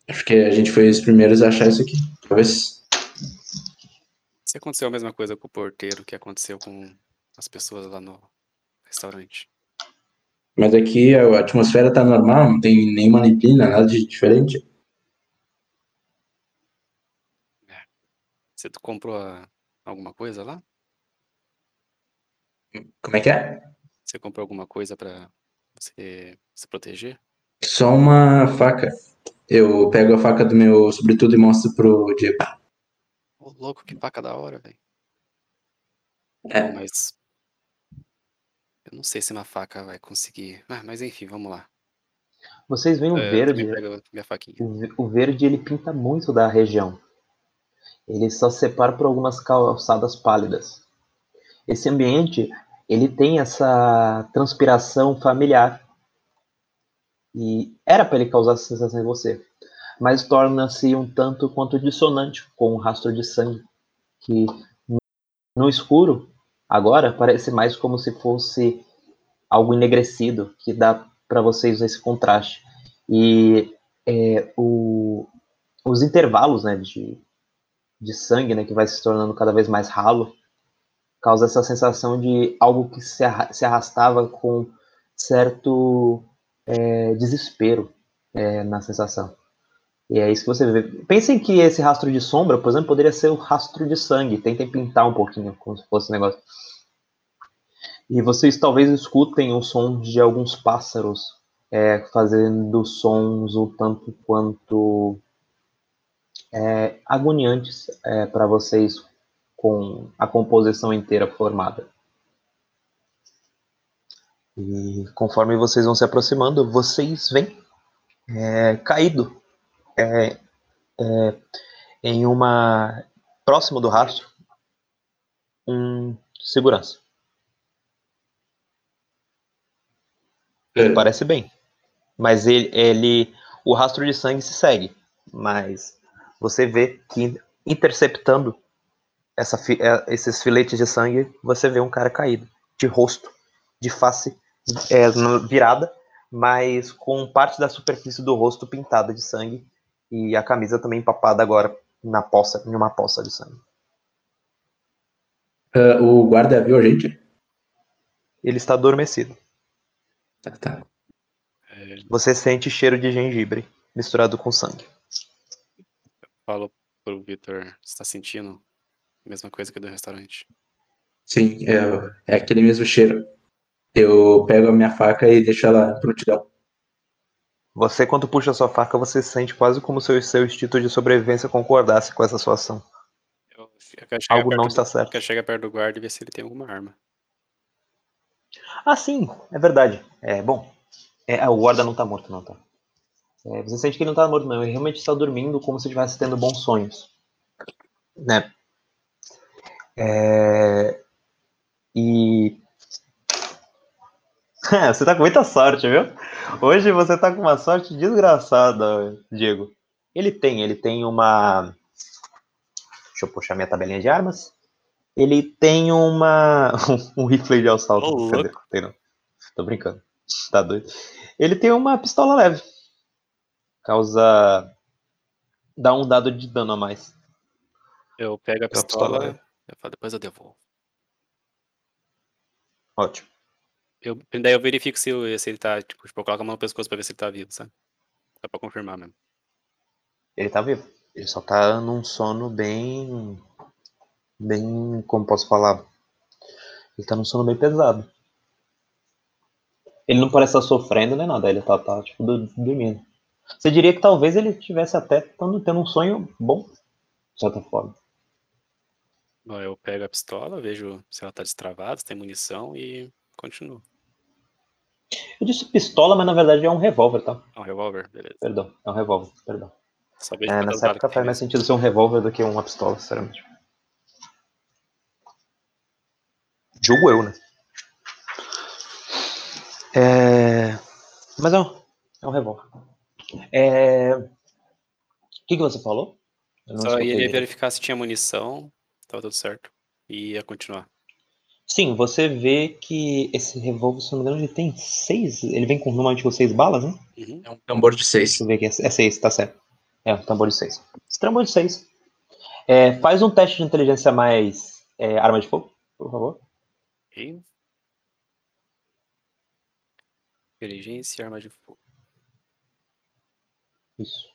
Acho que a gente foi os primeiros a achar isso aqui. Talvez. Se aconteceu a mesma coisa com o porteiro que aconteceu com as pessoas lá no restaurante. Mas aqui a atmosfera tá normal, não tem nenhuma neblina, nada de diferente. É. Você comprou alguma coisa lá? Como é que é? Você comprou alguma coisa pra você se proteger? Só uma faca. Eu pego a faca do meu sobretudo e mostro pro Diego. Ô, louco, que faca da hora, velho. É. Mas. Eu não sei se uma faca vai conseguir. Ah, mas enfim, vamos lá. Vocês veem o É, verde. O ve- O verde ele pinta muito da região. Ele só separa por algumas calçadas pálidas. Esse ambiente ele tem essa transpiração familiar e era para ele causar essa sensação em você, mas torna-se um tanto quanto dissonante com o rastro de sangue que no escuro agora parece mais como se fosse algo enegrecido que dá para vocês esse contraste e é, o, os intervalos né, de, de sangue né, que vai se tornando cada vez mais ralo causa essa sensação de algo que se, arra se arrastava com certo é, desespero é, na sensação. E é isso que você vê. Pensem que esse rastro de sombra, por exemplo, poderia ser o rastro de sangue. Tentem pintar um pouquinho, como se fosse um negócio. E vocês talvez escutem o som de alguns pássaros é, fazendo sons o tanto quanto é, agoniantes é, para vocês com a composição inteira formada. E conforme vocês vão se aproximando, vocês veem é, caído é, é, em uma próximo do rastro um segurança. Ele parece bem, mas ele, ele, o rastro de sangue se segue, mas você vê que interceptando essa, esses filetes de sangue, você vê um cara caído, de rosto, de face é, virada, mas com parte da superfície do rosto pintada de sangue e a camisa também empapada agora na poça, em uma poça de sangue. Uh, o guarda viu a gente? Ele está adormecido. Tá, tá. Você sente cheiro de gengibre misturado com sangue. falo pro Victor, você tá sentindo a mesma coisa que do restaurante? Sim, é, é aquele mesmo cheiro. Eu pego a minha faca e deixo ela prontidão. Você, quando puxa sua faca, você sente quase como se o seu instinto de sobrevivência concordasse com essa sua ação. Eu, eu Algo não do- está certo. Eu quero chegar perto do guarda e ver se ele tem alguma arma. Ah, sim, é verdade. É, bom, é, ah, o guarda não tá morto, não, tá? É, você sente que ele não tá morto, não. Ele realmente está dormindo como se estivesse tendo bons sonhos. Né? É, e. você tá com muita sorte, viu? Hoje você tá com uma sorte desgraçada, Diego. Ele tem, ele tem uma. Deixa eu puxar minha tabelinha de armas. Ele tem uma. um rifle de assalto. Ô, Cadê? Tem não. Tô brincando. Tá doido. Ele tem uma pistola leve. Causa. Dá um dado de dano a mais. Eu pego a pistola, pistola, eu falo, depois eu devolvo. Ótimo. Eu, daí eu verifico se, se ele tá, tipo, tipo, eu coloco a mão no pescoço pra ver se ele tá vivo, sabe? Só pra confirmar mesmo. Ele tá vivo. Ele só tá num sono bem. bem, como posso falar, ele tá num sono bem pesado. Ele não parece estar sofrendo nem nada, ele tá, tá tipo, dormindo. Você diria que talvez ele tivesse até tendo um sonho bom, de certa forma. Bom, eu pego a pistola, vejo se ela tá destravada, se tem munição e continuo. Eu disse pistola, mas na verdade é um revólver, tá? É um revólver, beleza. Perdão, é um revólver, perdão. Saber É, nessa época faz mais sentido ser um revólver do que uma pistola, sinceramente. Julgo eu, né? É... Mas é um, é um revólver. É... O que, que você falou? Eu não Só direito. verificar se tinha munição, tava tudo certo. E ia continuar. Sim, você vê que esse revólver, se não me engano, ele tem seis. Ele vem com normalmente com seis balas, né? Uhum. É um tambor de seis. Deixa eu ver aqui. É seis, tá certo. É, um tambor de seis. Esse tambor de seis. É, faz um teste de inteligência mais é, arma de fogo, por favor. Ok. Inteligência e arma de fogo. Isso.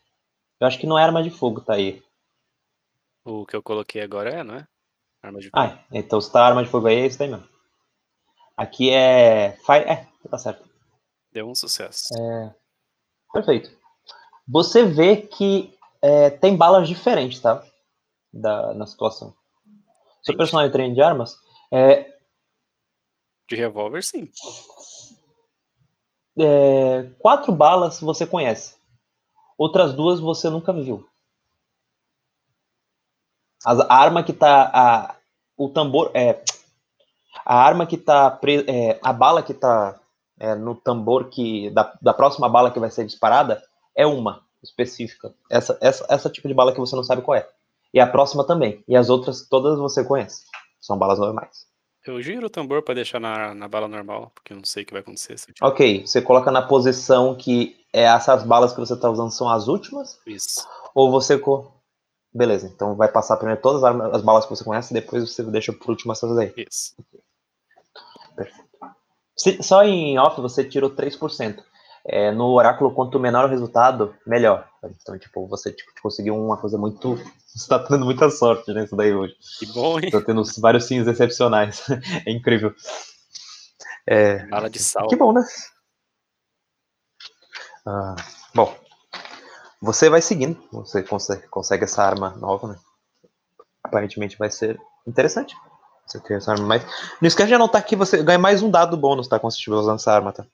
Eu acho que não é arma de fogo, tá aí. O que eu coloquei agora é, não é? Arma de fogo. Ah, é. então se tá arma de fogo aí, é isso daí mesmo. Aqui é. Fire... É, tá certo. Deu um sucesso. Perfeito. Você vê que é, tem balas diferentes, tá? Da, na situação. Seu Entendi. personagem treina de armas. É, De revólver, sim. é, quatro balas você conhece. Outras duas você nunca viu. As- a arma que tá. A, o tambor. É, a arma que tá. pre- é, a bala que tá é, no tambor que. Da, da próxima bala que vai ser disparada é uma específica. Essa, essa, essa tipo de bala que você não sabe qual é. E a próxima também. E as outras todas você conhece. São balas normais. Eu giro o tambor pra deixar na, na bala normal, porque eu não sei o que vai acontecer. Ok, você coloca na posição que é, essas balas que você está usando são as últimas, isso. ou você. Co... Beleza, então vai passar primeiro todas as, armas- as balas que você conhece, depois você deixa por último essas aí. Isso. Se- Só em off você tirou 3%. É, no oráculo, quanto menor o resultado, melhor. Então, tipo, você tipo, conseguiu uma coisa muito. Você tá tendo muita sorte nisso daí hoje. Que bom, hein? Tá tendo vários sims excepcionais. é incrível. É, Bala de sal. Que bom, né? Ah, bom, você vai seguindo, você consegue, consegue essa arma nova, né? Aparentemente vai ser interessante. Você ter essa arma mais. Não esquece de anotar que você ganha mais um dado bônus, tá? Quando você estiver usando essa arma, tá?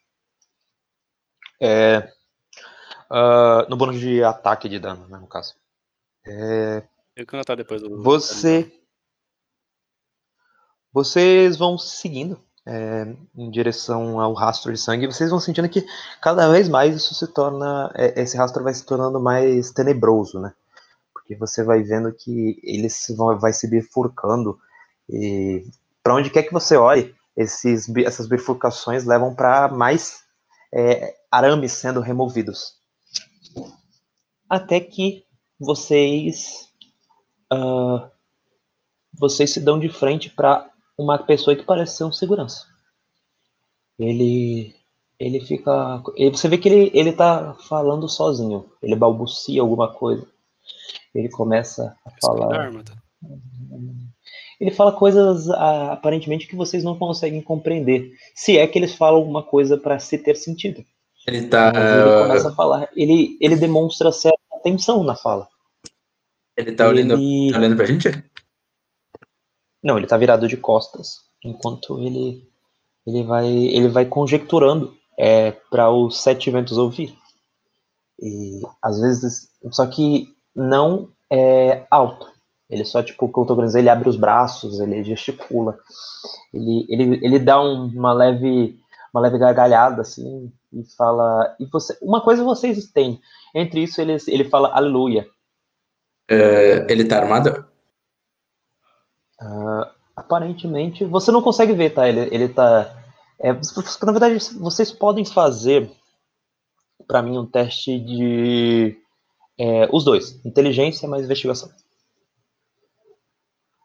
É. ah, no bônus de ataque de dano, né? No caso. É, Eu que anotar depois do. você. Vocês vão seguindo é, em direção ao rastro de sangue. Vocês vão sentindo que cada vez mais isso se torna. é, esse rastro vai se tornando mais tenebroso, né? Porque você vai vendo que ele se vão, vai se bifurcando. E para onde quer que você olhe, esses, essas bifurcações levam para mais é, arames sendo removidos. Até que vocês. ah, vocês se dão de frente para uma pessoa que parece ser um segurança. Ele ele fica, ele- você vê que ele ele tá falando sozinho. Ele balbucia alguma coisa. Ele começa a falar. Ele fala coisas ah, aparentemente que vocês não conseguem compreender. Se é que eles falam alguma coisa para se ter sentido. Ele tá. Ele começa a falar. Ele ele demonstra certa tensão na fala. Ele tá olhando, Ele- tá olhando pra gente? Não, ele tá virado de costas, enquanto ele ele vai ele vai conjecturando é, para os sete ventos ouvir. E às vezes, só que não é alto. Ele só tipo, como eu tô dizer, ele abre os braços, ele gesticula. Ele ele, ele dá um- uma leve uma leve gargalhada assim e fala e você uma coisa vocês têm. Entre isso ele ele fala aleluia. É, ele tá armado? Aparentemente, você não consegue ver, tá? Ele, ele tá. é, na verdade, vocês podem fazer para mim um teste de. é, os dois, inteligência mais investigação.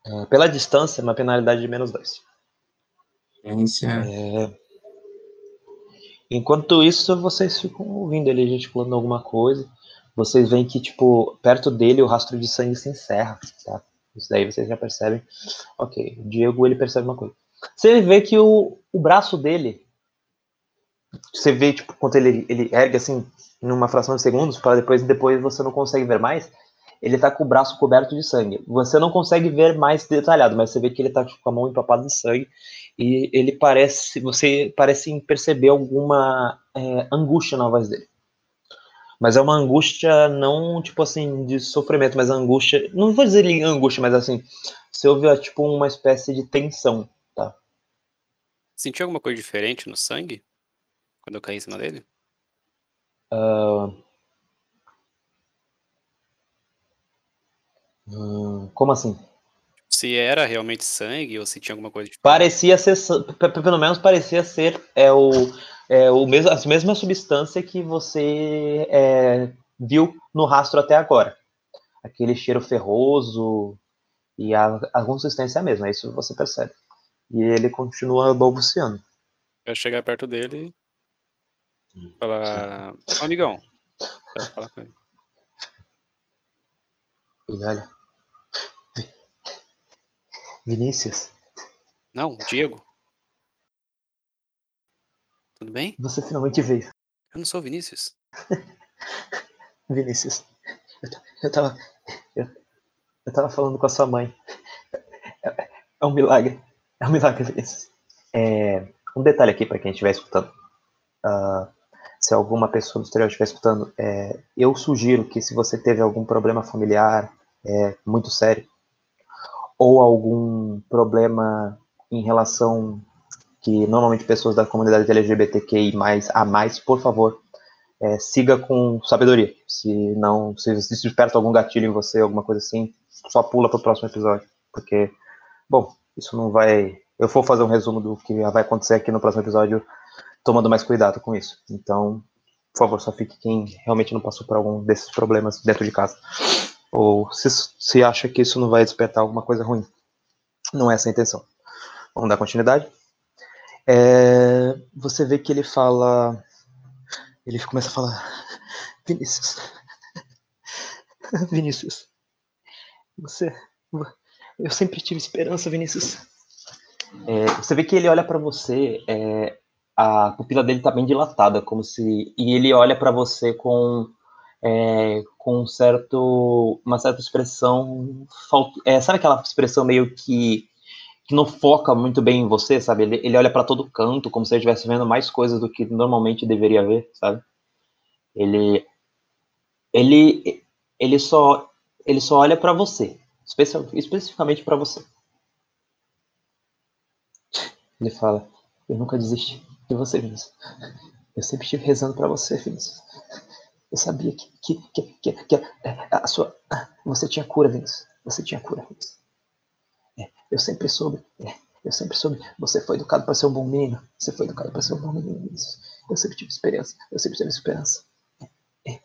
É, pela distância, uma penalidade de menos dois. Ciência. Enquanto isso, vocês ficam ouvindo ele gesticulando alguma coisa. Vocês veem que, tipo, perto dele o rastro de sangue se encerra, tá? Isso daí vocês já percebem. Ok, o Diego ele percebe uma coisa. Você vê que o, o braço dele, você vê tipo quando ele, ele ergue assim numa fração de segundos para depois depois você não consegue ver mais. Ele tá com o braço coberto de sangue. Você não consegue ver mais detalhado, mas você vê que ele tá tipo, com a mão empapada de sangue e ele parece, você parece perceber alguma é, angústia na voz dele. Mas é uma angústia não, tipo assim, de sofrimento, mas angústia, não vou dizer angústia, mas assim, você ouve, tipo, uma espécie de tensão, tá? Sentiu alguma coisa diferente no sangue? Quando eu caí em cima dele? Uh... Hum, como assim? Se era realmente sangue ou se tinha alguma coisa diferente. Parecia ser, pelo menos parecia ser é, o, é, o mesmo, a mesma substância que você é, viu no rastro até agora. Aquele cheiro ferroso e a, a consistência é a mesma, isso você percebe. E ele continua balbuciando. Eu chegar perto dele e falar, Ô, amigão, quero falar com ele. E olha, Vinícius, Não, Diego. Tudo bem? você finalmente veio. Eu não sou o Vinícius. Vinícius, eu, eu tava. Eu, eu tava falando com a sua mãe. É, é um milagre. É um milagre, Vinícius. É, um detalhe aqui para quem estiver escutando. Ah, se alguma pessoa do exterior estiver escutando, é, eu sugiro que se você teve algum problema familiar é, muito sério, ou algum problema em relação que normalmente pessoas da comunidade LGBTQI mais a mais, por favor, é, siga com sabedoria. Se não, se, desperta algum gatilho em você, alguma coisa assim, só pula pro próximo episódio, porque, bom, isso não vai. Eu vou fazer um resumo do que vai acontecer aqui no próximo episódio, tomando mais cuidado com isso. Então, por favor, só fique quem realmente não passou por algum desses problemas dentro de casa. Ou se, se acha que isso não vai despertar alguma coisa ruim. Não é essa a intenção. Vamos dar continuidade. É, você vê que ele fala. Ele começa a falar. Vinícius. Vinícius. Você. Eu sempre tive esperança, Vinícius. É, você vê que ele olha pra você. é, a pupila dele tá bem dilatada, como se. E ele olha pra você com. É, com um certo, uma certa expressão. é, sabe aquela expressão meio que que não foca muito bem em você, sabe? Ele, ele olha para todo canto, como se ele estivesse vendo mais coisas do que normalmente deveria ver, sabe? Ele ele ele só ele só olha para você, especificamente para você. Ele fala: "Eu nunca desisti de você, Vinícius. Eu sempre estive rezando para você, Vinícius. Eu sabia que que, que, que, que a, a sua você tinha cura, Vinícius. Você tinha cura, Vinícius. Eu sempre soube, é, eu sempre soube. Você foi educado para ser um bom menino. Você foi educado para ser um bom menino. Vinícius. Eu sempre tive esperança. Eu sempre tive esperança. É.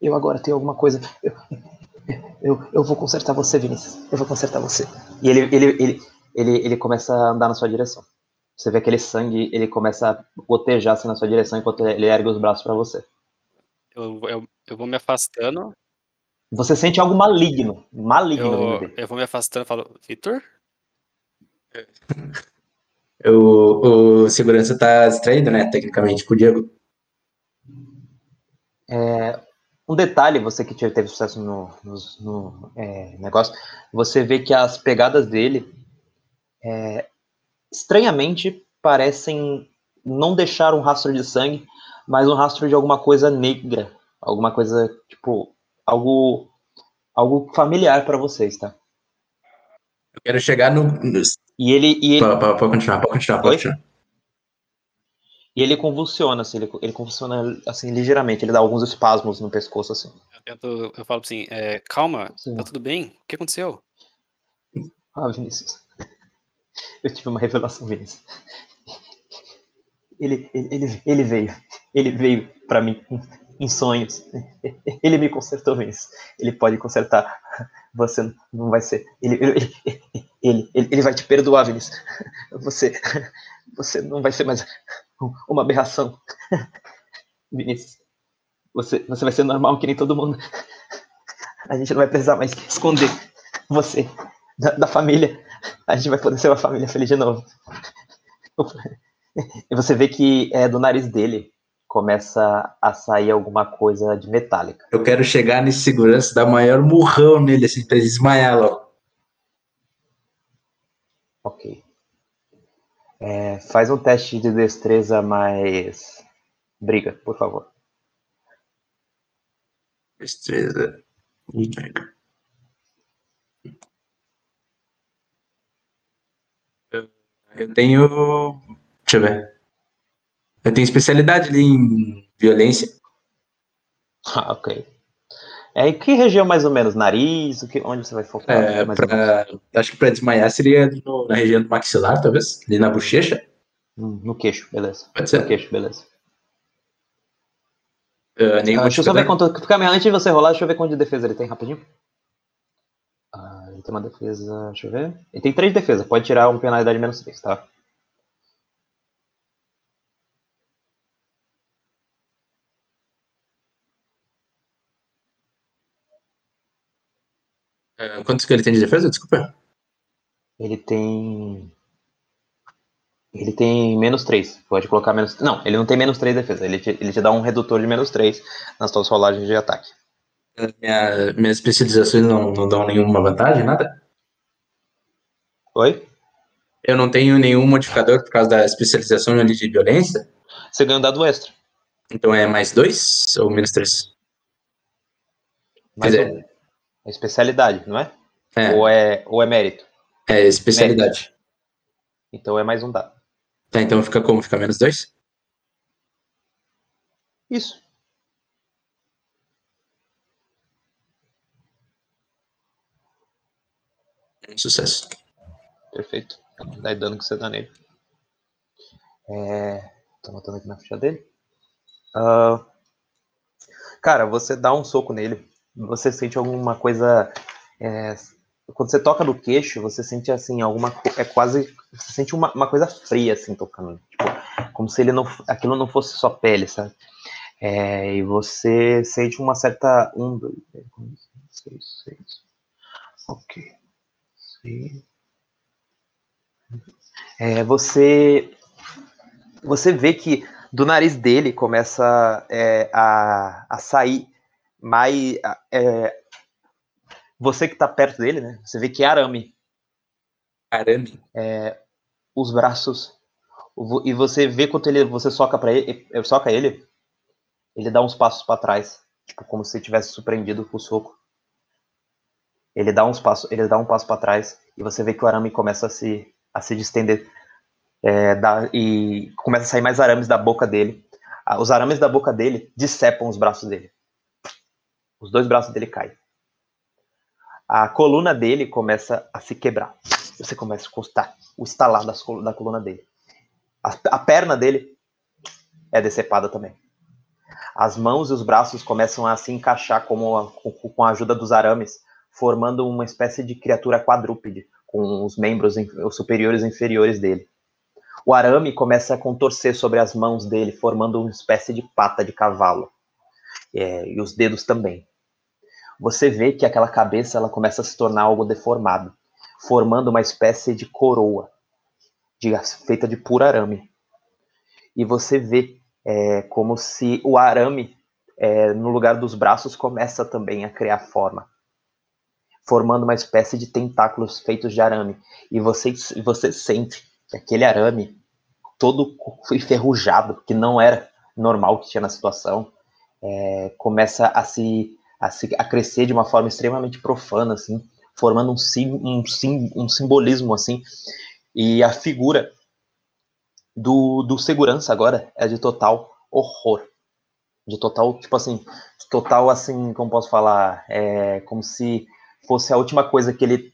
Eu agora tenho alguma coisa. Eu, eu, eu vou consertar você, Vinícius. Eu vou consertar você. E ele, ele, ele, ele, ele começa a andar na sua direção. Você vê aquele sangue, ele começa a gotejar assim na sua direção enquanto ele ergue os braços para você. Eu, eu, eu vou me afastando. Você sente algo maligno, maligno Eu, eu vou me afastando e falo, Vitor? O, o segurança tá distraído, né? Tecnicamente, com o Diego. É, um detalhe, você que teve teve sucesso no, no, no, é, negócio, você vê que as pegadas dele, é, estranhamente, parecem não deixar um rastro de sangue, mas um rastro de alguma coisa negra, alguma coisa, tipo, algo, algo familiar para vocês, tá? Eu quero chegar no. no E ele, e ele, pode, continuar, pode continuar, pode continuar. e ele convulsiona, assim, ele, ele convulsiona, assim, ligeiramente, ele dá alguns espasmos no pescoço, assim. Eu, tento, eu falo assim, é, calma, Sim. tá tudo bem? O que aconteceu? Ah, Vinícius. Eu tive uma revelação, Vinícius. Ele, ele, ele, ele veio. Ele veio pra mim em sonhos. Ele me consertou, Vinícius. Ele pode consertar. Você não vai ser. Ele, ele, ele, ele, ele vai te perdoar, Vinícius. Você, você não vai ser mais uma aberração. Vinícius. Você, você vai ser normal que nem todo mundo. A gente não vai precisar mais esconder você, da, da família, a gente vai poder ser uma família feliz de novo. E você vê que é, do nariz dele começa a sair alguma coisa de metálica. Eu quero chegar nesse segurança, dar maior murrão nele, assim, pra ele desmaiar logo. Ok. É, faz um teste de destreza mais. Briga, por favor. Destreza. Eu tenho. Deixa eu ver. Eu tenho especialidade ali em violência. Ah, ok. É, em que região mais ou menos? Nariz? O que, onde você vai focar? É, pra, acho que pra desmaiar seria no- na região do maxilar, talvez. Ali na bochecha. Hum, No queixo, beleza. Pode ser. No queixo, beleza. Uh, Ah, deixa eu só ver quanto. Fica, antes de você rolar, deixa eu ver quanto de defesa ele tem rapidinho. Ah, ele tem uma defesa. Deixa eu ver. Ele tem 3 de defesa. Pode tirar uma penalidade menos 3, tá? Uh, quantos que ele tem de defesa? Desculpa. Ele tem. Ele tem menos 3. Pode colocar menos. Não, ele não tem menos 3 de defesa. Ele te, ele te dá um redutor de menos 3 nas suas rolagens de ataque. Minha, minhas especializações não, não dão nenhuma vantagem, nada? Oi? Eu não tenho nenhum modificador por causa da especialização ali de violência. Você ganha um dado extra. Então é mais dois ou menos três? Mais Quer um. É especialidade, não é? É, Ou, é ou é mérito? é especialidade. Então é mais um dado. Tá, então fica como? Fica menos dois? Isso. Um sucesso. Perfeito. Dá dano que você dá nele. É... Tô anotando aqui na ficha dele. Ah, Cara, você dá um soco nele. Você sente alguma coisa. é, Quando você toca no queixo, você sente assim, alguma. É quase. Você sente uma, uma coisa fria, assim, tocando. Tipo, como se ele não, aquilo não fosse só pele, sabe? É, e você sente uma certa. Um, dois, três, quatro, cinco, seis, seis. Ok. Seis. É, você você vê que do nariz dele começa é, a, a sair mais a- é, você que tá perto dele, né? Você vê que é arame Arame. os braços e você vê quando ele você soca para ele, eh, soca ele, ele dá uns passos para trás, tipo como se tivesse surpreendido com o soco. Ele dá uns passos, ele dá um passo para trás e você vê que o arame começa a se a se distender é, dá- e começa a sair mais arames da boca dele. Os arames da boca dele decepam os braços dele. Os dois braços dele caem. A coluna dele começa a se quebrar. Você começa a encostar o estalar das da coluna dele. A, a perna dele é decepada também. As mãos e os braços começam a se encaixar como a- com, com a ajuda dos arames, formando uma espécie de criatura quadrúpede, com os membros os superiores e inferiores dele. O arame começa a contorcer sobre as mãos dele, formando uma espécie de pata de cavalo. É, e os dedos também. Você vê que aquela cabeça ela começa a se tornar algo deformado, formando uma espécie de coroa de- feita de puro arame. E você vê é, como se o arame, é, no lugar dos braços, começa também a criar forma, formando uma espécie de tentáculos feitos de arame. E você, você sente que aquele arame, todo enferrujado, que não era normal que tinha na situação, é, começa a se, a se a crescer de uma forma extremamente profana, assim, formando um, sim, um, sim, um simbolismo assim. E a figura do, do segurança agora é de total horror. De total, tipo assim, total assim, como posso falar, é como se fosse a última coisa que ele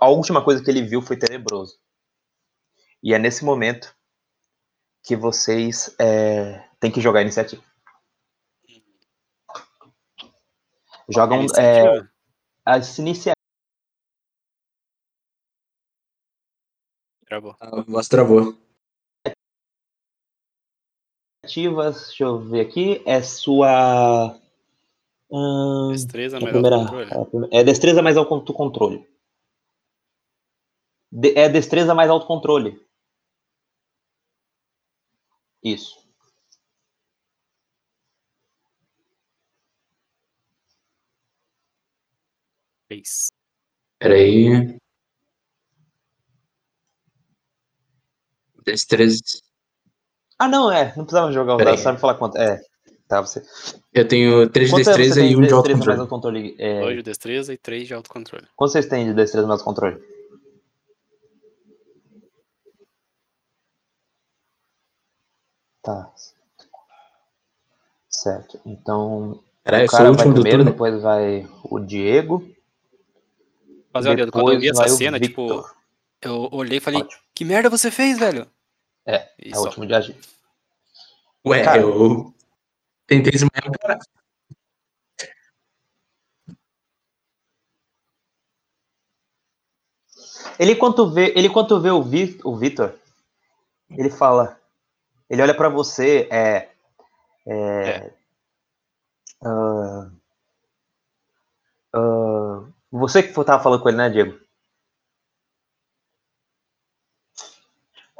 a última coisa que ele viu foi tenebroso. E é nesse momento que vocês é, têm que jogar a iniciativa. Jogam é, as iniciativas. Travou. A voz travou. Deixa eu ver aqui. É sua. hum, Destreza a mais primeira- primeira- é destreza mais autocontrole. De- é destreza mais autocontrole. Isso. Três. Peraí. Destreza. Ah, não, é. Não precisava jogar o Peraí. dado, sabe falar quanto. É. Tá, você. Eu tenho 3 de Quanto é você destreza tem e 1 de destreza mais autocontrole. autocontrole? É, Dois de destreza e três de autocontrole. Quanto vocês têm de destreza mais autocontrole? Tá. Certo. Então, Peraí, o sou o cara vai do primeiro, turno. depois vai o Diego. Fazer dedo. Quando eu vi essa cena, tipo, eu olhei e falei, Ótimo. que merda você fez, velho? É, E É o último de agir. Ué, Cara. eu tentei desmaiar o cara. Ele quando vê, ele quando vê o, Vi, o Vitor, ele fala, ele olha pra você, é, é, ah, ah, você que tava falando com ele, né, Diego?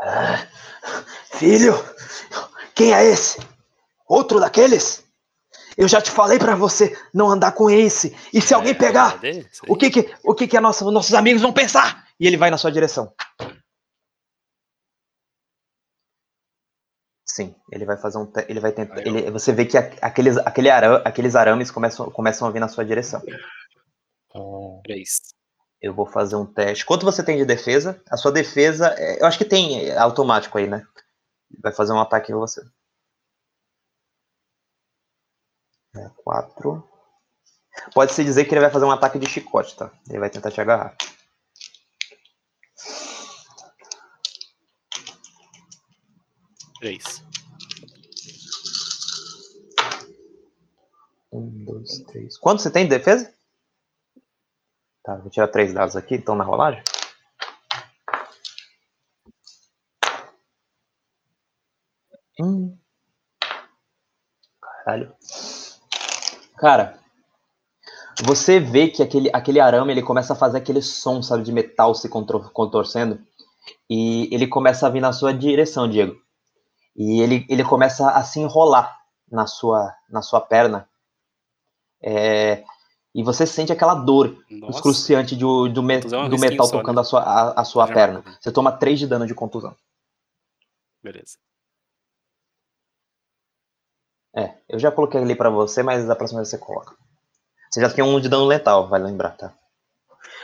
Ah, filho, quem é esse? Outro daqueles? Eu já te falei pra você não andar com esse. E se alguém É, pegar, é o que que, o que, que a nossa, nossos amigos vão pensar? E ele vai na sua direção. Sim, ele vai fazer um. Ele vai tentar. Ele, você vê que aqueles, aquele ara- aqueles arames começam, começam a vir na sua direção. É, Três. eu vou fazer um teste. Quanto você tem de defesa? A sua defesa. é, eu acho que tem é, automático aí, né? Vai fazer um ataque em você. É, quatro. Pode-se dizer que ele vai fazer um ataque de chicote, tá? Ele vai tentar te agarrar. Três. Um, dois, três. Quanto você tem de defesa? Tá, vou tirar três dados aqui, então na rolagem. Hum. Caralho. Cara, você vê que aquele, aquele arame ele começa a fazer aquele som, sabe, de metal se contro- contorcendo. E ele começa a vir na sua direção, Diego. E ele, ele começa a se enrolar na sua, na sua perna. É, e você sente aquela dor Nossa. excruciante do, do, me- é do metal só, né? tocando a sua, a, a sua Já perna. Você toma 3 de dano de contusão. Beleza. É, eu já coloquei ali pra você, mas da próxima vez você coloca. Você já tem um de dano letal, vai lembrar, tá?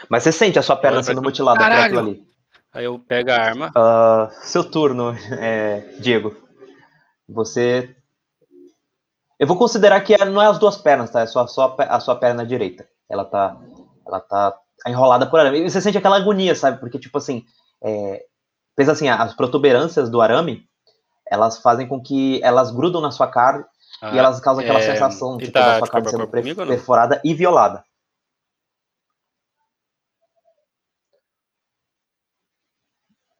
Mas você sente a sua perna sendo mutilada por aquilo ali. Aí eu pego a arma. Ah, seu turno, é, Diego. Você. Eu vou considerar que é- não é as duas pernas, tá? É só, só a sua perna direita. Ela tá. Ela tá enrolada por arame. E você sente aquela agonia, sabe? Porque, tipo assim. É, pensa assim, as protuberâncias do arame, elas fazem com que elas grudam na sua carne e Ah, elas causam aquela é, sensação tipo, tá da sua carne sendo comigo não? e violada. N-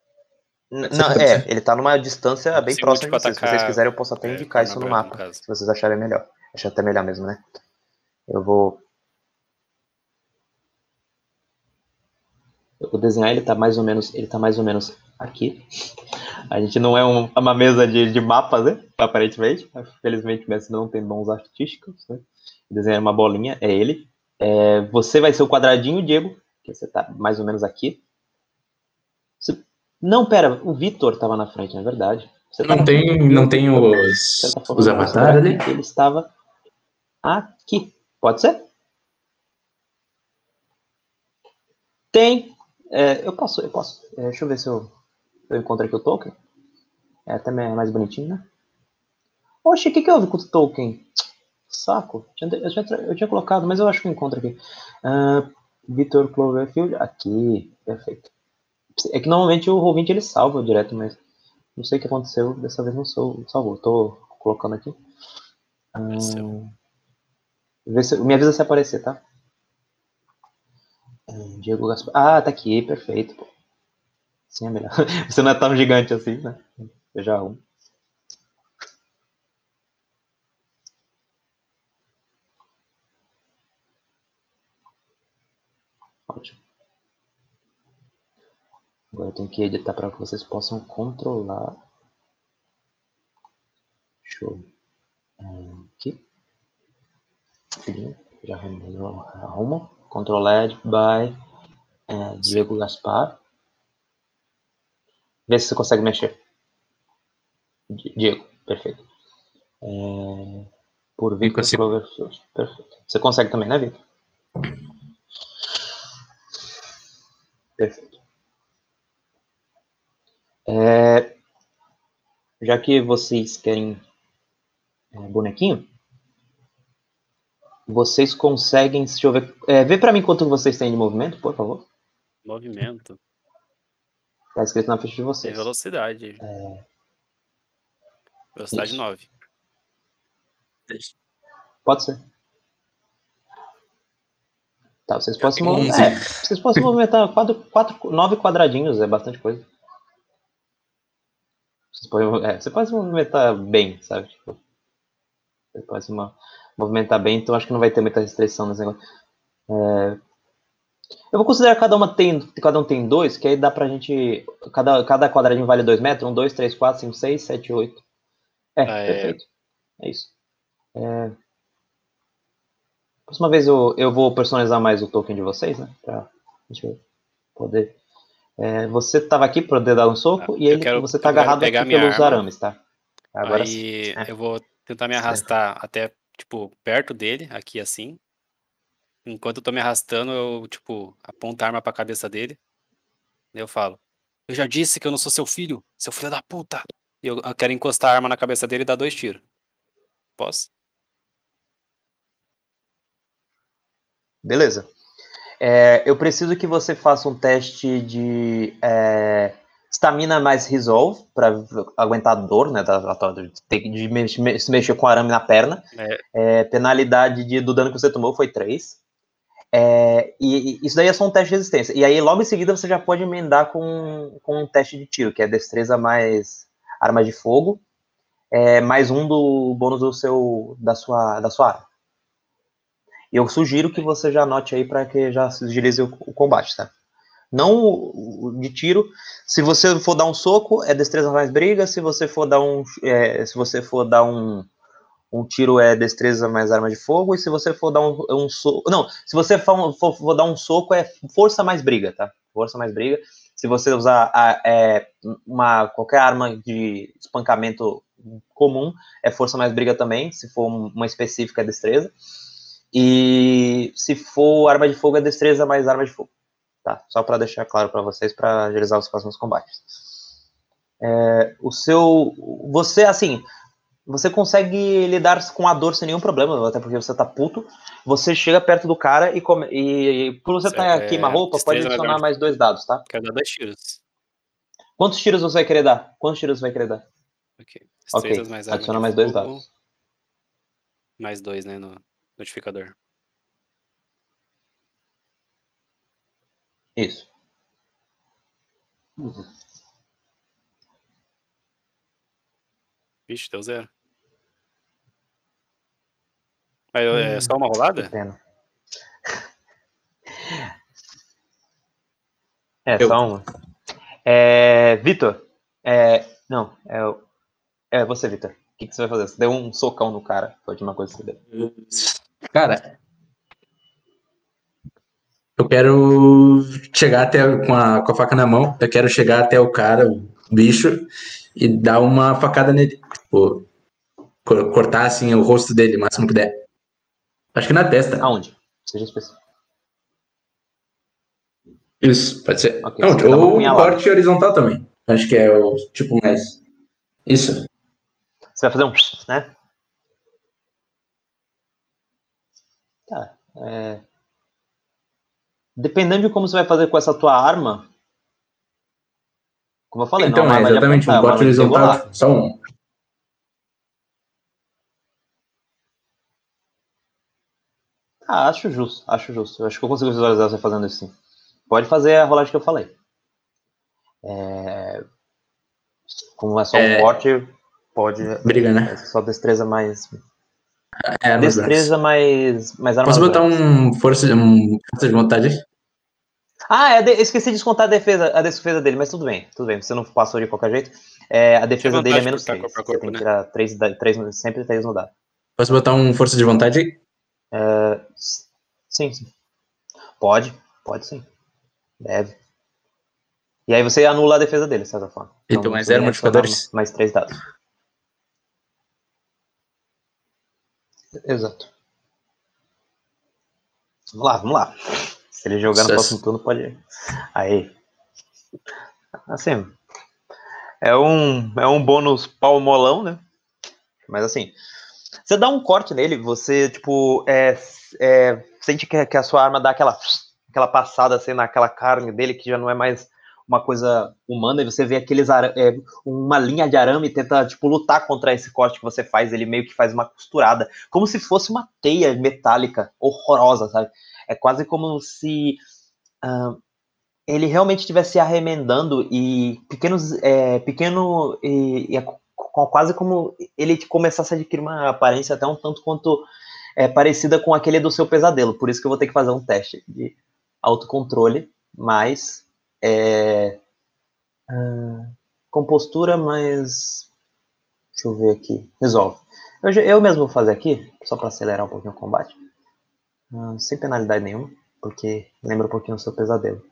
Você Não, é, ele tá numa distância bem próxima de vocês. Se vocês quiserem, eu posso até é, indicar perna isso no branca, no mapa, caso. se vocês acharem melhor. Acho até melhor mesmo, né? Eu vou. Eu vou desenhar ele tá mais ou menos, ele tá mais ou menos aqui. A gente não é um- uma mesa de, de mapas, né? Aparentemente. Felizmente, o mestre não tem bons artísticos, né? Desenhar uma bolinha, é ele. É, você vai ser o quadradinho, Diego, que você tá mais ou menos aqui. Não, pera, o Vitor tava na frente, na verdade. Você Não tava- tem, não tem os, tá os avatares ali? Ele estava aqui. Pode ser? Tem. É, eu posso, eu posso. É, deixa eu ver se eu, eu encontro aqui o token. É até me- mais bonitinho, né? Oxe, o que, que houve com o token? Saco. Eu tinha, eu tinha colocado, mas eu acho que eu encontro aqui. Ah, Vitor Cloverfield. Aqui. Perfeito. É que normalmente o Roll20 ele salva direto, mas não sei o que aconteceu. Dessa vez não sou, salvou. Tô colocando aqui. Se, me avisa se aparecer, tá? Ah, Diego Gaspar. Ah, tá aqui, perfeito. Pô. Sim, é melhor. Você não é tão gigante assim, né? Eu já um. Ótimo. Agora eu tenho que editar para que vocês possam controlar. Show. Aqui. Já arruma. Controled by é, Diego Gaspar. Vê se você consegue mexer. Diego, perfeito. É, por Victor Cloverfield. Perfeito. Você consegue também, né, Victor? Perfeito. É, já que vocês querem é, bonequinho, vocês conseguem, deixa eu ver, é, vê para mim quanto vocês têm de movimento, por favor. Movimento. Tá escrito na ficha de vocês. Tem velocidade. É... Velocidade Isso. 9. Pode ser. Tá, vocês podem se movimentar. 11. É, vocês podem se movimentar quatro, quatro, nove quadradinhos, é bastante coisa. Vocês podem, é, você pode se movimentar bem, sabe? Tipo, você pode se mo- movimentar bem, então acho que não vai ter muita restrição nesse negócio. É, eu vou considerar cada uma tem, cada um tem dois, que aí dá pra gente. Cada, cada quadradinho vale dois metros. Um, dois, três, quatro, cinco, seis, sete, oito. É, Ah, é. perfeito. É isso. É, Próxima vez eu, eu vou personalizar mais o token de vocês, né? Pra gente poder. É, você tava aqui para dar um soco Ah, e ele, quero- você tá quero agarrado aqui pelos arma. arames, tá? Agora sim. Aí É. eu vou tentar me arrastar até, tipo, perto dele, aqui assim. Enquanto eu tô me arrastando, eu, tipo, aponto a arma pra cabeça dele. Daí eu falo, eu já disse que eu não sou seu filho, seu filho da puta. E eu, eu quero encostar a arma na cabeça dele e dar dois tiros. Posso? Beleza. É, eu preciso que você faça um teste de é, stamina mais resolve para aguentar a dor, né? Da, da, de de me- se mexer com arame na perna. É. É, penalidade de- do dano que você tomou foi 3. É, e, e isso daí é só um teste de resistência. E aí, logo em seguida, você já pode emendar com, com um teste de tiro, que é destreza mais arma de fogo, é, mais um do bônus do seu, da, sua, da sua arma. Eu sugiro que você já anote aí para que já agilize o, o combate, tá? Não de tiro. Se você for dar um soco, é destreza mais briga. Se você for dar um, é, se você for dar um, um tiro, é destreza mais arma de fogo. E se você for dar um, um soco, não, se você for, for- for dar um soco, é força mais briga, tá? Força mais briga. Se você usar a- é, uma qualquer arma de espancamento comum, é força mais briga também. Se for uma específica, é destreza. E se for arma de fogo, é destreza mais arma de fogo. Tá? Só para deixar claro para vocês, para agilizar os próximos combates. É, o seu. Você, assim. Você consegue lidar com a dor sem nenhum problema, até porque você tá puto. Você chega perto do cara e, come, e, e por você estar tá é, queima-roupa, pode destreza mais adicionar de mais dois dados, tá? Quero dar dois tiros. Quantos tiros você vai querer dar? Quantos tiros você vai querer dar? Ok. Ok, Destrezas mais adiciona mais dois dados. Mais dois, né, no notificador. Isso. Vixe, deu zero. Mas é só uma rolada? Pena. É, Eu. só uma. É, Vitor. É, não, é, o- é você, Vitor. O que, que você vai fazer? Você deu um socão no cara. Foi a última coisa que você deu. Cara, eu quero chegar até com a, com a faca na mão. Eu quero chegar até o cara, o bicho, e dar uma facada nele. Tipo, co- cortar assim o rosto dele o máximo que der. Acho que na testa. Aonde? Seja específico. Isso, pode ser. Ok, Não, você dá uma ou um corte horizontal também. Acho que é o tipo mais. Isso. Você vai fazer um. né? Tá. É, Dependendo de como você vai fazer com essa tua arma. Como eu falei, então, não é exatamente apontar, um é uma corte horizontal. Só um. Ah, acho justo, acho justo. Eu acho que eu consigo visualizar você fazendo isso sim. Pode fazer a rolagem que eu falei. É, Como é só um É. corte, pode. Briga, né? É só destreza mais. É. Destreza mais. mais Posso botar um força, um força de vontade? Ah, é de... esqueci de descontar a defesa, a defesa dele, mas tudo bem, tudo bem. Você não passou de qualquer jeito. É, a defesa dele é menos 3. Corpo tem que né? tirar 3, 3, sempre 3 no dado. Posso botar um força de vontade aí? É, sim, sim. Pode, pode sim. Deve. E aí você anula a defesa dele, de certa forma. Então, então mais zero modificadores? Mais 3 dados. Exato. Vamos lá, vamos lá. Se ele jogar no próximo turno, pode. Aí. Assim. É um, é um bônus palmolão, né? Mas assim. Você dá um corte nele, você, tipo, é, é, sente que, que a sua arma dá aquela, aquela passada assim naquela carne dele, que já não é mais uma coisa humana, e você vê aqueles é, uma linha de arame tenta, tipo, lutar contra esse corte que você faz, ele meio que faz uma costurada, como se fosse uma teia metálica horrorosa, sabe? É quase como se uh, ele realmente estivesse arremendando e pequenos, é, pequeno, e, e é quase como ele começasse a adquirir uma aparência até um tanto quanto é, parecida com aquele do seu pesadelo, por isso que eu vou ter que fazer um teste de autocontrole, mas é, uh, compostura, mas deixa eu ver aqui, resolve. Eu, eu mesmo vou fazer aqui, só para acelerar um pouquinho o combate, uh, sem penalidade nenhuma, porque lembra um pouquinho o seu pesadelo.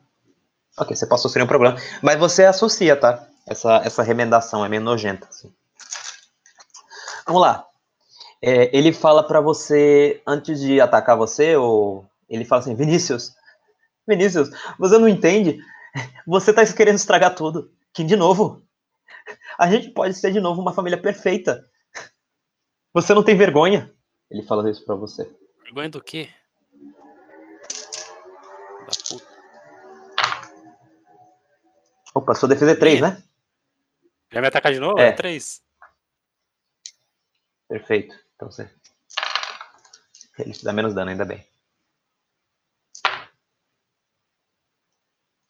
Ok, você passou sem nenhum problema, mas você associa, tá? Essa, essa remendação é meio nojenta. Assim. Vamos lá. É, ele fala para você, antes de atacar você, ou ele fala assim, Vinícius, Vinícius, você não entende? Você tá querendo estragar tudo. Que, de novo, a gente pode ser de novo uma família perfeita. Você não tem vergonha? Ele fala isso pra você. Vergonha do quê? Da puta. Opa, sua defesa é 3, né? Já me atacar de novo? É, é 3. Perfeito. Então você. Ele te dá menos dano, ainda bem.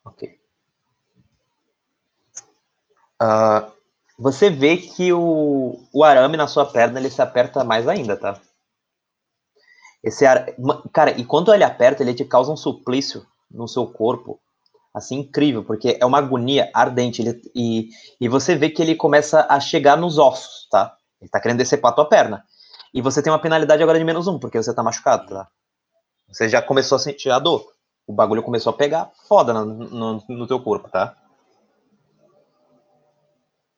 Ok. Uh, você vê que o, o arame na sua perna ele se aperta mais ainda, tá? Esse ar... Cara, e quando ele aperta, ele te causa um suplício no seu corpo, assim, incrível, porque é uma agonia ardente. Ele... E, e você vê que ele começa a chegar nos ossos, tá? Ele tá querendo decepar a tua perna. E você tem uma penalidade agora de menos um, porque você tá machucado, tá? Você já começou a sentir a dor o bagulho começou a pegar foda no, no, no teu corpo, tá?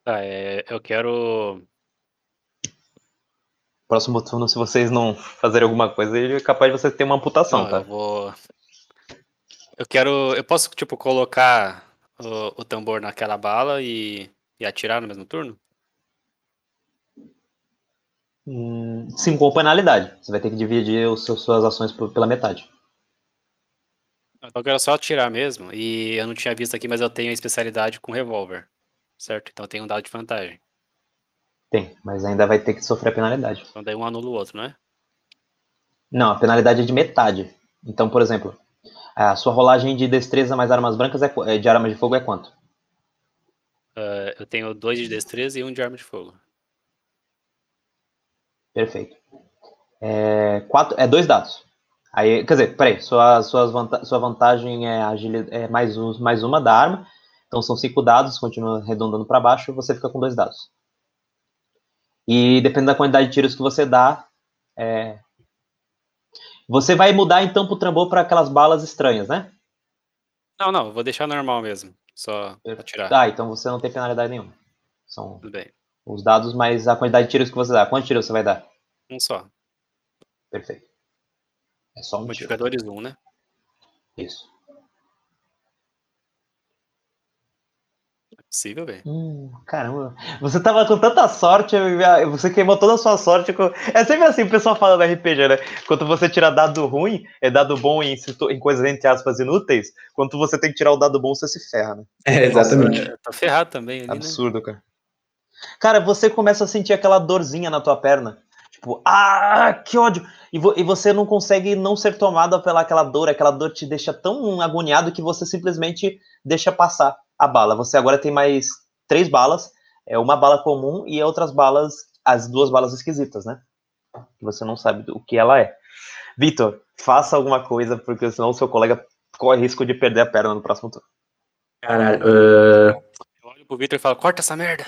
Tá, é, eu quero. Próximo turno, se vocês não fazerem alguma coisa, ele é capaz de você ter uma amputação, não, tá? Eu vou. Eu quero. Eu posso, tipo, colocar o, o tambor naquela bala e, e atirar no mesmo turno? Hum, sim, com penalidade. Você vai ter que dividir os seus, suas ações pela metade. Eu quero só atirar mesmo. E eu não tinha visto aqui, mas eu tenho a especialidade com revólver. Certo? Então tenho um dado de vantagem. Tem, mas ainda vai ter que sofrer a penalidade. Então daí um anula o outro, não é? Não, a penalidade é de metade. Então, por exemplo, a sua rolagem de destreza mais armas brancas é, é de armas de fogo é quanto? Uh, eu tenho dois de destreza e um de arma de fogo. Perfeito. É, quatro, é dois dados. Aí, quer dizer, peraí, sua, suas vanta sua vantagem é, agilidade, é mais, um, mais uma da arma. Então são cinco dados, continua arredondando para baixo, você fica com dois dados. E dependendo da quantidade de tiros que você dá, é... você vai mudar então pro trambolho para aquelas balas estranhas, né? Não, não, vou deixar normal mesmo, só atirar. Tá, então você não tem penalidade nenhuma. São Tudo bem. os dados mais a quantidade de tiros que você dá. Quantos tiros você vai dar? Um só. Perfeito. É só um Modificadores 1, um, né? Isso. É possível, velho. Hum, caramba. Você tava com tanta sorte, você queimou toda a sua sorte. Com... É sempre assim, o pessoal fala do RPG, né? Quando você tira dado ruim, é dado bom em, em coisas entre aspas inúteis. Quando você tem que tirar o dado bom, você se ferra, né? É, exatamente. Nossa, é, tá ferrado também. Ali, né? Absurdo, né? cara. Cara, você começa a sentir aquela dorzinha na tua perna. Tipo, ah, que ódio! E, vo e, você não consegue não ser tomado pela aquela dor, aquela dor te deixa tão agoniado que você simplesmente deixa passar a bala. Você agora tem mais três balas, é uma bala comum e outras balas, as duas balas esquisitas, né? Que você não sabe o que ela é. Vitor, faça alguma coisa, porque senão o seu colega corre risco de perder a perna no próximo turno. Caralho. Uh... Eu olho pro Victor e falo, corta essa merda.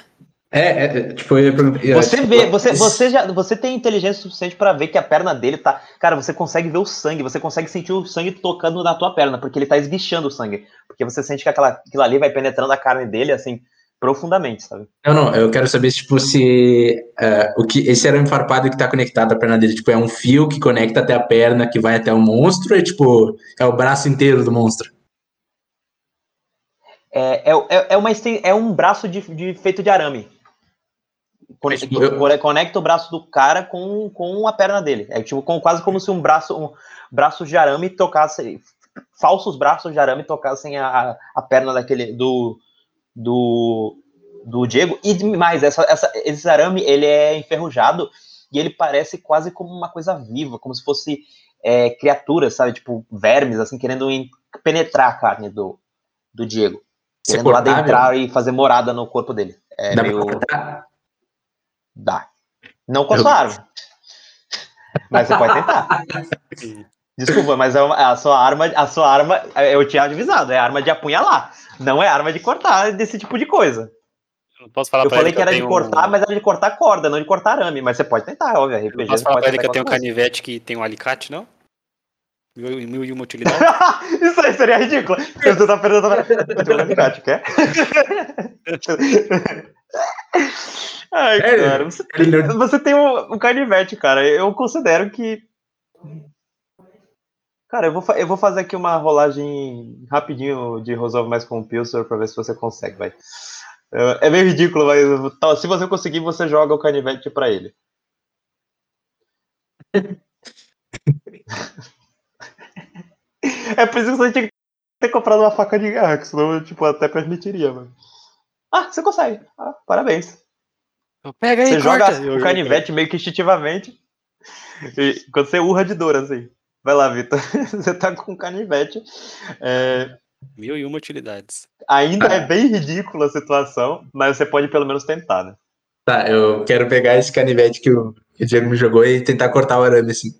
É, é, tipo, eu ia perguntar. Você vê, você, você já, você tem inteligência suficiente para ver que a perna dele tá. Cara, você consegue ver o sangue, você consegue sentir o sangue tocando na tua perna, porque ele tá esguichando o sangue. Porque você sente que aquela, aquilo ali vai penetrando a carne dele, assim, profundamente, sabe? Não, não, eu quero saber, tipo, se uh, o que, esse arame farpado que tá conectado à perna dele, tipo, é um fio que conecta até a perna, que vai até o monstro, ou é tipo, é o braço inteiro do monstro? É, é, é, uma, é um braço de, de feito de arame. Conecta, eu... conecta o braço do cara com, com a perna dele. É tipo com, quase como se um braço, um braço de arame tocasse. Falsos braços de arame tocassem a, a perna daquele. do. do. do Diego. E mais, essa, essa, esse arame ele é enferrujado e ele parece quase como uma coisa viva, como se fosse é, criaturas, sabe? Tipo, vermes, assim, querendo penetrar a carne do, do Diego. Querendo lá adentrar e fazer morada no corpo dele. É Dá meio. Dá. Não com a sua arma. Mas você pode tentar. Desculpa, mas é a sua arma, a sua arma, eu tinha avisado, é arma de apunhalar, não é arma de cortar desse tipo de coisa. Eu posso falar eu falei que, era de cortar, um... mas era de cortar corda, não de cortar arame, mas você pode tentar, óbvio. RPG, eu posso falar pra ele que eu tenho um canivete que tem um alicate, não? Mil, mil e uma utilidade. Isso aí seria ridículo. Você tá perguntando. Eu tenho quer? Ai, é, cara, você, você tem um, um canivete, cara. Eu considero que. Cara, eu vou, eu vou fazer aqui uma rolagem rapidinho de Resolve Mais com o Pilser pra ver se você consegue, vai. É, é meio ridículo, mas se você conseguir, você joga o canivete pra ele. é por isso que você tinha que ter comprado uma faca de guerra, que senão eu tipo, até permitiria, mano. Ah, você consegue. Ah, parabéns. Pega aí, Você corta. joga o canivete meio que instintivamente. E quando você urra de dor, assim. Vai lá, Vitor. você tá com canivete. É... Mil e uma utilidades. Ainda é bem ridícula a situação, mas você pode pelo menos tentar, né? Tá, eu quero pegar esse canivete que o, que o Diego me jogou e tentar cortar o arame assim.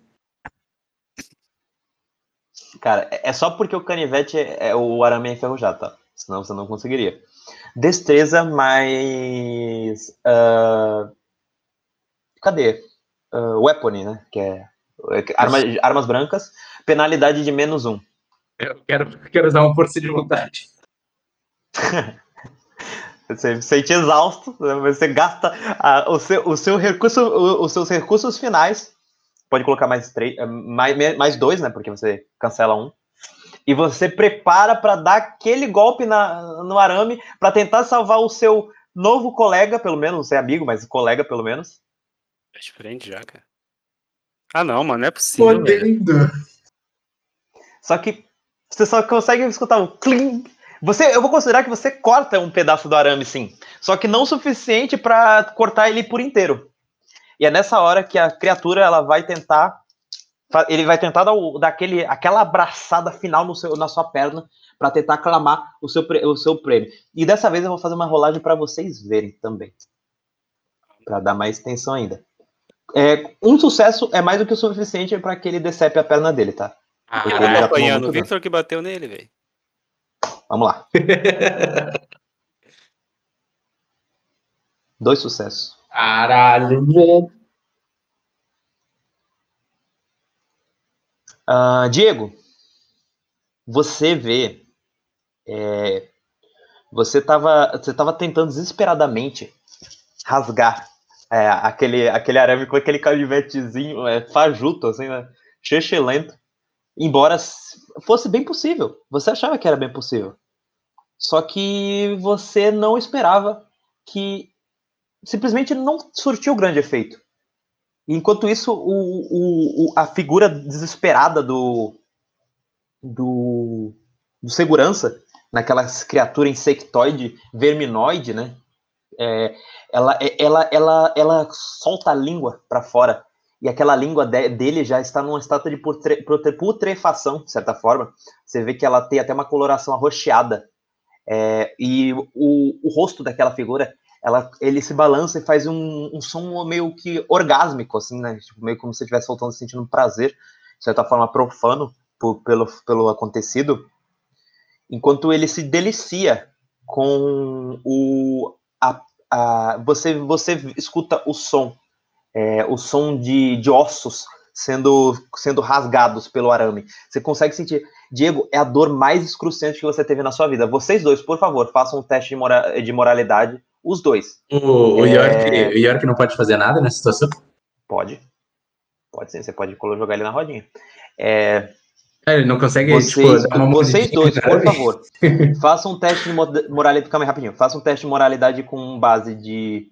Cara, é, é só porque o canivete é, é o arame é enferrujado, tá? Senão você não conseguiria. Destreza mais. Uh, cadê? Uh, weapon, né? Que é arma, armas brancas, penalidade de menos um. Eu quero, quero usar uma força de vontade. você se sente exausto, né? você gasta a, o, seu, o seu recurso, o, os seus recursos finais. Pode colocar mais três, mais, mais dois, né? Porque você cancela um e você prepara para dar aquele golpe na, no arame para tentar salvar o seu novo colega, pelo menos, não sei amigo, mas colega pelo menos. Best friend já, cara. Ah não, mano, não é possível. Podendo. Só que você só consegue escutar o cling. Você, eu vou considerar que você corta um pedaço do arame, sim. Só que não o suficiente para cortar ele por inteiro. E é nessa hora que a criatura ela vai tentar ele vai tentar dar, o, dar aquele, aquela abraçada final no seu, na sua perna para tentar aclamar o seu, o seu prêmio. E dessa vez eu vou fazer uma rolagem para vocês verem também. Para dar mais tensão ainda. É, um sucesso é mais do que o suficiente para que ele decepe a perna dele, tá? Ah, ele tá apanhando. O Victor que bateu nele, velho. Vamos lá. Dois sucessos. Caralho, velho. Uh, Diego, você vê. É, você estava você tava tentando desesperadamente rasgar é, aquele, aquele arame com aquele canivetezinho é, fajuto, assim, né? lento. Embora fosse bem possível. Você achava que era bem possível. Só que você não esperava que simplesmente não surtiu grande efeito. Enquanto isso, o, o, a figura desesperada do, do, do segurança, naquela criatura insectoide, verminoide, né? É, ela, é, ela, ela, ela solta a língua para fora e aquela língua de, dele já está num estado de putre, putrefação, de certa forma. Você vê que ela tem até uma coloração arroxeada. É, e o, o rosto daquela figura ela, ele se balança e faz um, um som meio que orgásmico, assim, né? Tipo, meio como se estivesse soltando, sentindo um prazer, de certa forma profano por, pelo, pelo acontecido. enquanto ele se delicia com o. A, a, você, você escuta o som, é, o som de, de ossos sendo, sendo rasgados pelo arame. Você consegue sentir. Diego, é a dor mais excruciante que você teve na sua vida. Vocês dois, por favor, façam um teste de, mora de moralidade, os dois. O, o, É. York, o York não pode fazer nada nessa situação? Pode. Pode sim, você pode jogar ele na rodinha. É, É, Ele não consegue, vocês, tipo, dar uma vocês dois, sabe? por favor, façam um teste de mo- moralidade. Calma aí, rapidinho. Façam um teste de moralidade com base de.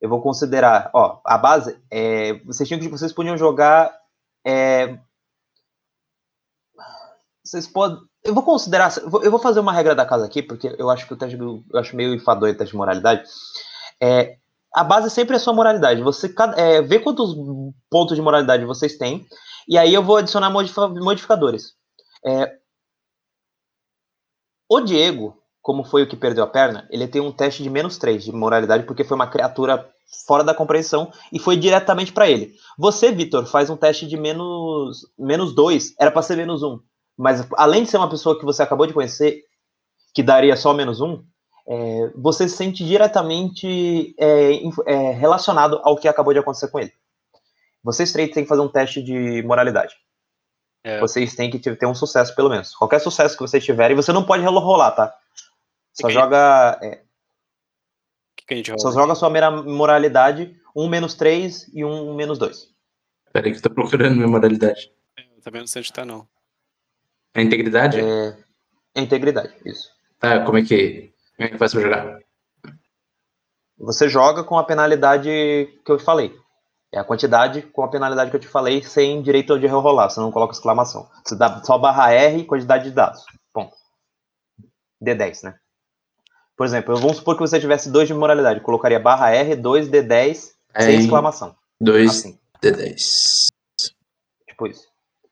Eu vou considerar. Ó, a base. É, vocês, tinham que, vocês podiam jogar. é, vocês podem. Eu vou considerar. eu vou- fazer uma regra da casa aqui, porque eu acho que o teste. Eu acho meio enfadonho o teste de moralidade. É, a base sempre é sua moralidade. Você é, vê quantos pontos de moralidade vocês têm. E aí eu vou adicionar modificadores. É, o Diego, como foi o que perdeu a perna, ele tem um teste de menos 3 de moralidade, porque foi uma criatura fora da compreensão e foi diretamente para ele. Você, Vitor, faz um teste de menos, menos 2, era para ser menos 1. Mas além de ser uma pessoa que você acabou de conhecer, que daria só menos 1, é, você se sente diretamente é, é, relacionado ao que acabou de acontecer com ele. Vocês três têm que fazer um teste de moralidade. É, Vocês têm que ter um sucesso, pelo menos. Qualquer sucesso que vocês tiverem, você não pode rolar, tá? Só Ok. joga, é, que, que a gente rola? só joga a sua mera moralidade, um menos 3 e um menos 2. Peraí que eu tô procurando minha moralidade. Eu também não sei onde tá, não. A integridade? É, é integridade, isso. Tá, como é que. Como é que faz pra jogar? Você joga com a penalidade que eu te falei. É a quantidade com a penalidade que eu te falei, sem direito de rerolar. Você não coloca exclamação. Você dá só barra R e quantidade de dados. Ponto. D10, né? Por exemplo, vamos supor que você tivesse 2 de moralidade. Colocaria barra R, 2, D10, sem Aí, exclamação. 2 Assim, de 10. tipo isso.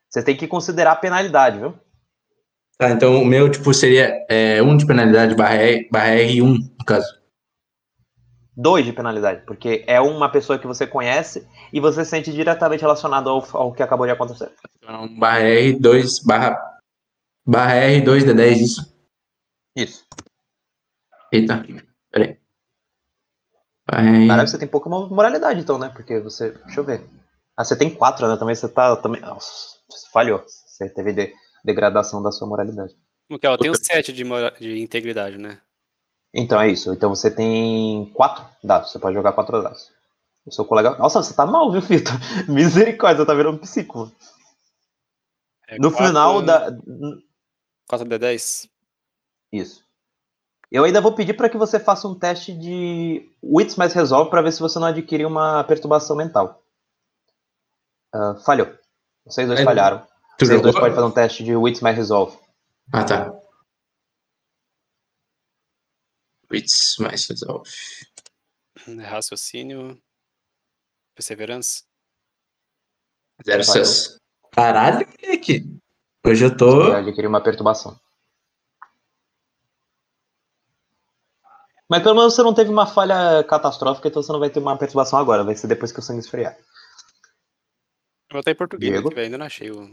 Você tem que considerar a penalidade, viu? Tá, então o meu, tipo, seria 1 um de penalidade barra R, barra R 1, um, no caso. 2 de penalidade, porque é uma pessoa que você conhece e você se sente diretamente relacionado ao, ao que acabou de acontecer. Então, barra R 2 barra. Barra R 2 de 10, isso. Isso. Eita, peraí. Barra R. Caralho, você tem pouca mo- moralidade, então, né? Porque você. Deixa eu ver. Ah, você tem 4, né? Também você tá. Também... Nossa, você falhou. Você teve de- degradação da sua moralidade. Como que é? Eu tenho 7 de, mora- de integridade, né? Então é isso. Então você tem 4 dados. Você pode jogar 4 dados. O seu colega. Nossa, você tá mal, viu, Fito? Misericórdia, você tá virando um psico. É No quatro- final da. 4 de 10. Isso. Eu ainda vou pedir para que você faça um teste de Wits mais Resolve para ver se você não adquire uma perturbação mental. Ah, falhou. Vocês dois Aí, falharam. Tu Vocês dois jogou? podem fazer um teste de Wits mais Resolve. Ah, tá. Wits mais resolve. É Raciocínio. Perseverança. Zero sucesso. Caralho, moleque. Hoje eu tô. adquirir uma perturbação. Mas pelo menos você não teve uma falha catastrófica, então você não vai ter uma perturbação agora. Vai ser depois que o sangue esfriar. Eu vou estar em português Diego? Ainda não achei o.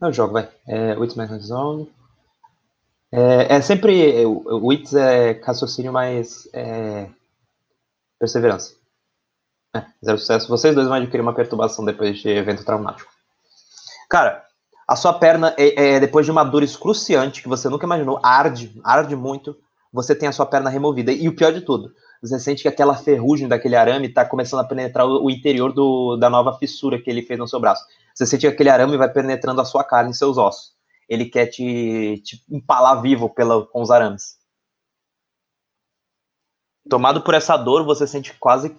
Eu jogo, vai. É, Wits mais Resolve. É, é sempre. O o Wits é raciocínio mais. É, perseverança. É, zero sucesso. Vocês dois vão adquirir uma perturbação depois de evento traumático. Cara, a sua perna, é, é, depois de uma dor excruciante que você nunca imaginou, arde, arde muito. Você tem a sua perna removida. E o pior de tudo, você sente que aquela ferrugem daquele arame está começando a penetrar o, o interior do, da nova fissura que ele fez no seu braço. Você sente que aquele arame vai penetrando a sua carne e seus ossos. Ele quer te, te empalar vivo pela, com os arames. Tomado por essa dor, você sente quase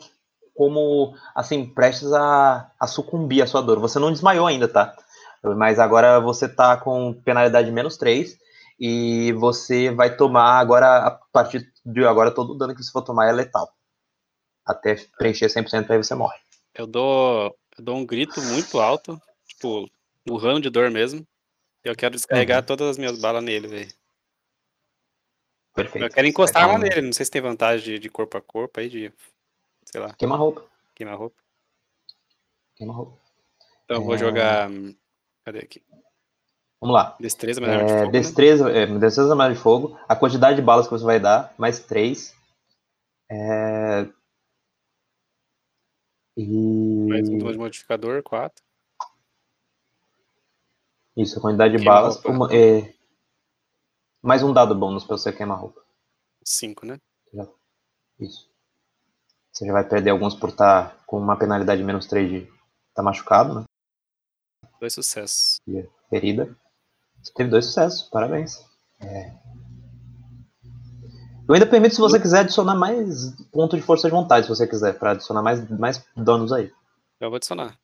como, assim, prestes a, a sucumbir à sua dor. Você não desmaiou ainda, tá? Mas agora você tá com penalidade menos 3 e você vai tomar agora, a partir de agora, todo o dano que você for tomar é letal. Até preencher 100% aí você morre. Eu dou, eu dou um grito muito alto, tipo, urrando de dor mesmo. Eu quero descarregar todas as minhas balas nele, velho. Perfeito. Eu quero encostar lá Então, nele. Não sei se tem vantagem de, de corpo a corpo aí, de. Sei lá, Queima roupa. queimar roupa. Queima roupa. Então eu vou É. jogar. Cadê aqui? Vamos lá. Destreza, mas é, de É, fogo, né? destreza, é, destreza mais de fogo. A quantidade de balas que você vai dar, mais três. É, E. Mais um de modificador, 4. Isso, a quantidade de balas. uma- é, Mais um dado bônus pra você queimar roupa. 5, né? Isso. Você já vai perder alguns por estar com uma penalidade menos 3 de estar machucado, né? Dois sucessos. E ferida. Você teve dois sucessos, parabéns. É. Eu ainda permito se você quiser adicionar mais ponto de força de vontade, se você quiser, pra adicionar mais, mais danos aí. Eu vou adicionar.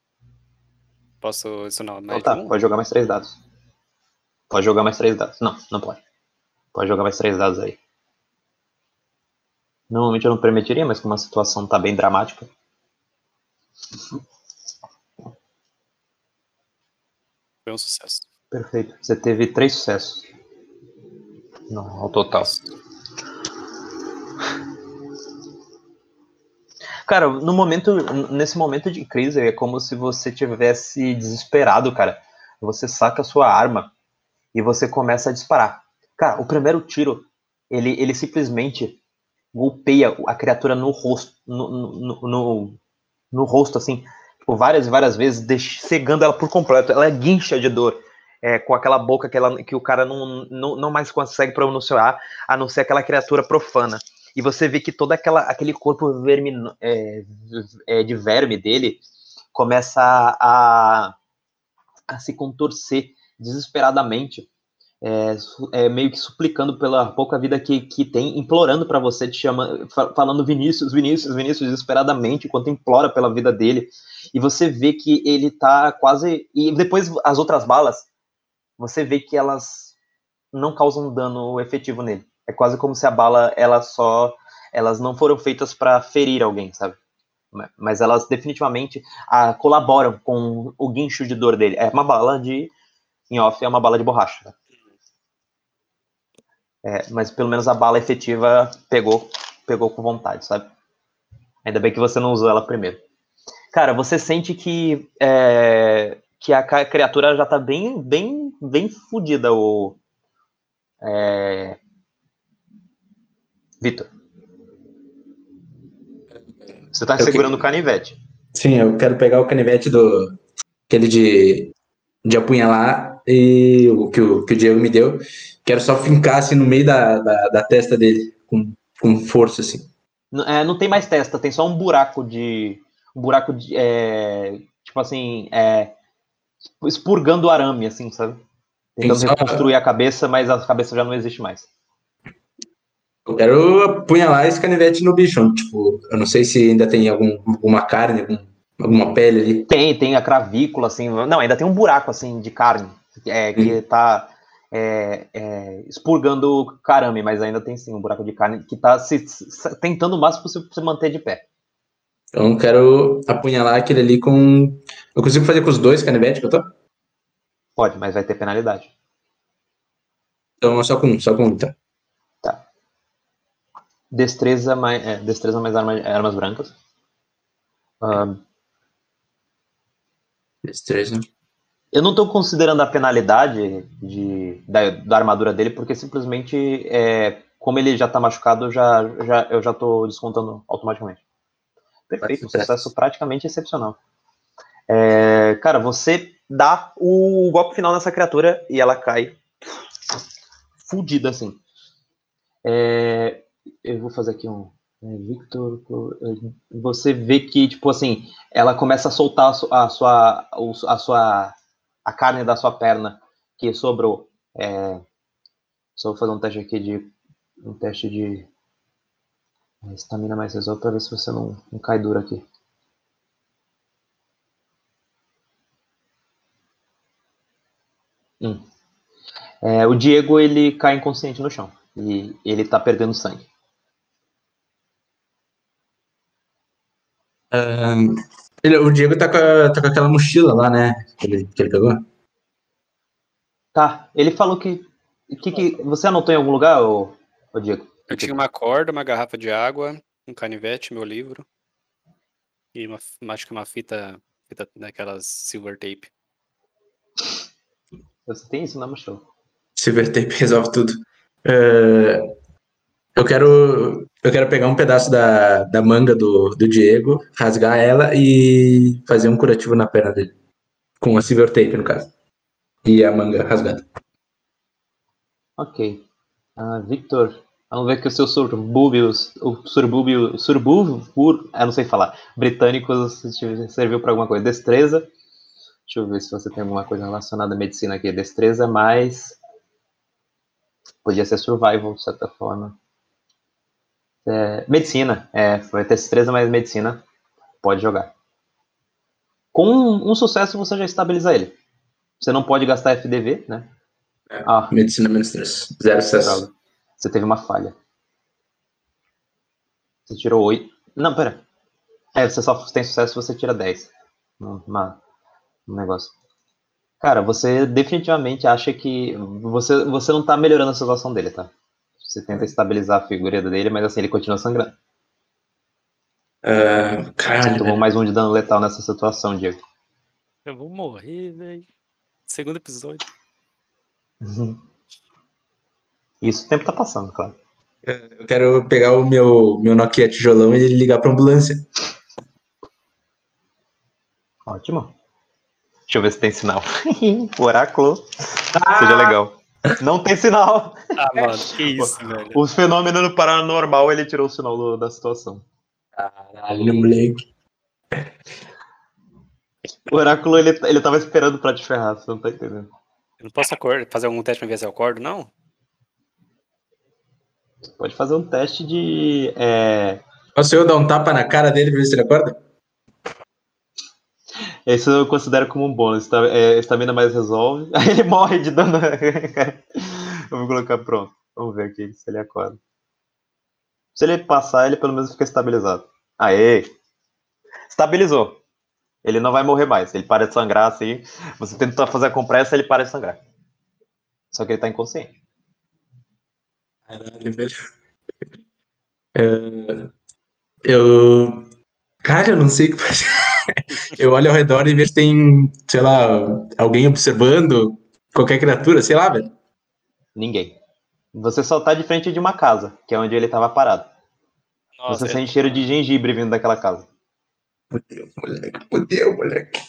Posso adicionar mais Então tá, um? pode jogar mais três dados. Pode jogar mais três dados. Não, não pode. Pode jogar mais três dados aí. Normalmente eu não permitiria, mas como a situação tá bem dramática. Foi um sucesso. Perfeito. Você teve três sucessos. No, ao total. Cara, no momento, nesse momento de crise, é como se você tivesse desesperado, cara. Você saca a sua arma e você começa a disparar. Cara, o primeiro tiro, ele, ele simplesmente golpeia a criatura no rosto, no, no, no, no rosto, assim, tipo, várias e várias vezes, cegando ela por completo. Ela guincha de dor, é, com aquela boca que, ela, que o cara não, não, não mais consegue pronunciar, a não ser aquela criatura profana. E você vê que todo aquela, aquele corpo vermino, é, é, de verme dele começa a, a se contorcer desesperadamente, é, é, meio que suplicando pela pouca vida que, que tem, implorando para você, te chama, fa- falando Vinícius, Vinícius, Vinícius, desesperadamente, enquanto implora pela vida dele. E você vê que ele tá quase. E depois as outras balas, você vê que elas não causam dano efetivo nele. É quase como se a bala, ela só. Elas não foram feitas para ferir alguém, sabe? Ma- Mas elas definitivamente ah, colaboram com o guincho de dor dele. É uma bala de. Em off, é uma bala de borracha. tá? É, mas pelo menos a bala efetiva pegou, pegou com vontade, sabe? Ainda bem que você não usou ela primeiro. Cara, você sente que é, que a criatura já tá bem, bem, bem fodida, o é, Vitor. Você tá Eu que- segurando o canivete. Sim, eu quero pegar o canivete do. aquele de. de apunhalar e o que o, que o Diego me deu. Quero só fincar assim no meio da, da, da testa dele, com, com força, assim. É, não tem mais testa, tem só um buraco de. Um buraco de. é, tipo assim. É, expurgando o arame, assim, sabe? Tentando só- reconstruir a cabeça, mas a cabeça já não existe mais. Eu quero apunhalar esse canivete no bicho. Tipo, eu não sei se ainda tem algum, alguma carne, algum- alguma pele ali. Tem, tem a cravícula, assim. Não, ainda tem um buraco, assim, de carne. é, que tá é, é, expurgando carame, mas ainda tem sim um buraco de carne que tá se, se- tentando o máximo possível se manter de pé. Então eu quero apunhalar aquele ali com. Eu consigo fazer com os dois canivetes que eu tô? Pode, mas vai ter penalidade. Então só com um, só com um, então. Destreza mais, é, destreza mais arma- armas brancas. Destreza. eu não estou considerando a penalidade de, da, da armadura dele, porque simplesmente, é, como ele já está machucado, eu já, já, eu já estou descontando automaticamente. Perfeito, um sucesso praticamente excepcional. É, cara, você dá o golpe final nessa criatura e ela cai fudida assim. É, eu vou fazer aqui um. é, Victor, você vê que, tipo assim, ela começa a soltar a su- a sua, a sua, a carne da sua perna que sobrou. É, só vou fazer um teste aqui de, um teste de estamina mais resolve para ver se você não, não cai duro aqui. Hum. É, o Diego ele cai inconsciente no chão e ele tá perdendo sangue. Ele- o Diego tá com, a- tá com aquela mochila lá, né? Que ele, que ele pegou. Tá, ele falou que, que, que você anotou em algum lugar, ô, ô Diego? Eu tinha uma corda, uma garrafa de água, um canivete, meu livro. E uma, acho que uma fita, fita daquelas silver tape. Você tem isso na mochila. Silver Tape resolve tudo. É, eu quero eu quero pegar um pedaço da, da manga do, do Diego, rasgar ela e fazer um curativo na perna dele. Com a Silver Tape, no caso. E a manga rasgada. Ok. Ah, Victor, vamos ver que o seu surbúbio, o surbúbio, surbúbio, eu não sei falar, britânico serviu para alguma coisa. Destreza. Deixa eu ver se você tem alguma coisa relacionada à medicina aqui. Destreza mais. Podia ser survival, de certa forma. É, medicina. É, vai ter destreza mais medicina. Pode jogar. Com um sucesso você já estabiliza ele. Você não pode gastar FDV, né? É, ah, medicina menos 3. Zero sucesso. Você teve uma falha. Você tirou 8. Não, pera. É, você só tem sucesso se você tira 10. Uma, um negócio. Cara, você definitivamente acha que você, você não tá melhorando a situação dele, tá? Você tenta estabilizar a figura dele, mas assim, ele continua sangrando. Uh, cara... Você tomou mais um de dano letal nessa situação, Diego. Eu vou morrer, velho. Segundo episódio. Uhum. Isso o tempo tá passando, claro. Eu quero pegar o meu, meu Nokia tijolão e ligar pra ambulância. Ótimo. Deixa eu ver se tem sinal. o oráculo. Ah! Seja legal. Não tem sinal. Ah, mano, que isso, velho. O fenômeno no paranormal, ele tirou o sinal do, da situação. Caralho, moleque. O oráculo, ele, ele tava esperando pra te ferrar, você não tá entendendo. Eu não posso acordar, fazer algum teste pra ver se eu acordo, não? Pode fazer um teste de. É... Posso eu dar um tapa na cara dele pra ver se ele acorda? Esse eu considero como um bônus. Tá? É, estamina mais resolve. Aí ele morre de dano. eu vou colocar pronto. Vamos ver aqui se ele acorda. Se ele passar, ele pelo menos fica estabilizado. Aê! Estabilizou. Ele não vai morrer mais. Ele para de sangrar assim. Você tenta fazer a compressa, ele para de sangrar. Só que ele tá inconsciente. Caralho, velho. É, eu. Cara, eu não sei o que fazer. Eu olho ao redor e vejo se tem, sei lá, alguém observando, qualquer criatura, sei lá, velho. Ninguém. Você só tá de frente de uma casa, que é onde ele tava parado. Nossa, Você é... sente cheiro de gengibre vindo daquela casa. Fudeu, moleque, fudeu, moleque.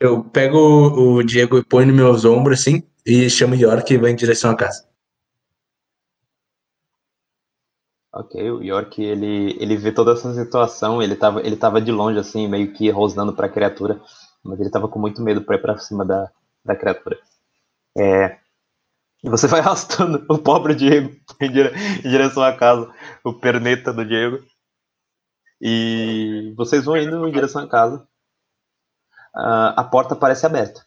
Eu pego o Diego e põe nos meus ombros assim e chamo o York e vai em direção à casa. Ok, o York, ele, ele vê toda essa situação, ele tava, ele tava de longe, assim, meio que rosnando pra criatura, mas ele tava com muito medo pra ir pra cima da, da criatura. É, e você vai arrastando o pobre Diego em, dire, em direção à casa, o perneta do Diego. E vocês vão indo em direção à casa. Uh, a porta parece aberta.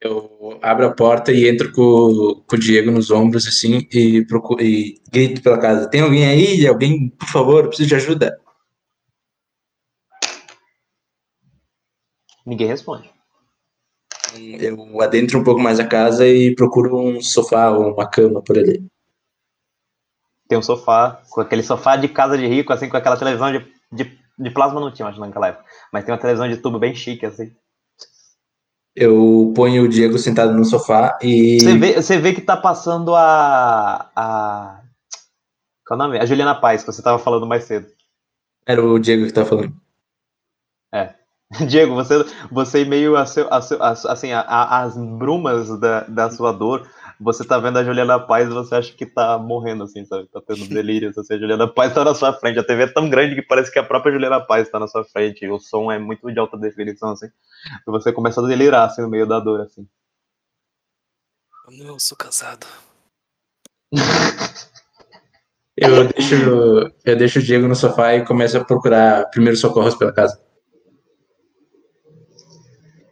Eu abro a porta e entro com, com o Diego nos ombros, assim, e, procuro, e grito pela casa: Tem alguém aí? Alguém, por favor, preciso de ajuda. Ninguém responde. Eu adentro um pouco mais a casa e procuro um sofá ou uma cama por ali. Tem um sofá, com aquele sofá de casa de rico, assim, com aquela televisão de, de, de plasma não tinha, acho, naquela época. Mas tem uma televisão de tubo bem chique, assim. Eu ponho o Diego sentado no sofá e. Você vê, você vê que tá passando a. a... Qual é o nome? A Juliana Paz, que você tava falando mais cedo. Era o Diego que tava falando. É. Diego, você, você meio a seu, a seu, a, assim, as brumas da, da sua dor, você tá vendo a Juliana Paz e você acha que tá morrendo, assim, sabe? Tá tendo delírio, assim, a Juliana Paz tá na sua frente. A TV é tão grande que parece que a própria Juliana Paz tá na sua frente. O som é muito de alta definição, assim. E você começa a delirar, assim, no meio da dor, assim. Não, eu sou casado. eu, deixo, eu deixo o Diego no sofá e começo a procurar primeiros socorros pela casa.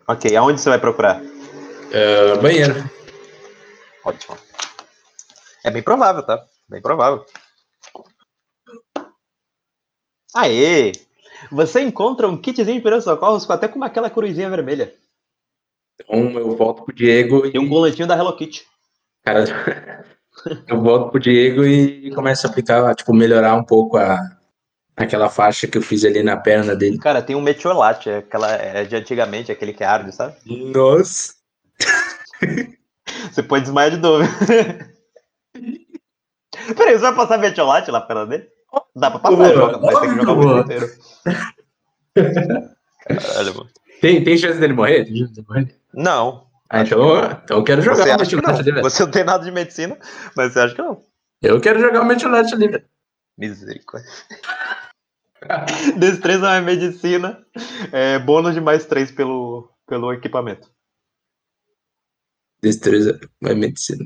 Ok, aonde você vai procurar? Uh, banheiro. Ótimo. É bem provável, tá? Bem provável. Aê! Você encontra um kitzinho de primeiros socorros até com aquela cruzinha vermelha. Então eu volto pro Diego e. um coletinho da Hello Kitty. Cara, eu volto pro Diego e começo a aplicar, tipo, melhorar um pouco a, aquela faixa que eu fiz ali na perna dele. Cara, tem um metiolate, é aquela é de antigamente, aquele que arde, sabe? Nossa! Você pode desmaiar de novo. Peraí, você vai passar metiolate lá pela dele? Dá pra passar, joga, mas tem que jogar o jogo inteiro. Caralho, mano. Tem, tem chance dele morrer? Tem chance dele morrer? Não. Ah, então, então eu quero jogar Você o que. Livre. Você não tem nada de medicina, mas você acha que não. Eu quero jogar o Meteorite Livre. Misericórdia. Destreza mais medicina. É, bônus de mais 3 pelo, pelo equipamento. Destreza vai medicina.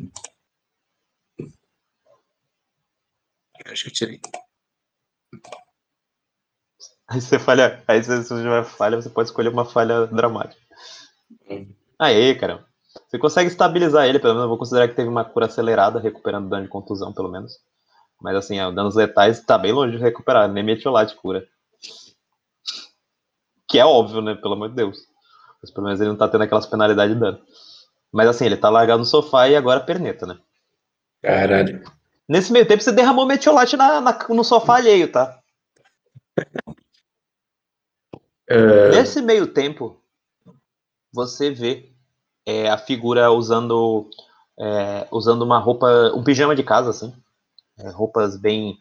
Acho que eu tirei. Aí você falha. Aí se você tiver falha, você pode escolher uma falha dramática. Hum. Aê, cara. Você consegue estabilizar ele, pelo menos eu vou considerar que teve uma cura acelerada, recuperando dano de contusão, pelo menos. Mas assim, ó, danos letais tá bem longe de recuperar, nem metiolate cura. Que é óbvio, né? Pelo amor de Deus. Mas pelo menos ele não tá tendo aquelas penalidades de dano. Mas assim, ele tá largado no sofá e agora perneta, né? Caralho. Nesse meio tempo você derramou metiolate na, na- no sofá alheio, tá? Ah, Nesse meio tempo, você vê é, a figura usando é, usando uma roupa, um pijama de casa, assim, É, roupas bem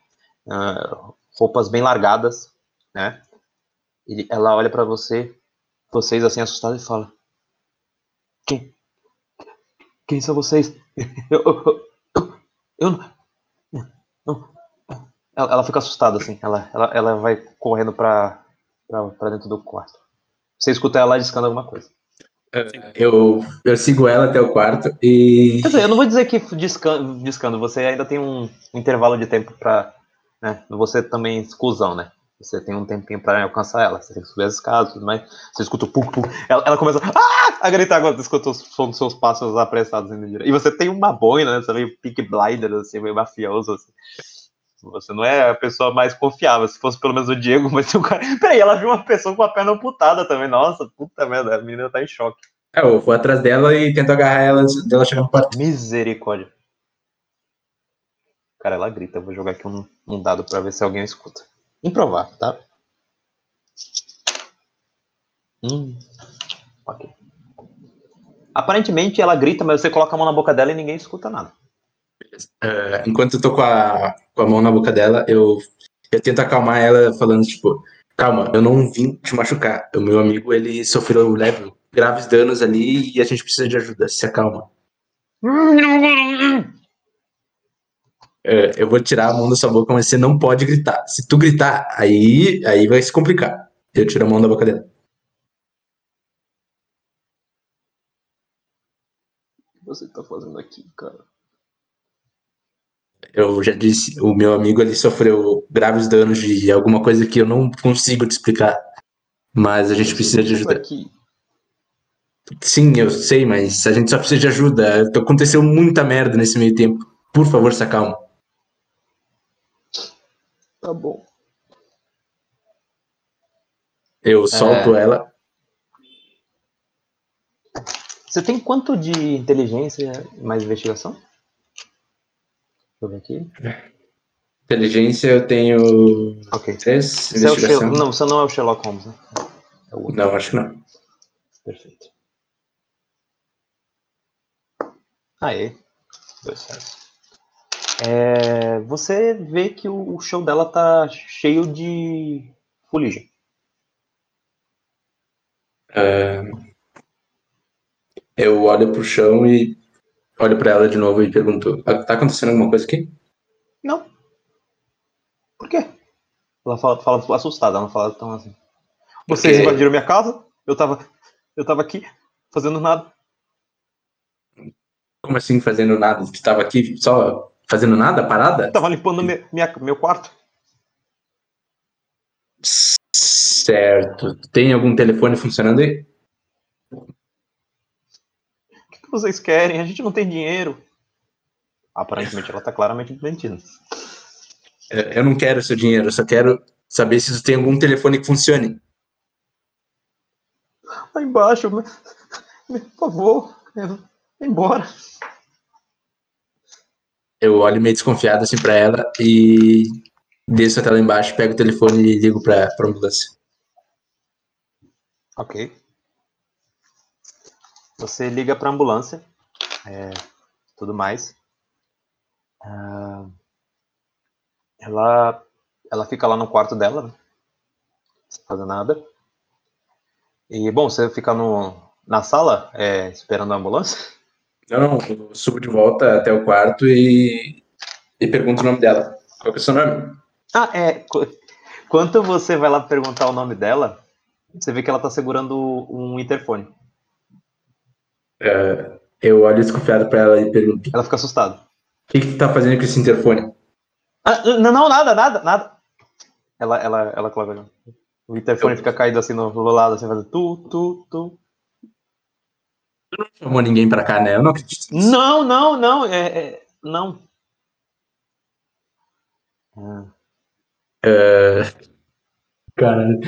ah, roupas bem largadas, né? Ele- ela olha pra você, vocês assim assustados e fala: quem quem são vocês? Eu, eu, eu, não- Ela, ela fica assustada assim, ela, ela, ela vai correndo pra, pra, pra dentro do quarto. Você escuta ela discando alguma coisa. eu, eu sigo ela até o quarto e. Quer dizer, eu não vou dizer que discando, discando você ainda tem um, um intervalo de tempo pra. Né, você também exclusão, né? Você tem um tempinho pra alcançar ela. Você tem que subir as escadas, tudo mais. Você escuta o pum, pum. Ela, ela começa ah! a gritar agora. Você escuta os som dos seus passos apressados indo direto. E você tem uma boina, né? Você é meio pick blinder, assim, meio mafioso. Assim. Você não é a pessoa mais confiável. Se fosse pelo menos o Diego, mas um cara. Peraí, ela viu uma pessoa com a perna amputada também. Nossa, puta merda, a menina tá em choque. É, eu vou atrás dela e tento agarrar ela dela chegar no quarto. Misericórdia. Cara, ela grita. Eu vou jogar aqui um, um dado pra ver se alguém escuta. Improvável, tá? Hum. Ok. Aparentemente ela grita, mas você coloca a mão na boca dela e ninguém escuta nada. Ah, enquanto eu tô com a, com a mão na boca dela, eu, eu tento acalmar ela falando, tipo, calma, eu não vim te machucar. O meu amigo, ele sofreu leve, graves danos ali e a gente precisa de ajuda. Se acalma. É, eu vou tirar a mão da sua boca, mas você não pode gritar. Se tu gritar, aí, aí vai se complicar. Eu tiro a mão da boca dela. O que você tá fazendo aqui, cara? Eu já disse, o meu amigo ele sofreu graves danos de alguma coisa que eu não consigo te explicar. Mas a gente precisa de ajuda. Aqui. Sim, eu sei, mas a gente só precisa de ajuda. Aconteceu muita merda nesse meio tempo. Por favor, se acalma. Tá bom. Eu solto ela. Você tem quanto de inteligência mais investigação? Deixa eu ver aqui. Inteligência eu tenho Ok. três. Você é não, você não é o Sherlock Holmes, né? É o. Não, acho que não. Perfeito. Aê. Deu certo. É, você vê que o show dela tá cheio de fuligem. É, Eu olho pro chão e olho pra ela de novo e pergunto: "Ah, tá acontecendo alguma coisa aqui? Não. Por quê? Ela fala, fala assustada, ela não fala tão assim. Vocês Porque- invadiram minha casa? Eu tava, eu tava aqui fazendo nada. Como assim fazendo nada? Tu tava aqui só fazendo nada, parada? Tava limpando me- minha, meu quarto. Certo. Tem algum telefone funcionando aí? O que, que vocês querem? A gente não tem dinheiro. Aparentemente ela tá claramente mentindo. É, Eu não quero seu dinheiro, eu só quero saber se tem algum telefone que funcione. Lá embaixo, por favor, embora. Eu olho meio desconfiado assim pra ela e desço até lá embaixo, pego o telefone e ligo pra, ambulância. Ok. Você liga pra ambulância é, tudo mais. Ah, ela, ela fica lá no quarto dela, né? sem fazer nada. E, bom, você fica no, na sala é, esperando a ambulância? Não, não, eu subo de volta até o quarto e, e pergunto o nome dela. Qual que é o seu nome? Ah, é. qu- Quando você vai lá perguntar o nome dela, você vê que ela tá segurando um interfone. É, eu olho desconfiado pra ela e pergunto: O Ela fica assustada. que, que tu tá fazendo com esse interfone? Ah, não, não, nada, nada, nada. Ela, ela, ela coloca. O interfone Eu- fica caído assim no, no lado, assim, fazendo tu, tu, tu. Não chamou ninguém pra cá, né? Eu não acredito nisso. Não, não, não, é, é- não. Ah. É, Caralho.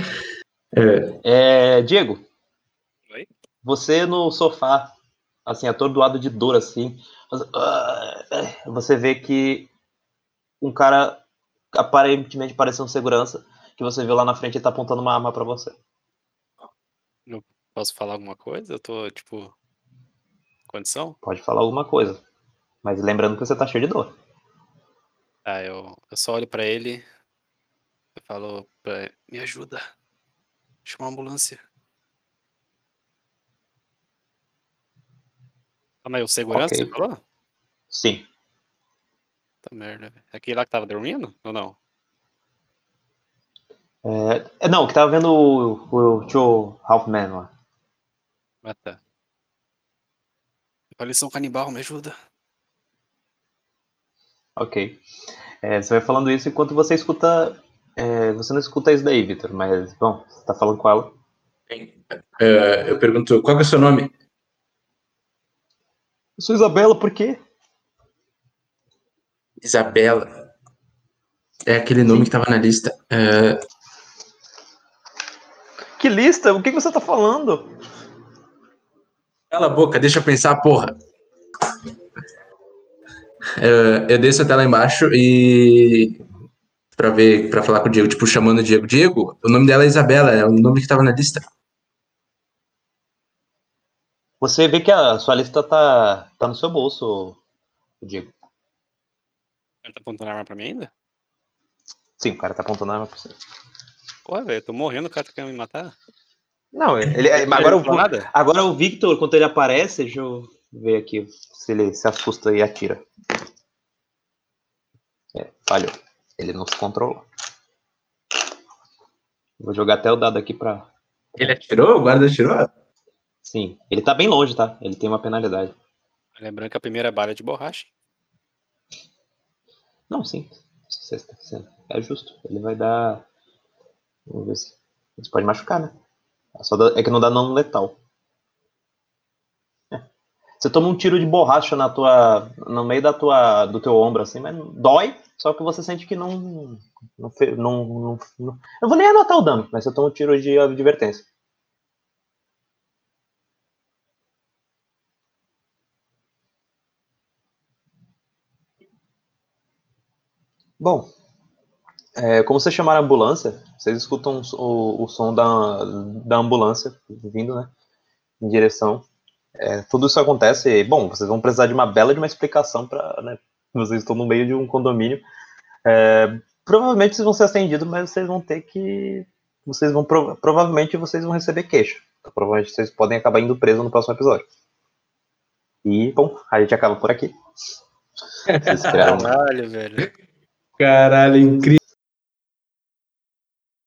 É, É, Diego. Oi? Você no sofá, assim, atordoado de dor, assim. você- ah, Você vê que um cara aparentemente parece um segurança, que você viu lá na frente e tá apontando uma arma pra você. Posso falar alguma coisa? Eu tô, tipo. Condição? Pode falar alguma coisa. Mas lembrando que você tá cheio de dor. Ah, eu, eu só olho pra ele. Eu falo pra ele, me ajuda. Chama uma ambulância. Calma aí, o segurança, Ok. você falou? Sim. Tá merda, velho. Aquele lá que tava dormindo? Ou não? É, é, não, que tava vendo o, o tio Halfman lá. Ah, tá. São canibal, me ajuda. Ok. É, você vai falando isso enquanto você escuta. é, você não escuta isso daí, Victor, mas, bom, você tá falando com ela. é, eu pergunto: Qual que é o seu nome? Eu sou Isabela, por quê? Isabela. É aquele nome que tava na lista. É, Que lista? O que que você tá falando? Cala a boca, deixa eu pensar, porra. É, eu desço até lá embaixo e. Pra ver, pra falar com o Diego, tipo, chamando o Diego. Diego, o nome dela é Isabela, é o nome que tava na lista. Você vê que a sua lista tá, tá no seu bolso, Diego. Ele tá apontando a arma pra mim ainda? Sim, o cara tá apontando a arma pra você. Porra, velho, eu tô morrendo, o cara tá querendo me matar. Não, ele, é, agora, Ele falou o, agora o Victor, quando ele aparece, deixa eu ver aqui se ele se assusta e atira. É, falhou. Ele não se controlou. Vou jogar até o dado aqui pra. Ele atirou? O guarda atirou? Sim, ele tá bem longe, tá? Ele tem uma penalidade. Lembrando que a primeira bala é de borracha. Não, sim. Você. É justo. Ele vai dar. Vamos ver se. Isso pode machucar, né? É só dá- É que não dá não letal. É. Você toma um tiro de borracha na tua. no meio da tua. do teu ombro, assim, mas dói, só que você sente que não. Não, não, não, não- Eu vou nem anotar o dano, mas você toma um tiro de advertência. Bom, é, como vocês chamaram a ambulância, vocês escutam o, o som da, da ambulância vindo, né? Em direção. É, tudo isso acontece. e, Bom, vocês vão precisar de uma bela de uma explicação para. Né, vocês estão no meio de um condomínio. É, provavelmente vocês vão ser atendidos, mas vocês vão ter que. Vocês vão. prova- provavelmente vocês vão receber queixa. Então, provavelmente vocês podem acabar indo preso no próximo episódio. E, bom, a gente acaba por aqui. Caralho, velho. Caralho, incrível.